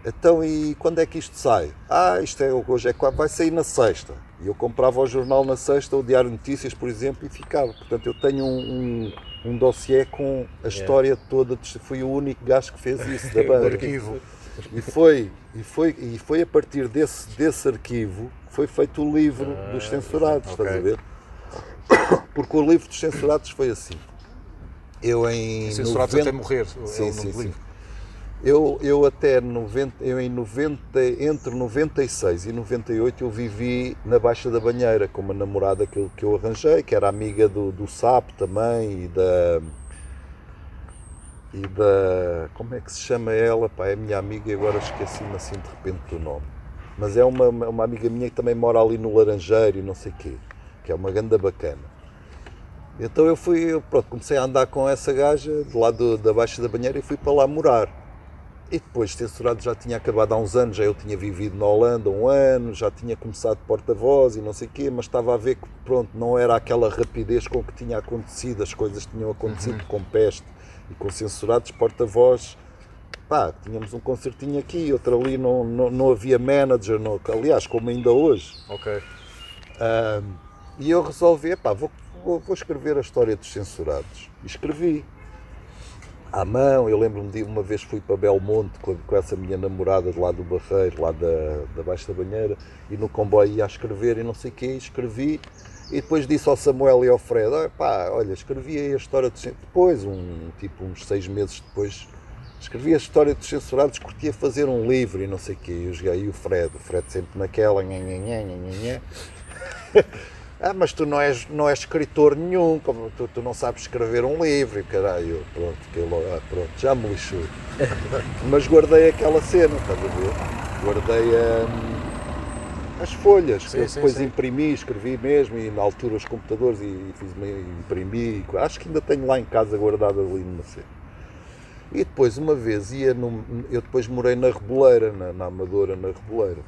Então e quando é que isto sai? Ah, isto é hoje, é, vai sair na sexta. E eu comprava o jornal na sexta, o Diário de Notícias, por exemplo, e ficava. Portanto, eu tenho um, um, um dossiê com a história toda. de- Fui o único gajo que fez isso da banda. arquivo. E foi, e foi, e foi a partir desse, desse arquivo que foi feito o livro dos censurados, estás a ver? Porque o livro dos censurados foi assim. Eu em. Censurados 90 até morrer. é Sim, sim, sim. Eu, eu até 90, eu em 90, entre 96 e 98 eu vivi na Baixa da Banheira com uma namorada que eu, que eu arranjei, que era amiga do, do Sapo também e da. E da. Como é que se chama ela? Pá, é minha amiga e agora esqueci-me assim de repente do nome. Mas é uma, uma amiga minha que também mora ali no Laranjeiro e não sei quê, que é uma ganda bacana. Então eu fui, eu, pronto, comecei a andar com essa gaja de lá do- da Baixa da Banheira e fui para lá morar. E depois, censurado já tinha acabado há uns anos, já eu tinha vivido na Holanda um ano, já tinha começado porta-voz e não sei o quê, mas estava a ver que, pronto, não era aquela rapidez com que tinha acontecido, as coisas tinham acontecido com peste e com censurados, porta-voz, pá, tínhamos um concertinho aqui, outro ali, não, não, não havia manager, não, aliás, como ainda hoje. Ok. Ahm, e eu resolvi, pá, vou, vou, vou escrever a história dos censurados. E escrevi. À mão, eu lembro-me de uma vez fui para Belmonte com, com essa minha namorada de lá do Barreiro, lá da, da Baixa da Banheira, e no comboio ia a escrever e não sei o quê, escrevi. E depois disse ao Samuel e ao Fred, "Ah, pá, olha, escrevi a história dos cen-" Depois, um, tipo uns seis meses depois, escrevi a história dos censurados, curtia fazer um livro e não sei o quê. E eu joguei aí o Fred, o Fred sempre naquela, nhã, nhã, nhã, nhã, nhã. Ah, mas tu não és, não és escritor nenhum, como tu, tu não sabes escrever um livro, e caralho, pronto, ah, pronto, já me lixou. mas guardei aquela cena, estás a ver? Guardei hum, as folhas, que eu sim, depois sim. imprimi, escrevi mesmo, e na altura os computadores, e, fiz, imprimi, acho que ainda tenho lá em casa guardado ali numa cena. E depois, uma vez, ia num, eu depois morei na Reboleira, na, na Amadora, na Reboleira.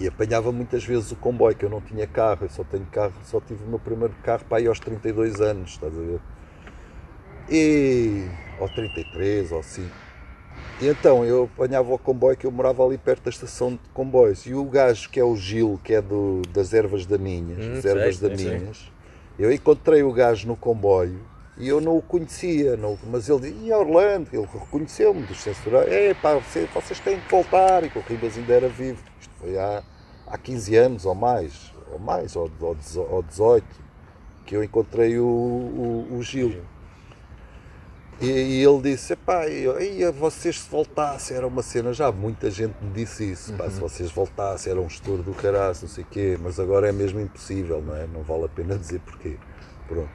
E apanhava muitas vezes o comboio, que eu não tinha carro, eu só tenho carro, só tive o meu primeiro carro para aí aos 32 anos, estás a ver? E. ou 33, ou assim. E então eu apanhava o comboio que eu morava ali perto da estação de comboios. E o gajo que é o Gil, que é do, das Ervas Daninhas, Hum, das sei, Ervas sei, Daninhas, eu encontrei o gajo no comboio e eu não o conhecia, não, mas ele dizia, e Orlando, ele reconheceu-me dos censurados, é pá, você- vocês têm que voltar, e que o Ribas ainda era vivo. Isto foi há, há 15 anos ou mais, ou mais, ou, ou, ou 18, que eu encontrei o, o, o Gil. E, e ele disse, pá, vocês se voltassem, era uma cena, já muita gente me disse isso, pá, se vocês voltassem era um estouro do caraço, não sei o quê, mas agora é mesmo impossível, não é? Não vale a pena dizer porquê. Pronto.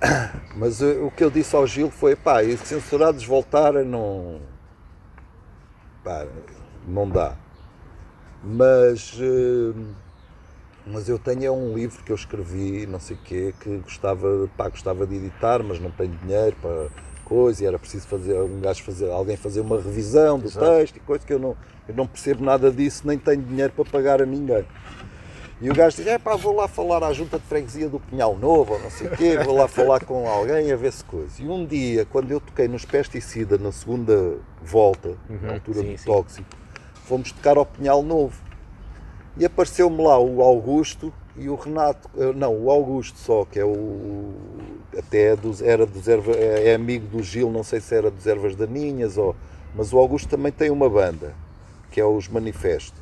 Mas eh, o que eu disse ao Gil foi, pá, e se censurados voltarem, não. pá, não dá. Mas. eh, mas eu tenho é um livro que eu escrevi, não sei o quê, que gostava, pá, gostava de editar, mas não tenho dinheiro para coisa, e era preciso fazer, um gajo fazer, alguém fazer uma revisão do texto e coisa que eu não, eu não percebo nada disso, nem tenho dinheiro para pagar a ninguém. E o gajo diz, é pá, vou lá falar à junta de freguesia do Pinhal Novo, ou não sei o quê, vou lá falar com alguém a ver se coisa. E um dia, quando eu toquei nos pesticida na segunda volta, na altura sim, do sim. tóxico, fomos tocar ao Pinhal Novo. E apareceu-me lá o Augusto e o Renato, eh, não, o Augusto só, que é o. Até é dos, era dos erva, é, é amigo do Gil, não sei se era dos Ervas Daninhas, ou, mas o Augusto também tem uma banda, que é os Manifesto.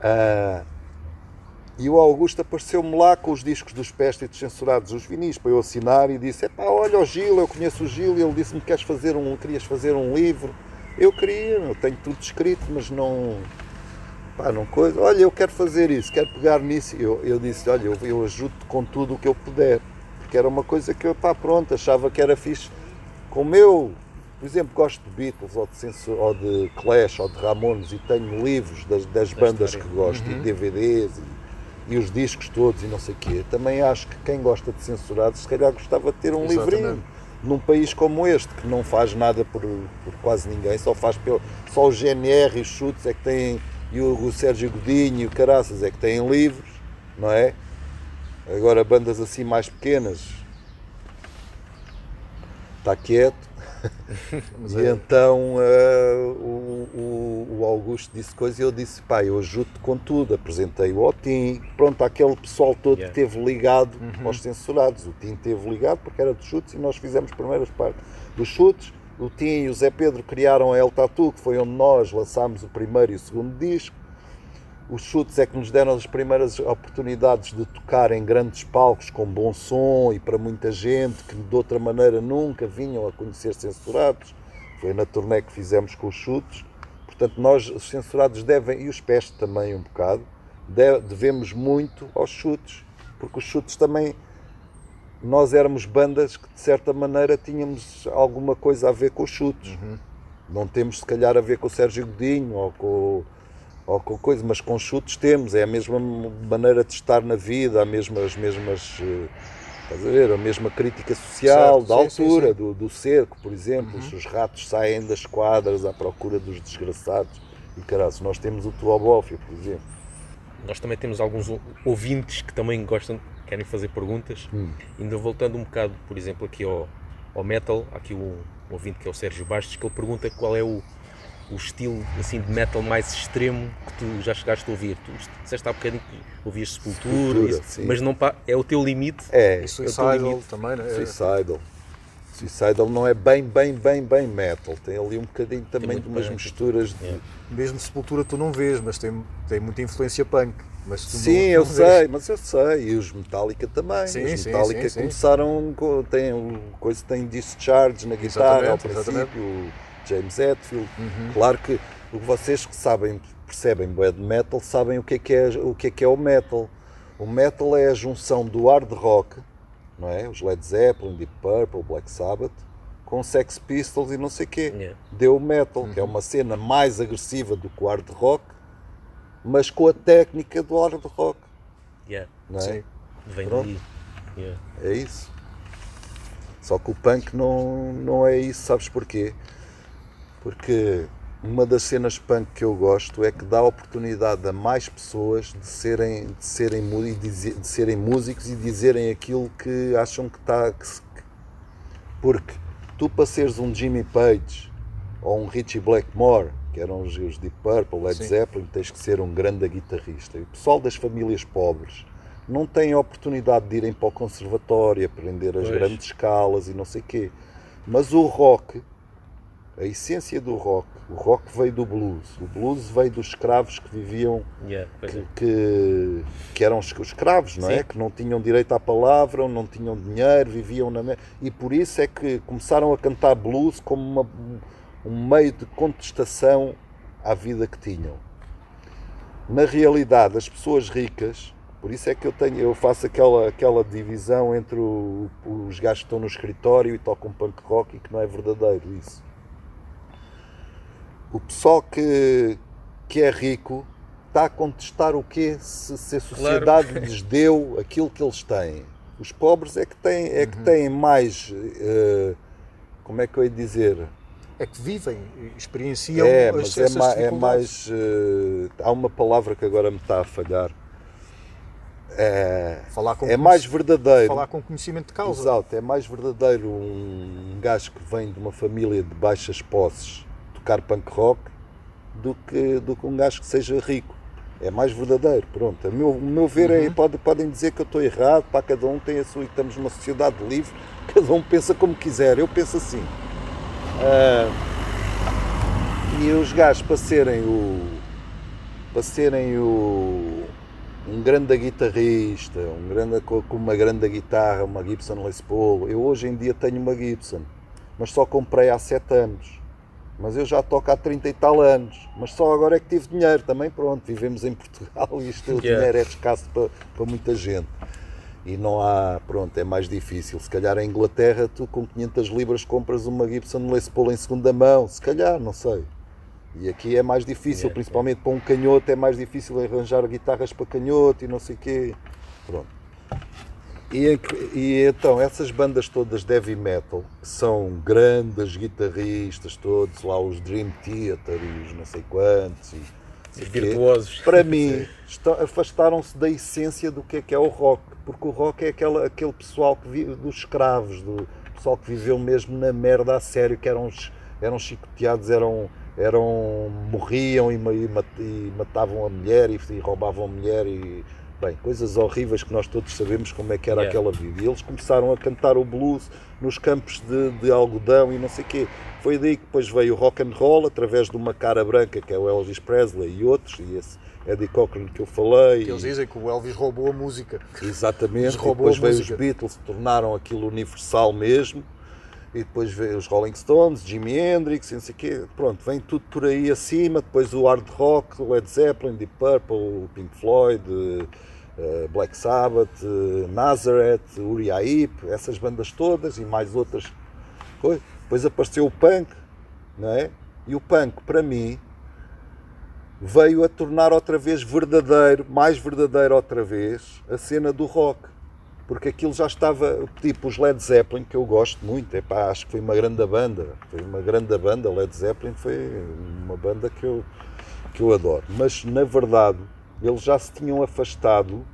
Ah, e o Augusto apareceu-me lá com os discos dos Pestes censurados, os vinis, para eu assinar e disse: Epá, olha o Gil, eu conheço o Gil, e ele disse-me que queres fazer um, querias fazer um livro. Eu queria, eu tenho tudo escrito, mas não. Pá, não coisa. Olha, eu quero fazer isso, quero pegar nisso. Eu, eu disse: Olha, eu, eu ajudo-te com tudo o que eu puder. Porque era uma coisa que eu, pá, pronto, achava que era fixe. Como eu, por exemplo, gosto de Beatles ou de, Censor, ou de Clash ou de Ramones e tenho livros das, das bandas história. que gosto e DVDs e, e os discos todos e não sei o quê. Também acho que quem gosta de censurados se calhar gostava de ter um Exatamente. livrinho. Num país como este, que não faz nada por, por quase ninguém, só faz pelo, só o GNR e os chutes é que têm, e o, o Sérgio Godinho e o Caraças é que têm livros, não é? Agora bandas assim mais pequenas, está quieto. E é- então eh, o, o- o Augusto disse coisa e eu disse, pá, eu ajudo-te com tudo. Apresentei o Otim, pronto, aquele pessoal todo Yeah. que esteve ligado aos censurados. O Tim esteve ligado porque era dos chutes e nós fizemos primeiras partes dos chutes. O Tim e o Zé Pedro criaram a El Tatu, que foi onde nós lançámos o primeiro e o segundo disco. Os chutes é que nos deram as primeiras oportunidades de tocar em grandes palcos com bom som e para muita gente que de outra maneira nunca vinham a conhecer censurados. Foi na turnê que fizemos com os chutes. Portanto, nós, os censurados, devem, e os pés também um bocado, de- devemos muito aos chutes, porque os chutes também, nós éramos bandas que de certa maneira tínhamos alguma coisa a ver com os chutes. Não temos se calhar a ver com o Sérgio Godinho ou com, ou com coisa, mas com chutes temos, é a mesma maneira de estar na vida, a mesma, as mesmas. eh, Estás a ver? A mesma crítica social Certo, da sim, sim, altura, sim. Do, do cerco, por exemplo. Os ratos saem das quadras à procura dos desgraçados. E caralho, nós temos o Tuobófia, por exemplo. Nós também temos alguns ou- ouvintes que também gostam, querem fazer perguntas. Hum. Ainda voltando um bocado, por exemplo, aqui ao, ao metal, há aqui um, ouvinte que é o Sérgio Bastos, que ele pergunta qual é o, o estilo assim, de metal mais extremo que tu já chegaste a ouvir. Tu disseste há bocadinho que ouvias Sepultura, Sepultura, isso, mas não é o teu limite. É, E Eu Suicidal limite. também, né? Suicidal. Suicidal não é bem, bem, bem, bem metal. Tem ali um bocadinho também de umas punk. misturas de. É. Mesmo Sepultura tu não vês, mas tem, tem muita influência punk. Mas tu não- Sim, não eu vês. sei, mas eu sei. E os Metallica também. Sim, os sim, Metallica sim, sim. começaram com. Tem, o- coisa tem discharge na guitarra ao Exatamente, exatamente. princípio, o James Hetfield. Uhum. Claro que vocês que sabem, percebem de metal, sabem o que, é que é, o que é que é o metal. O metal é a junção do hard rock, não é? Os Led Zeppelin, Deep Purple, Black Sabbath, com Sex Pistols e não sei o quê. Yeah. Deu o metal, que é uma cena mais agressiva do que o hard rock, mas com a técnica do hard rock. Yeah, Não é? Sim. vem daí. Yeah. É isso. Só que o punk não, não é isso, sabes porquê? Porque uma das cenas punk que eu gosto é que dá oportunidade a mais pessoas de serem, de serem, de serem músicos e dizerem aquilo que acham que está. Que- porque tu para seres um Jimmy Page ou um Richie Blackmore, que eram os, os Deep Purple, Led Sim. Zeppelin, tens que ser um grande guitarrista. E o pessoal das famílias pobres não tem a oportunidade de irem para o conservatório, aprender as Pois. grandes escalas e não sei quê. Mas o rock, a essência do rock, o rock veio do blues. O blues veio dos escravos que viviam Yeah, pois é. que, que, que eram os os escravos, não é? Sim. Que não tinham direito à palavra, não tinham dinheiro, viviam na. E por isso é que começaram a cantar blues como uma- um meio de contestação à vida que tinham. Na realidade, as pessoas ricas, por isso é que eu tenho, eu faço aquela, aquela divisão entre o- os gajos que estão no escritório e tocam punk rock e que não é verdadeiro isso. O pessoal que, que é rico está a contestar o quê? Se, se a sociedade lhes deu aquilo que eles têm. Os pobres é que têm, é que têm mais. eh, como é que eu ia dizer? É que vivem, experienciam É, as, mas é, ma- é mais. eh, há uma palavra que agora me está a falhar. É, Falar com é mais verdadeiro. falar com conhecimento de causa. Exato, é mais verdadeiro um gajo que vem de uma família de baixas posses tocar punk rock do que, do que um gajo que seja rico. É mais verdadeiro, pronto. A meu, o meu ver é, pode, podem dizer que eu estou errado, para cada um tem a sua, e estamos numa sociedade livre, cada um pensa como quiser, eu penso assim. Ah, e os gajos para serem o. para serem o. um grande guitarrista, um grande, com uma grande guitarra, uma Gibson Les Paul. Eu hoje em dia tenho uma Gibson, mas só comprei há 7 anos. Mas eu já toco há 30 e tal anos. Mas só agora é que tive dinheiro também. Pronto, vivemos em Portugal e isto, o Yeah. dinheiro é escasso para, para muita gente. E não há, pronto, é mais difícil. Se calhar em Inglaterra tu com 500 libras compras uma Gibson Les Paul em segunda mão. Se calhar, não sei. E aqui é mais difícil, Yeah, principalmente para um canhoto, é mais difícil arranjar guitarras para canhoto e não sei quê. Pronto. E, em- e então, essas bandas todas de heavy metal, que são grandes guitarristas todos, lá os Dream Theater e os não sei quantos, e, Virtuosos. para mim, afastaram-se da essência do que é que é o rock, porque o rock é aquela, aquele pessoal que vive dos escravos, do pessoal que viveu mesmo na merda a sério, que eram, eram chicoteados, eram, eram, morriam e, e matavam a mulher e, e roubavam a mulher e bem, coisas horríveis que nós todos sabemos como é que era Yeah. aquela vida. E eles começaram a cantar o blues nos campos de, de algodão e não sei o quê. Foi daí que depois veio o rock and roll através de uma cara branca que é o Elvis Presley e outros, e esse Eddie Cochran que eu falei. Que eles e- dizem que o Elvis roubou a música. Exatamente, e roubou depois a veio os música. Beatles, tornaram aquilo universal mesmo. e depois vem os Rolling Stones, Jimi Hendrix, e não sei o quê. Pronto, vem tudo por aí acima. Depois o hard rock, Led Zeppelin, Deep Purple, Pink Floyd, Black Sabbath, eh, Nazareth, Uriah Heep, essas bandas todas e mais outras coisas. Depois apareceu o punk, não é? E o punk, para mim, veio a tornar outra vez verdadeiro, mais verdadeiro outra vez, a cena do rock. Porque aquilo já estava, tipo os Led Zeppelin, que eu gosto muito, epá, acho que foi uma grande banda, foi uma grande banda, Led Zeppelin foi uma banda que eu, que eu adoro. Mas, na verdade, eles já se tinham afastado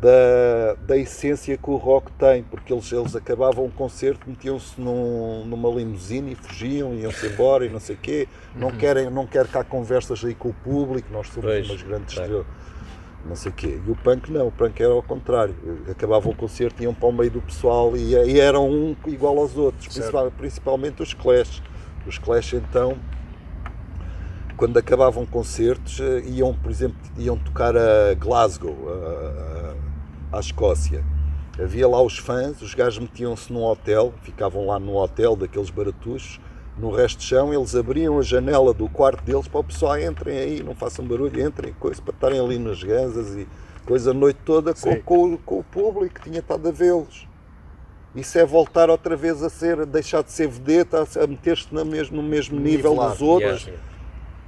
da, da essência que o rock tem, porque eles, eles acabavam um concerto, metiam-se num- numa limusine e fugiam, iam-se embora e não sei o quê. Não, querem, não quer cá conversas aí com o público, nós somos Pois, umas grandes claro. estrelas, não sei o quê. E o punk não, o punk era ao contrário. Acabava o concerto, iam para o meio do pessoal e, e eram um igual aos outros, principal- principalmente os Clash. Os Clash então quando acabavam concertos, eh, iam, por exemplo, iam tocar a Glasgow, a, a, à Escócia. Havia lá os fãs, os gajos metiam-se num hotel, ficavam lá num hotel daqueles baratuchos, no resto de chão, eles abriam a janela do quarto deles para o pessoal, entrem aí, não façam barulho, entrem, coisa, para estarem ali nas gansas e coisa a noite toda com, com, o- com o público que tinha estado a vê-los. Isso é voltar outra vez a ser, a deixar de ser vedeta, a, a meter-se na mesmo, no mesmo nível dos outros Yeah.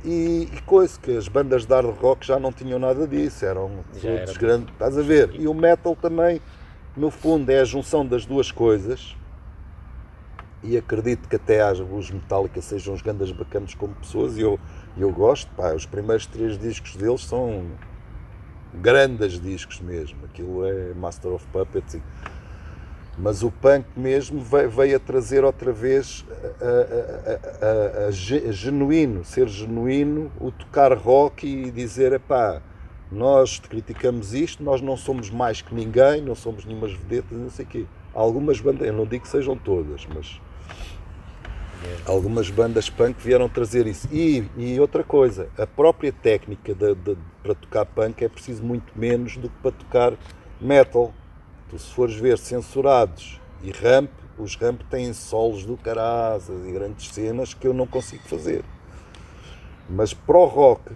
E, e coisa, que as bandas de hard rock já não tinham nada disso, eram era todos tudo. grandes, estás a ver? E o metal também, no fundo, é a junção das duas coisas. E acredito que até os Metallica sejam os grandes bacanas como pessoas, e eu, eu gosto, pá, os primeiros três discos deles são grandes discos mesmo, aquilo é Master of Puppets. e- mas o punk mesmo veio, veio a trazer outra vez a, a- a- a- a ge- genuíno, ser genuíno, o tocar rock e dizer, epá, nós criticamos isto, nós não somos mais que ninguém, não somos nenhumas vedetas, não sei o quê. Algumas bandas, eu não digo que sejam todas, mas algumas bandas punk vieram trazer isso. E, e outra coisa, a própria técnica de- de- para tocar punk é preciso muito menos do que para tocar metal. Tu se fores ver censurados e ramp, os ramp têm solos do caraças e grandes cenas que eu não consigo fazer. Mas para o rock,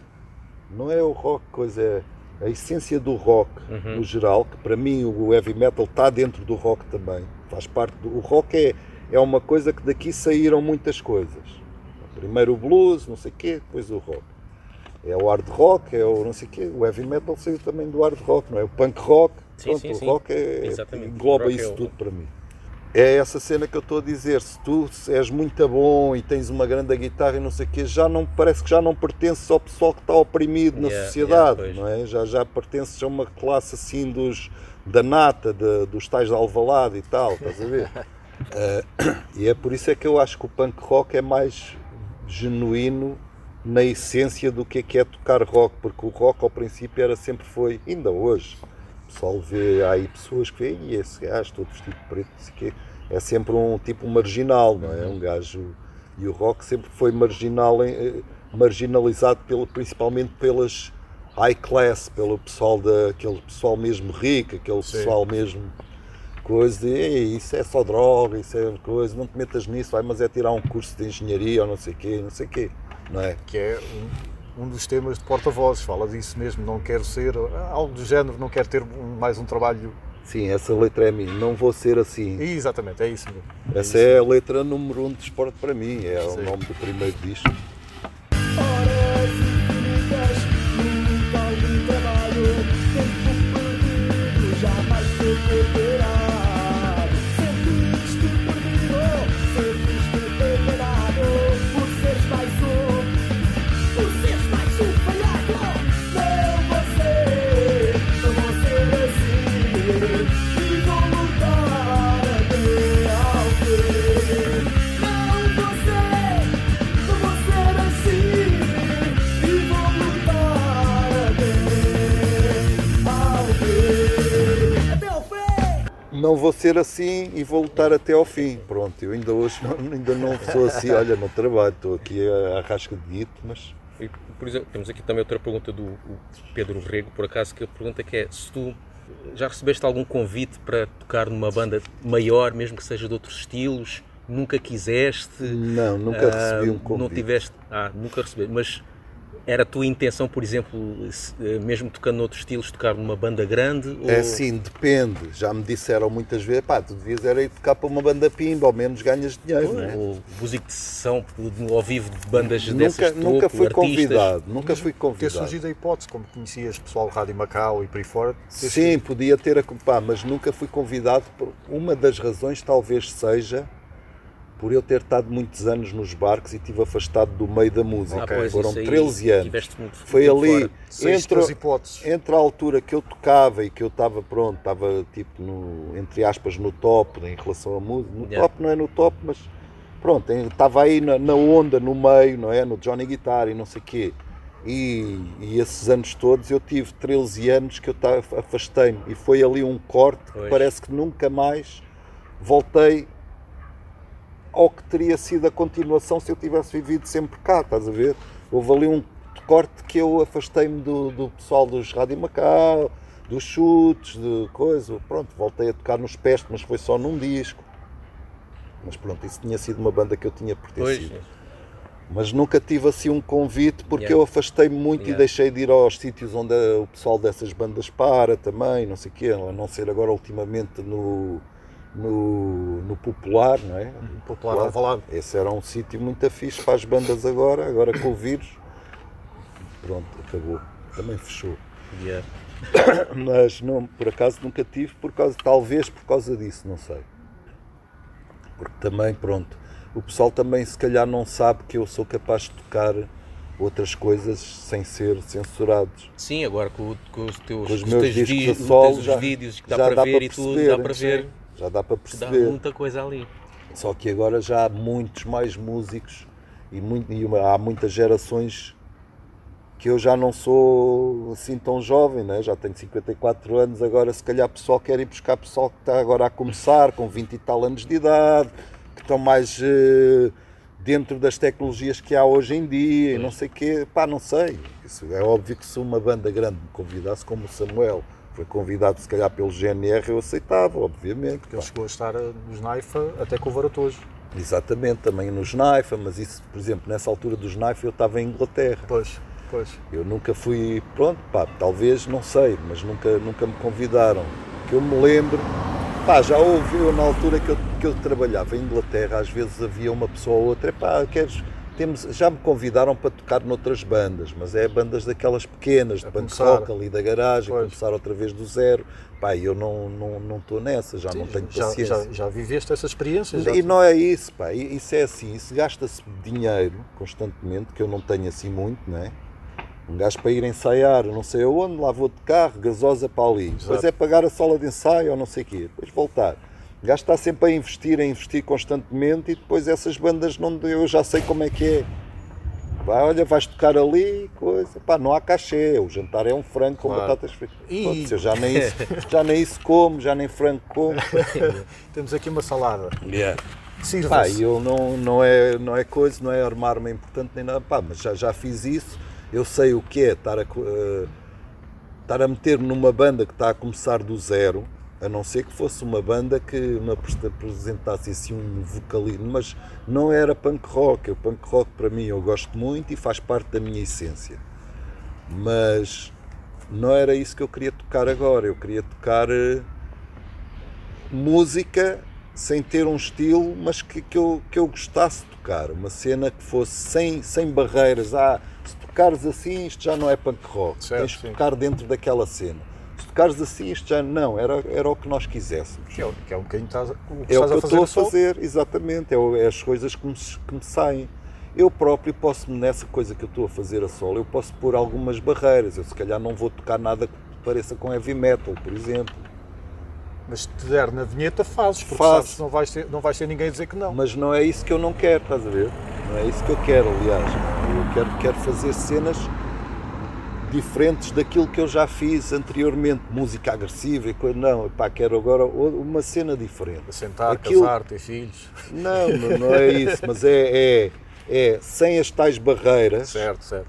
não é o rock coisa, é a essência do rock no geral, que para mim o heavy metal está dentro do rock também, faz parte do. O rock é, é uma coisa que daqui saíram muitas coisas. Primeiro o blues, não sei o quê, depois o rock. É o hard rock, é o não sei o quê, o heavy metal saiu também do hard rock, não é? O punk rock, Sim, pronto, sim, o rock é, Exatamente. engloba é isso o- tudo para mim. É essa cena que eu estou a dizer, se tu és muito bom e tens uma grande guitarra e não sei o quê, já não, parece que já não pertences ao pessoal que está oprimido na Yeah, sociedade, yeah, não é? Já, já pertences a uma classe assim dos, da nata, de- dos tais de Alvalade e tal, estás a ver? Eh, e é por isso é que eu acho que o punk rock é mais genuíno na essência do que é que é tocar rock, porque o rock ao princípio era sempre foi, ainda hoje, pessoal vê há aí pessoas que veem, e esse gajo todo vestido de preto, não sei o quê, é sempre um tipo marginal, não é? Um gajo. E o rock sempre foi marginal, eh, marginalizado pelo, principalmente pelas high class, pelo pessoal da, aquele pessoal mesmo rico, aquele Sim. pessoal mesmo coisa, "Ei, isso é só droga, isso é coisa, não te metas nisso, vai, mas é tirar um curso de engenharia ou não sei o quê, não sei o quê, não é? que é um, um dos temas de porta-vozes, fala disso mesmo, não quero ser, algo do género, não quero ter um- mais um trabalho. Sim, essa letra é minha, não vou ser assim. Exatamente, é isso mesmo. Essa é a letra número um de esporte para mim, é o Sim. nome do primeiro disco. Horas infinitas Não vou ser assim e vou lutar até ao fim. Pronto, eu ainda hoje não, ainda não sou assim, olha, no trabalho, estou aqui a, a rasca de guito, mas E, por exemplo, temos aqui também outra pergunta do Pedro Rego, por acaso, que a pergunta que é se tu já recebeste algum convite para tocar numa banda maior, mesmo que seja de outros estilos, nunca quiseste? Não, nunca Ah, recebi um convite. Não tiveste. Ah, nunca recebi. Mas era a tua intenção, por exemplo, eh, mesmo tocando noutros estilos, tocar numa banda grande? Ou... É assim, depende. Já me disseram muitas vezes, pá, tu devias era ir tocar para uma banda pimba, ao menos ganhas dinheiro, não é? Ou músico de sessão de- ao vivo de bandas Nunca, dessas de nunca topo, fui artistas. convidado, nunca fui Ter convidado. surgido a hipótese, como conhecias pessoal do Rádio Macau e por aí fora. ter Sim, podia ter a pá, mas nunca fui convidado. Por... Uma das razões talvez seja por eu ter estado muitos anos nos barcos e estive afastado do meio da música. Ah, pois, Foram isso aí 13 anos. muito Foi tempo ali, entre, entre a altura que eu tocava e que eu estava pronto, estava tipo no, entre aspas no top em relação à música. No Yeah. top não é no top, mas pronto, estava aí na, na onda, no meio, não é? No Johnny Guitar e não sei o quê. E, e esses anos todos eu tive 13 anos que eu afastei-me e foi ali um corte que parece que nunca mais voltei ao que teria sido a continuação se eu tivesse vivido sempre cá, estás a ver? Houve ali um corte que eu afastei-me do, do pessoal dos Rádio Macau, dos chutes, de coisa. Pronto, voltei a tocar nos Peste, mas foi só num disco. Mas pronto, isso tinha sido uma banda que eu tinha Pois, pertencido. Mas nunca tive assim um convite porque Yeah. eu afastei-me muito Yeah. e deixei de ir aos sítios onde o pessoal dessas bandas para também, não sei o quê, a não ser agora ultimamente no, no, no Popular, não é? Popular Alvalade. Esse era um sítio muito para as bandas agora, agora com o vírus. Pronto, acabou. Também fechou. yeah. Mas não, por acaso nunca tive, por causa, talvez por causa disso, não sei. Porque também, pronto, o pessoal também se calhar não sabe que eu sou capaz de tocar outras coisas sem ser censurados. Sim, agora com, com os teus, Com os meus discos a solo já, vídeos que dá para ver e tudo, dá para ver. Já dá para Dá perceber. muita coisa ali. Só que agora já há muitos mais músicos e, muito, e uma- há muitas gerações que eu já não sou assim tão jovem, né? já tenho 54 anos, agora se calhar o pessoal quer ir buscar pessoal que está agora a começar, com 20 e tal anos de idade, que estão mais eh, dentro das tecnologias que há hoje em dia e não sei o quê, pá, não sei. Isso é óbvio que se uma banda grande me convidasse, como o Samuel, foi convidado se calhar pelo GNR, eu aceitava, obviamente. Porque ele chegou a estar eh, nos Naifa até com o Varatojo. Exatamente, também nos Naifa, mas isso, por exemplo, nessa altura dos Naifa eu estava em Inglaterra. Pois, pois. Eu nunca fui, pronto, pá, talvez, não sei, mas nunca, nunca me convidaram. Que eu me lembro, pá, já houve, eu na altura que eu, que eu trabalhava em Inglaterra, às vezes havia uma pessoa ou outra, pá, queres, temos, já me convidaram para tocar noutras bandas, mas é bandas daquelas pequenas, de punk rock ali da garagem, Pois. começar outra vez do zero. Pá, eu não estou não, não estou nessa, já não tenho já, paciência. já, já viveste essa experiência? Já E não é isso, pá. Isso é assim, isso gasta-se dinheiro constantemente, que eu não tenho assim muito, não é? Um gajo para ir ensaiar, não sei aonde, lá vou de carro, gasosa para ali. Depois é pagar a sala de ensaio ou não sei o quê. Depois voltar. O gajo está sempre a investir, a investir constantemente e depois essas bandas não eu já sei como é que é. Vai, olha, vais tocar ali, coisa. Pá, não há cachê. O jantar é um frango com Claro. batatas fritas. E- Pode ser, já nem isso, já nem isso como, já nem frango como. Temos aqui uma salada. Pá, Sirva-se. e eu não, não, é, não é coisa, não é armar-me importante nem nada, pá, mas já, já fiz isso, eu sei o que é estar a, eh, estar a meter-me numa banda que está a começar do zero, a não ser que fosse uma banda que me apres- apresentasse assim um vocalismo, mas não era punk rock, o punk rock para mim eu gosto muito e faz parte da minha essência, mas não era isso que eu queria tocar agora, eu queria tocar eh, música sem ter um estilo, mas que, que, eu, que eu gostasse de tocar. Uma cena que fosse sem, sem barreiras. Ah, se tocares assim, isto já não é punk rock. Certo, Tens sim. tocar dentro daquela cena. Se tocares assim, isto já não. Era, era o que nós quiséssemos. Que é, que é um bocadinho estás, o que É o estás que eu a fazer. estou a só. fazer, exatamente. É, é as coisas que me, que me saem. Eu próprio posso, nessa coisa que eu estou a fazer a solo, eu posso pôr algumas barreiras. Eu se calhar não vou tocar nada que pareça com heavy metal, por exemplo. Mas se te der na vinheta, fazes, porque Faço. sabes não vais, ter, não vais ter ninguém a dizer que não. Mas não é isso que eu não quero, estás a ver? Não é isso que eu quero, aliás. Eu quero, quero fazer cenas diferentes daquilo que eu já fiz anteriormente. Música agressiva e coisa. Não, pá, quero agora uma cena diferente. Sentar, Aquilo- casar, ter filhos. Não, não, é isso, mas é, é, é sem as tais barreiras, Certo, certo.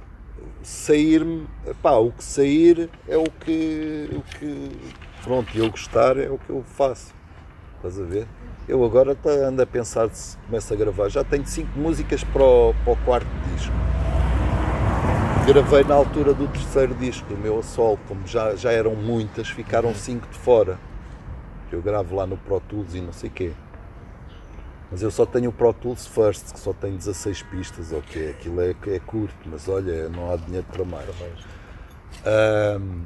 sair-me, pá, o que sair é o que, o que, pronto, eu gostar é o que eu faço. Estás a ver? Eu agora ando a pensar se começo a gravar. Já tenho cinco músicas para o, para o quarto disco. Gravei na altura do terceiro disco, do meu a sol, como já, já eram muitas, ficaram cinco de fora. Que eu gravo lá no Pro Tools e não sei quê. Mas eu só tenho o Pro Tools First, que só tem 16 pistas, ok. Aquilo é, é curto, mas olha, não há dinheiro para mais. Ahm,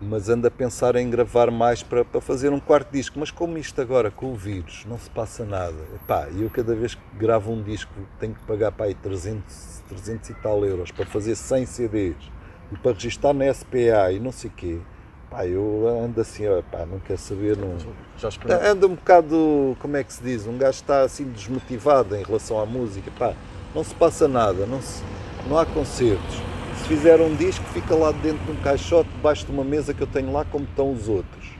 mas ando a pensar em gravar mais para, para fazer um quarto disco. Mas como isto agora, com o vírus, não se passa nada. Epá, eu cada vez que gravo um disco tenho que pagar para aí 300, 300 e tal euros para fazer 100 CDs e para registar na SPA e não sei o quê. Pá, eu ando assim, ó, pá, não quero saber, não... Anda um bocado, como é que se diz, um gajo está assim desmotivado em relação à música, pá, não se passa nada, não, se- não há concertos. Se fizer um disco, fica lá dentro de um caixote, debaixo de uma mesa que eu tenho lá, como estão os outros.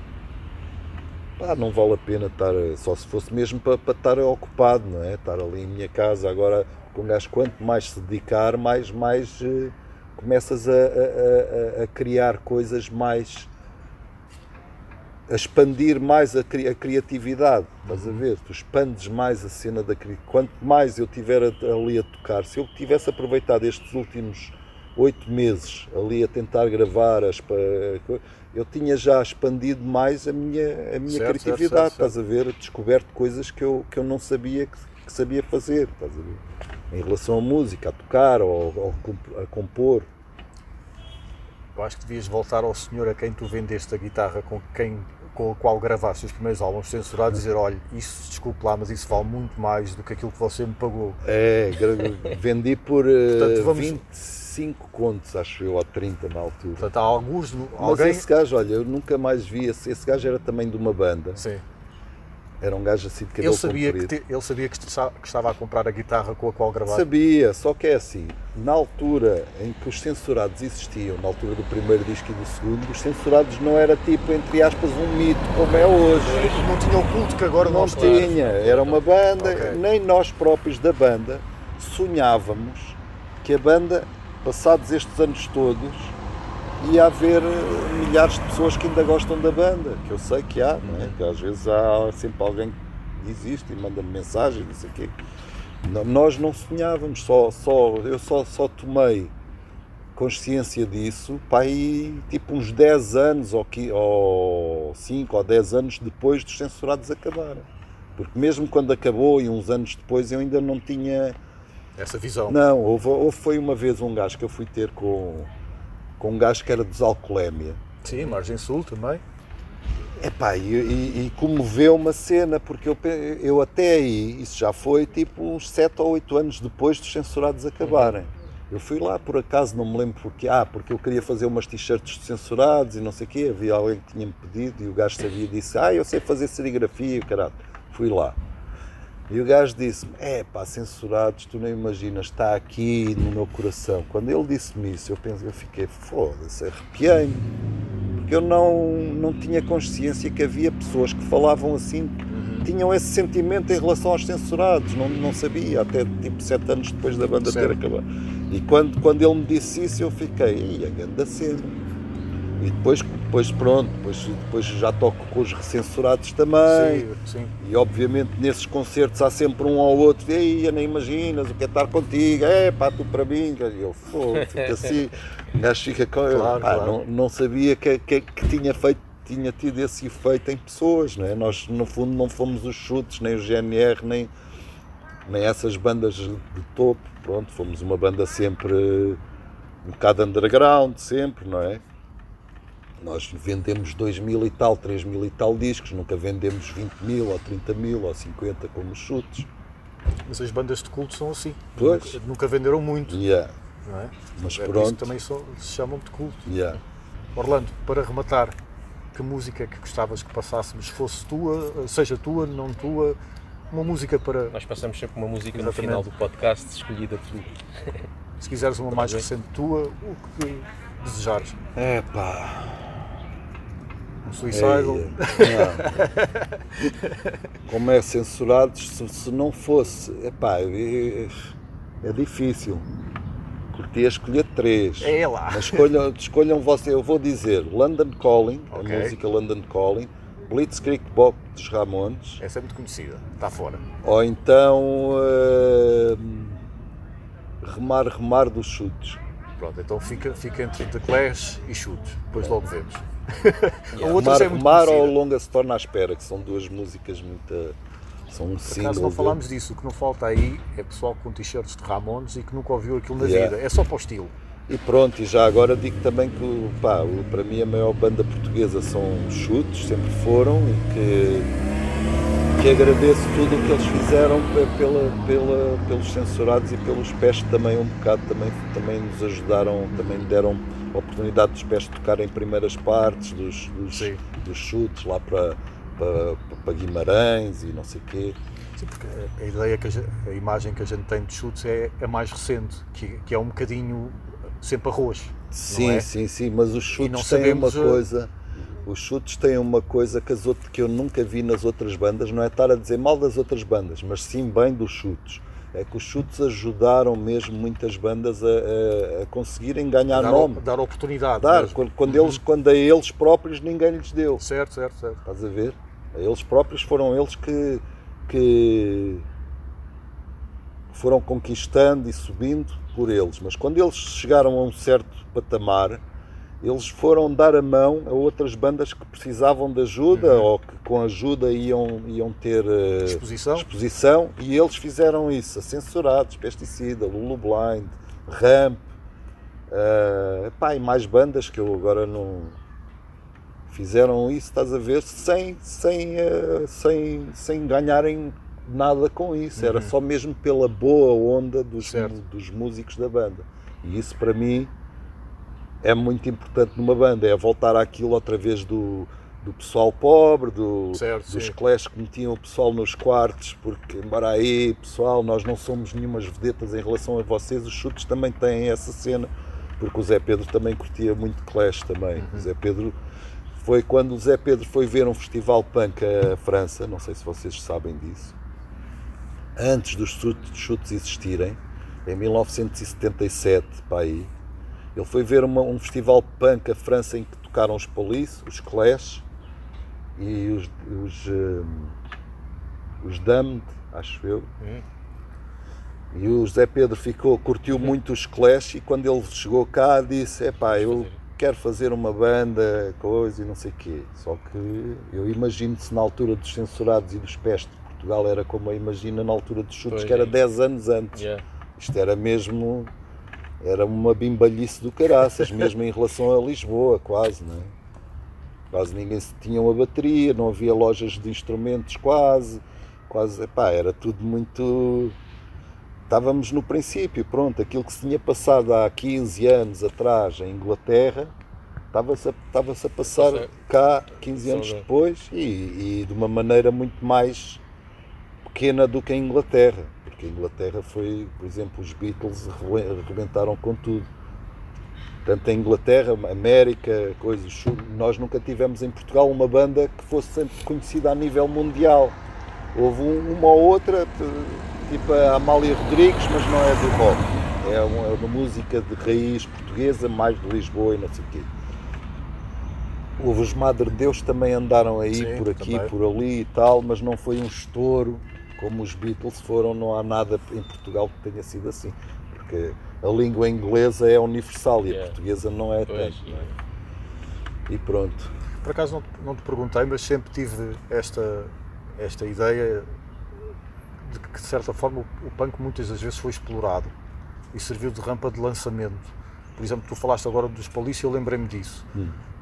Pá, não vale a pena estar, só se fosse mesmo para, para estar ocupado, não é? Estar ali em minha casa, agora, um gajo, quanto mais se dedicar, mais, mais eh, começas a, a- a- a criar coisas mais a expandir mais a, cri- a criatividade, estás a ver? Tu expandes mais a cena da criatividade. Quanto mais eu tiver ali a tocar, se eu tivesse aproveitado estes últimos oito meses ali a tentar gravar, as, eu tinha já expandido mais a minha, a minha Certo, criatividade, certo, certo, estás a ver? Descoberto coisas que eu, que eu não sabia que, que sabia fazer, estás a ver? Em relação à música, a tocar ou, ou a compor. Eu acho que devias voltar ao senhor a quem tu vendeste a guitarra com quem com a qual gravaste os primeiros álbuns censurados e dizer, olha, isso desculpe lá, mas isso vale muito mais do que aquilo que você me pagou. É, vendi por eh, Portanto, vamos- 25 contos, acho eu, ou 30 na altura. Portanto, há alguns, Mas alguém... esse gajo, olha, eu nunca mais vi. Esse, esse gajo era também de uma banda. Sim. Era um gajo assim de cabelo Ele sabia, que comprido. te- ele sabia que, que estava a comprar a guitarra com a qual gravaste. Sabia, só que é assim, na altura em que os censurados existiam, na altura do primeiro disco e do segundo, os censurados não era tipo, entre aspas, um mito como é hoje. Não tinha o culto que agora Não nós tinha, era uma banda, Ok. nem nós próprios da banda sonhávamos que a banda, passados estes anos todos, ia haver eh, milhares de pessoas que ainda gostam da banda, que eu sei que há, não é? Que às vezes há sempre alguém que existe e manda-me mensagem, não sei o quê. Nós não sonhávamos, só, só, eu só, só tomei consciência disso, pá, aí, tipo uns 10 anos ou, ou 5 ou 10 anos depois dos censurados acabarem. Porque mesmo quando acabou e uns anos depois eu ainda não tinha. Essa visão. Não, houve, houve foi uma vez um gajo que eu fui ter com, com um gajo que era dos Alcoolémia. Sim, Margem Sul também. Epá, e, e, e comoveu uma cena, porque eu, eu até aí, isso já foi tipo uns 7 ou 8 anos depois dos censurados acabarem. Eu fui lá por acaso, não me lembro porque, ah, porque eu queria fazer umas t-shirts de censurados e não sei o quê, havia alguém que tinha-me pedido e o gajo sabia disse, ah, eu sei fazer serigrafia, e caralho. Fui lá. E o gajo disse-me, é pá, censurados, tu nem imaginas, está aqui no meu coração. Quando ele disse-me isso, eu pensei, eu fiquei, foda-se, arrepiei-me. Porque eu não, não tinha consciência que havia pessoas que falavam assim, tinham esse sentimento em relação aos censurados, não, não sabia, até tipo sete anos depois da banda ter Certo. acabado. E quando, quando ele me disse isso, eu fiquei, ia, grande cena. E depois, depois pronto, depois, depois já toco com os recensurados também. Sim, sim. E obviamente nesses concertos há sempre um ou outro, ei, nem imaginas o que é estar contigo, é pá, tu para mim, e eu fica assim, o gajo fica com. Claro, pá, claro. Não, não sabia que, que, que tinha feito, tinha tido esse efeito em pessoas, não é? Nós no fundo não fomos os chutes, nem o GNR, nem, nem essas bandas de topo, pronto, fomos uma banda sempre um bocado underground, sempre, não é? Nós vendemos 2 mil e tal, 3 mil e tal discos, nunca vendemos 20 mil ou 30 mil ou 50 como os chutes. Mas as bandas de culto são assim. Pois. Nunca, nunca venderam muito, Yeah, não é? mas É por isso pronto. também são- se chamam de culto. Yeah. Orlando, para rematar, que música que gostavas que passássemos, fosse tua, seja tua, não tua, uma música para, Nós passamos sempre uma música no Exatamente. final do podcast escolhida por. se quiseres uma mais recente tua, o que desejares. É pá. Um Suicidal, Não. Como é censurados, se, se não fosse, epá, é, é difícil. Curtia escolher três. é lá. Mas escolham, escolham você, eu vou dizer London Calling, Ok. a música London Calling, Blitzkrieg Bop dos Ramones, Essa é muito conhecida, está fora. ou então eh, Remar Remar dos Chutes. Pronto, então fica, fica entre The Clash e Chutes, depois logo vemos. Remar outra já é muito Remar ou. Longa se torna à espera, que são duas músicas muito. são um Por acaso não falámos disso, o que não falta aí é pessoal com t-shirts de Ramones e que nunca ouviu aquilo na Yeah. vida, é só para o estilo. E pronto, e já agora digo também que pá, para mim a maior banda portuguesa são Chutes, sempre foram, e que, que agradeço tudo o que eles fizeram pe- pela, pela, pelos censurados e pelos pés também um bocado, também, também nos ajudaram, também deram oportunidade dos pés tocarem primeiras partes dos, dos, dos chutes lá para, para, para Guimarães e não sei o quê. Sim, porque a- ideia, que a, a imagem que a gente tem de chutes é, é mais recente, que, que é um bocadinho sempre arroz. Sim, é? sim, sim, mas os chutes têm uma coisa. Os chutes têm uma coisa que, as outras, que eu nunca vi nas outras bandas, não é estar a dizer mal das outras bandas, mas sim bem dos chutes. É que os chutes ajudaram mesmo muitas bandas a, a- conseguirem ganhar dar, nome. dar oportunidade. Dar, mesmo. quando, quando eles, quando a eles próprios ninguém lhes deu. Certo, certo, certo. Estás a ver? A eles próprios foram eles que, que foram conquistando e subindo por eles. Mas quando eles chegaram a um certo patamar, eles foram dar a mão a outras bandas que precisavam de ajuda ou que com ajuda iam, iam ter eh, Exposição. exposição e eles fizeram isso, a censurados, Pesticida, Lulu Blind, Ramp, eh, pá, e mais bandas que eu agora não fizeram isso, estás a ver, sem, sem, eh, sem, sem ganharem nada com isso, era só mesmo pela boa onda dos, Uhum. Certo. dos músicos da banda. E isso para mim é muito importante numa banda, é voltar àquilo outra vez do, do pessoal pobre, do, Certo, dos clash que metiam o pessoal nos quartos, porque embora aí, pessoal, nós não somos nenhumas vedetas em relação a vocês, os chutes também têm essa cena, porque o Zé Pedro também curtia muito clash também. Uhum. O Zé Pedro foi quando o Zé Pedro foi ver um festival punk à França, não sei se vocês sabem disso, antes dos chutes- chutes existirem, em 1977, para aí, ele foi ver uma- um festival punk à França em que tocaram os Police, os Clash e os, os, hum, os Damned, acho eu. E o José Pedro ficou, curtiu muito os Clash e quando ele chegou cá disse, epá, eu quero fazer uma banda, coisa e não sei o quê. Só que eu imagino se na altura dos censurados e dos pés de Portugal era como eu imagino na altura dos chutes, Pois que era é. 10 anos antes. Yeah. Isto era mesmo. Era uma bimbalhice do caraças, mesmo em relação a Lisboa, quase, não é? Quase ninguém se tinha uma bateria, não havia lojas de instrumentos, quase. Quase, epá, era tudo muito. Estávamos no princípio, pronto, aquilo que se tinha passado há 15 anos atrás em Inglaterra, estava-se a, estava-se a passar cá 15 anos depois e, e de uma maneira muito mais pequena do que a Inglaterra, porque a Inglaterra foi, por exemplo, os Beatles arre- arrebentaram com tudo. Tanto a Inglaterra, América, coisas. Nós nunca tivemos em Portugal uma banda que fosse sempre conhecida a nível mundial. Houve um- uma ou outra, tipo a Amália Rodrigues, mas não é do rock. É uma, é uma música de raiz portuguesa, mais de Lisboa e não sei o quê. Houve os Madre Deus também andaram aí Sim, por aqui, também. por ali e tal, mas não foi um estouro como os Beatles foram. Não há nada em Portugal que tenha sido assim, porque a língua inglesa é universal e a portuguesa não é Pois, tanto. não é? E pronto. Por acaso não, te- não te perguntei, mas sempre tive esta, esta ideia de que, de certa forma, o, o punk muitas das vezes foi explorado e serviu de rampa de lançamento. Por exemplo, tu falaste agora dos Police e eu lembrei-me disso.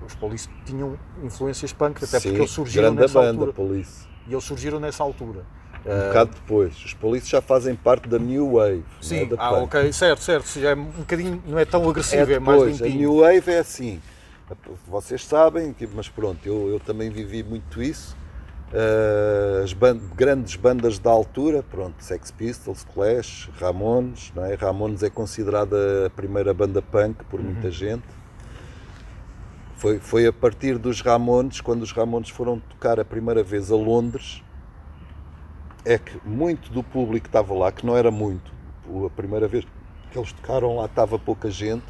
Os Police tinham influências punk, até Hum. Sim, porque eles surgiram nessa banda, altura. Police. E eles surgiram nessa altura. Um bocado depois. Os Police já fazem parte da New Wave. não é Sim, da ah, punk. ok, certo, certo. Já é um bocadinho, não é tão É agressivo, é, mais depois, a limpinho. New Wave é assim. Vocês sabem, mas pronto, eu, eu também vivi muito isso. Uh, as ban- grandes bandas da altura, pronto, Sex Pistols, Clash, Ramones, não é? Ramones é considerada a primeira banda punk por muita gente. Foi, foi a partir dos Ramones, quando os Ramones foram tocar a primeira vez a Londres, é que muito do público que estava lá, que não era muito, o- a primeira vez que eles tocaram lá estava pouca gente,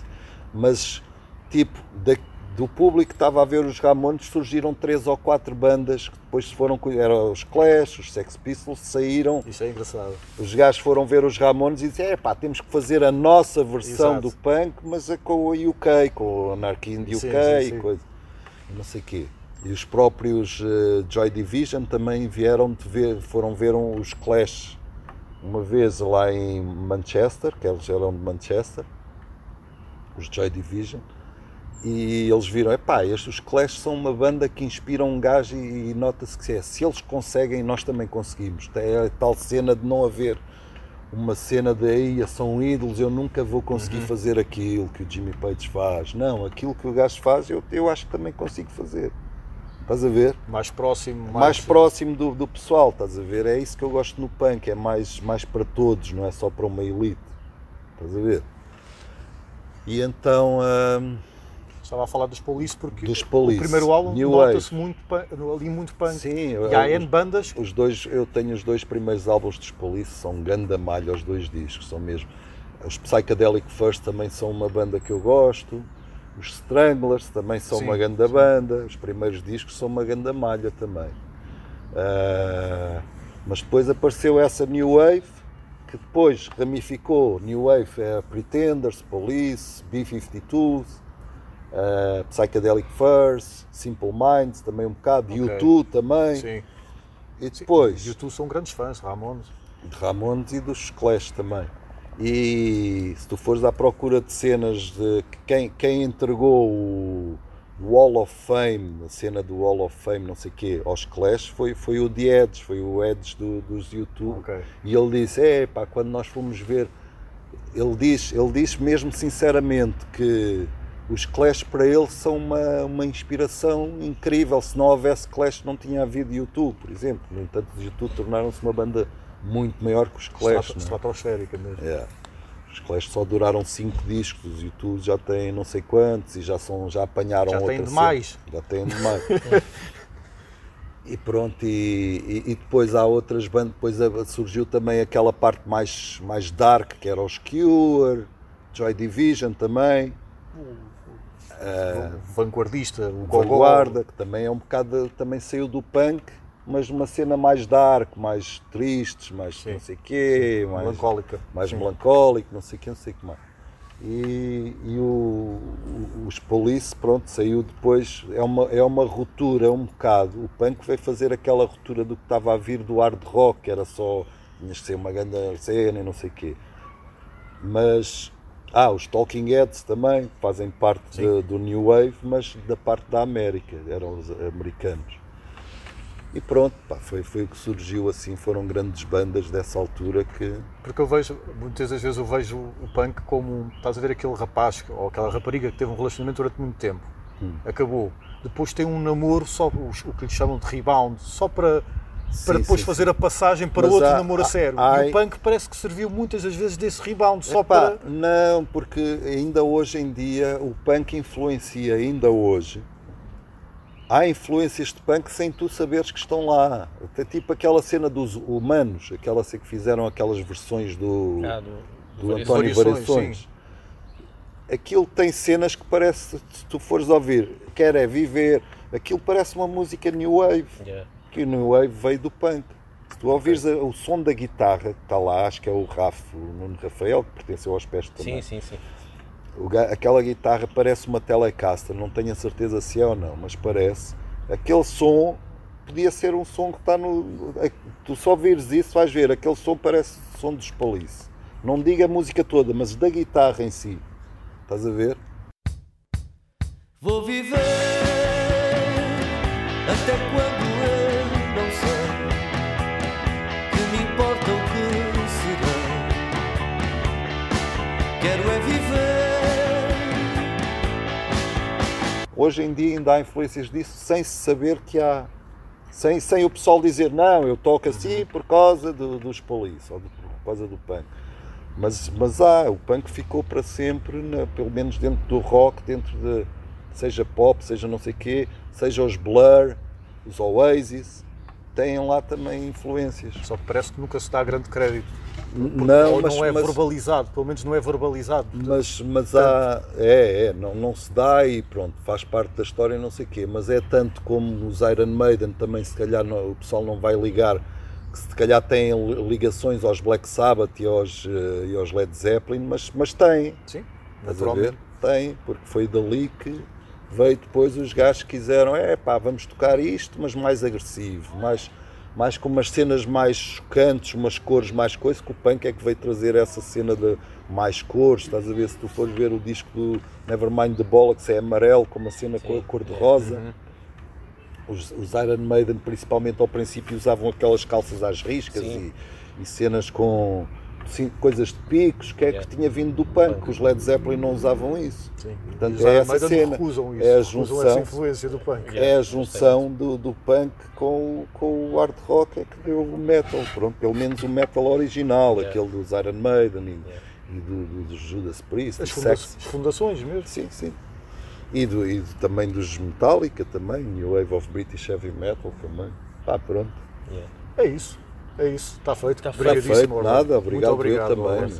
mas tipo da- do público que estava a ver os Ramones surgiram três ou quatro bandas que depois se foram eram os Clash, os Sex Pistols, saíram, Isso é engraçado. os gajos foram ver os Ramones e disseram, é pá, temos que fazer a nossa versão Exato. do punk, mas é com o UK, com o Anarchy in the Sim, UK sim, e sim. coisa, e não sei quê. E os próprios eh, Joy Division também vieram de ver, foram ver os Clash uma vez lá em Manchester, que eles eram de Manchester, os Joy Division, e eles viram, epá, estes os Clash são uma banda que inspiram um gajo e, e nota-se que é, se eles conseguem, nós também conseguimos. É a tal cena de não haver uma cena de aí são ídolos, eu nunca vou conseguir fazer aquilo que o Jimmy Page faz. Não, aquilo que o gajo faz, eu, eu acho que também consigo fazer. Estás a ver? Mais próximo, mais, mais próximo do, do pessoal, estás a ver? É isso que eu gosto no punk, é mais, mais para todos, não é só para uma elite. Estás a ver? E então, hum, Estava a falar dos Police porque Dos Police, o primeiro álbum nota-se muito ali muito punk. sim, E há N bandas os dois, eu tenho os dois primeiros álbuns dos Police, são ganda malha os dois discos, são mesmo. Os Psychedelic First também são uma banda que eu gosto. Os Stranglers também são Sim, uma ganda banda. Os primeiros discos são uma ganda malha também. Ah, mas depois apareceu essa New Wave, que depois ramificou. New Wave é Pretenders, Police, B-52, ah, Psychedelic First, Simple Minds também um bocado, Ok. U2 também. Sim. E depois E tu são grandes fãs, Ramones. de Ramones e dos Clash também. E se tu fores à procura de cenas de que quem, quem entregou o Wall of Fame, a cena do Wall of Fame, não sei o quê, aos Clash foi, foi o The Edge, foi o Edge do, dos YouTube. Ok. E ele disse, é pá, quando nós fomos ver, ele diz, ele diz mesmo sinceramente que os Clash para ele são uma, uma inspiração incrível. Se não houvesse Clash não tinha havido YouTube, por exemplo. No entanto, os YouTube tornaram-se uma banda muito maior que os Clash. É? Estratosférica mesmo. É. Os Clash só duraram 5 discos, os YouTube já têm não sei quantos e já, são, já apanharam Já outra cena. demais. Já têm demais. e pronto, e, e- e depois há outras bandas, depois surgiu também aquela parte mais, mais dark, que era os Cure, Joy Division também, O vanguardista, o. Vanguarda, que também é um bocado, também saiu do punk, mas uma cena mais dark, mais tristes, mais Sim. não sei quê, mais Melancólica. mais Sim. melancólico, não sei o que, não sei o que mais. E, e o, o- os Police, pronto, saiu depois, é uma, é uma ruptura um bocado. O punk veio fazer aquela ruptura do que estava a vir do hard rock, que era só, tinhas que ser uma grande cena e não sei o quê. Mas, ah, os Talking Heads também, fazem parte de- do New Wave, mas da parte da América, eram os americanos. E pronto, pá, foi, foi o que surgiu assim, foram grandes bandas dessa altura que, Porque eu vejo, muitas das vezes eu vejo o punk como, estás a ver aquele rapaz ou aquela rapariga que teve um relacionamento durante muito tempo, Hum. acabou, depois tem um namoro, só o que lhe chamam de rebound, só para, para Sim, depois sim, fazer sim. a passagem para Mas outro há- namoro a há- sério. há- E o punk parece que serviu muitas das vezes desse rebound, só Epá, para... Não, porque ainda hoje em dia o punk influencia, ainda hoje. Há influências de punk sem tu saberes que estão lá. Até tipo aquela cena dos humanos, aquela cena que fizeram aquelas versões do, Ah, do, do Variações. António Variações, Variações. Aquilo tem cenas que parece, se tu fores ouvir, quer é viver, aquilo parece uma música New Wave Yeah. que o New Wave veio do punk. Se tu ouvires a- o som da guitarra que está lá, acho que é o Raf, o Nuno Rafael, que pertenceu aos pés também. Sim, sim, sim. Aquela guitarra parece uma Telecaster, não tenho a certeza se é ou não, mas parece. Aquele som podia ser um som que está no. Tu só vires isso, vais ver, aquele som parece som dos Police. Não diga a música toda, mas da guitarra em si. Estás a ver? Vou viver até quando Hoje em dia ainda há influências disso sem se saber que há. Sem, sem o pessoal dizer, não, eu toco assim por causa do- dos Police ou do- por causa do punk. Mas, mas há, o punk ficou para sempre, na- pelo menos dentro do rock, dentro de seja pop, seja não sei quê, seja os Blur, os Oasis, têm lá também influências. Só que parece que nunca se dá grande crédito. Não, Ou mas, não é mas, verbalizado, pelo menos não é verbalizado. portanto, mas, mas há. É, é, não, não se dá e pronto, faz parte da história e não sei o quê. Mas é tanto como os Iron Maiden também, se calhar não- o pessoal não vai ligar, que se calhar têm ligações aos Black Sabbath e aos, eh, e aos Led Zeppelin, mas, mas tem. Sim, naturalmente. Tem, porque foi dali que veio depois os gajos que quiseram, é pá, vamos tocar isto, mas mais agressivo, mais, mais com umas cenas mais chocantes, umas cores mais coisas, que o punk é que veio trazer essa cena de mais cores, estás a ver, se tu fores ver o disco do Nevermind the Bollocks é amarelo, com uma cena cor, cor de rosa. Os, os Iron Maiden, principalmente ao princípio, usavam aquelas calças às riscas e, e cenas com sim, coisas de picos, que é Yeah. que tinha vindo do punk. Os Led Zeppelin não usavam isso. Sim. Portanto, Os é essa cena. recusam isso, É a junção. essa influência do punk. Yeah. É a junção do, do punk com, o- com o hard rock é que deu o metal, pronto, pelo menos o metal original, Yeah. aquele dos Iron Maiden e, Yeah. e do, do, do Judas Priest, As, funda- Sex. fundações mesmo. Sim, sim. E, do, e do- também dos Metallica também, New Wave of British Heavy Metal também. Pá, pronto. Yeah. É isso. É isso. Está feito. Está feito. Orlando. nada, Muito obrigado, eu obrigado também,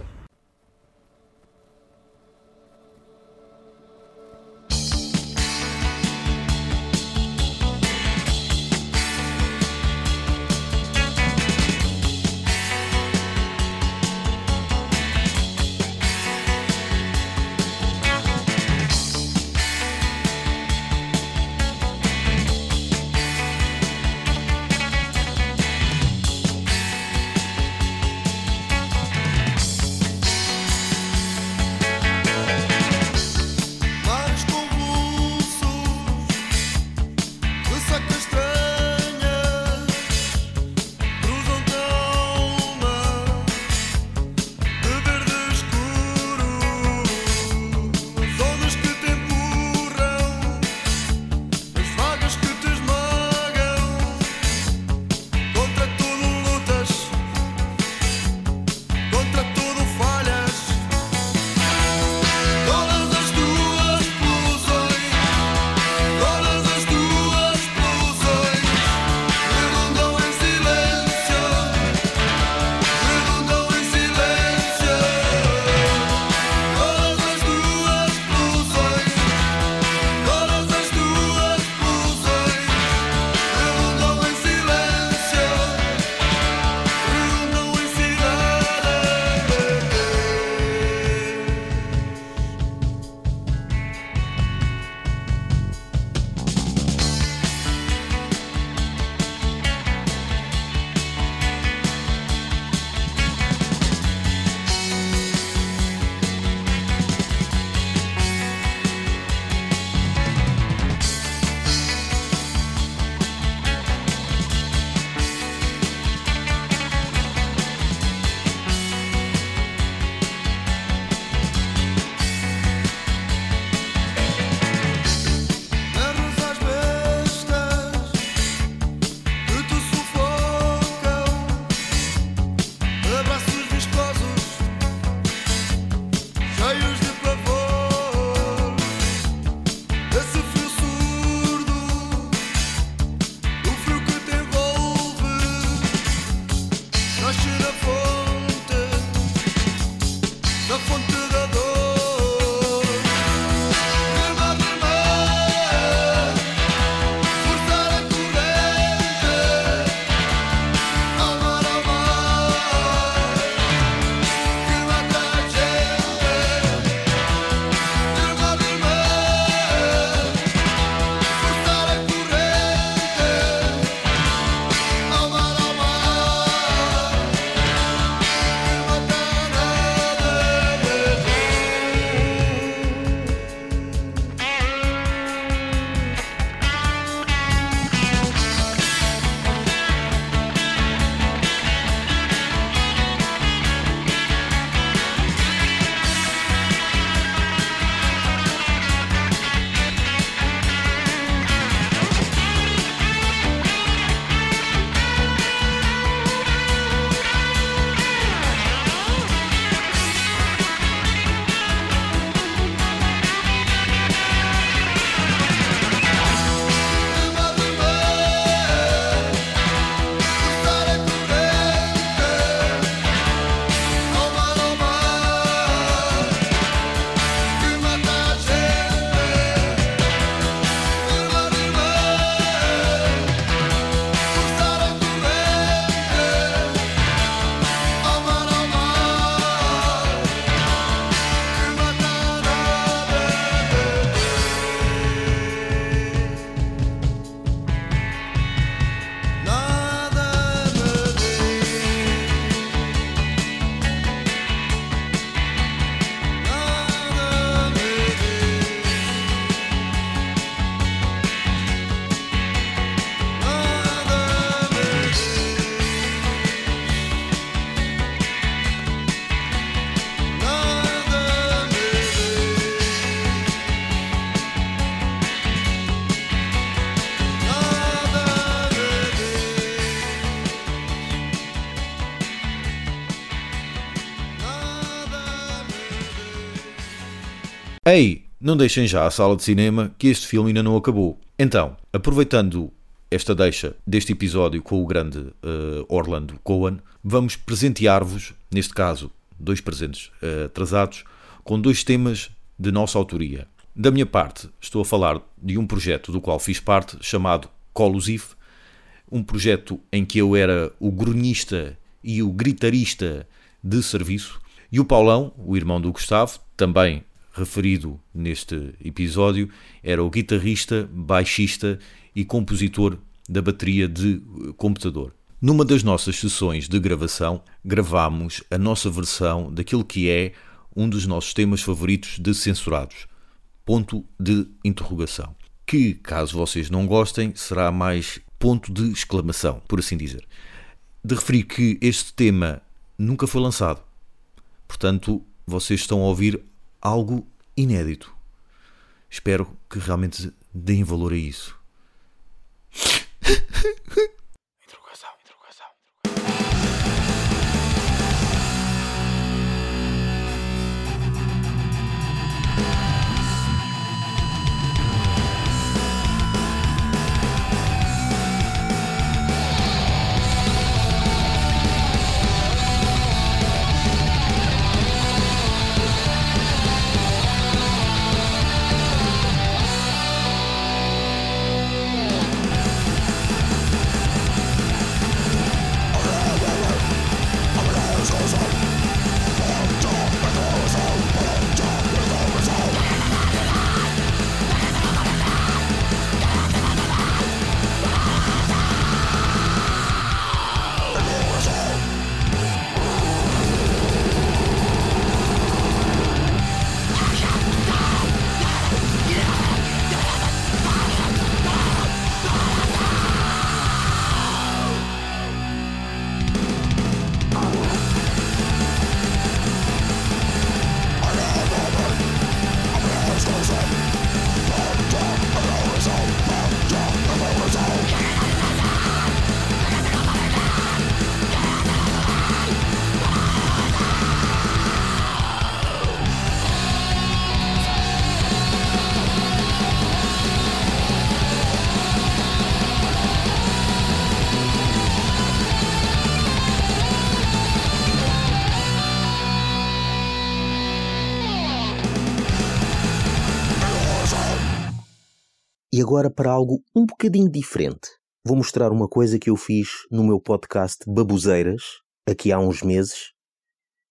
não deixem já a sala de cinema que este filme ainda não acabou. Então, aproveitando esta deixa deste episódio com o grande eh, Orlando Cohen, vamos presentear-vos, neste caso, dois presentes eh, atrasados, com dois temas de nossa autoria. Da minha parte, estou a falar de um projeto do qual fiz parte, chamado Colusif, um projeto em que eu era o grunhista e o gritarista de serviço, e o Paulão, o irmão do Gustavo, também referido neste episódio, era o guitarrista, baixista e compositor da bateria de eh, computador. Numa das nossas sessões de gravação, gravámos a nossa versão daquilo que é um dos nossos temas favoritos de censurados. Ponto de interrogação. Que, caso vocês não gostem, será mais ponto de exclamação, por assim dizer. De referir que este tema nunca foi lançado. Portanto, vocês estão a ouvir algo inédito. Espero que realmente deem valor a isso. agora para algo um bocadinho diferente. Vou mostrar uma coisa que eu fiz no meu podcast Babuzeiras, aqui há uns meses,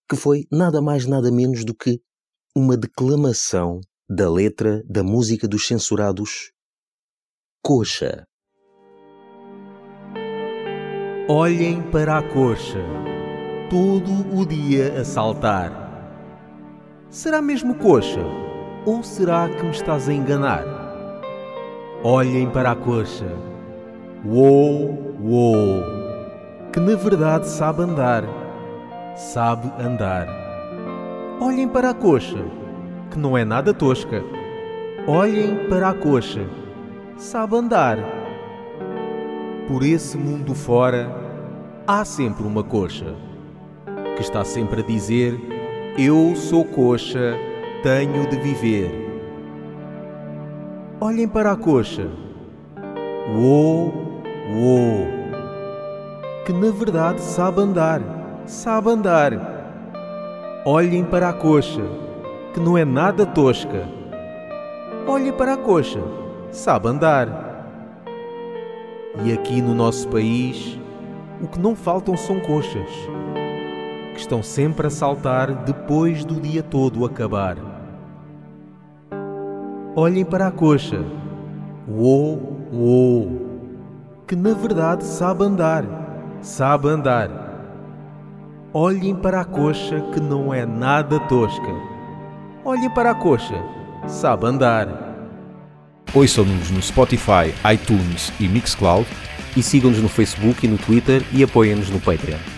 que foi nada mais nada menos do que uma declamação da letra da música dos censurados Coxa. Olhem para a coxa, todo o dia a saltar. Será mesmo coxa? Ou será que me estás a enganar? Olhem para a coxa, uou, uou, que na verdade sabe andar, sabe andar. Olhem para a coxa, que não é nada tosca. Olhem para a coxa, sabe andar. Por esse mundo fora, há sempre uma coxa que está sempre a dizer: Eu sou coxa, tenho de viver. Olhem para a coxa. Uou, uou. Que na verdade sabe andar, sabe andar. Olhem para a coxa, que não é nada tosca. Olhem para a coxa, sabe andar. E aqui no nosso país, o que não faltam são coxas, que estão sempre a saltar depois do dia todo acabar. Olhem para a coxa, uou, uou, que na verdade sabe andar, sabe andar. Olhem para a coxa que não é nada tosca. Olhem para a coxa, sabe andar. Ouçam-nos no Spotify, iTunes e Mixcloud E sigam-nos no Facebook e no Twitter e apoiem-nos no Patreon.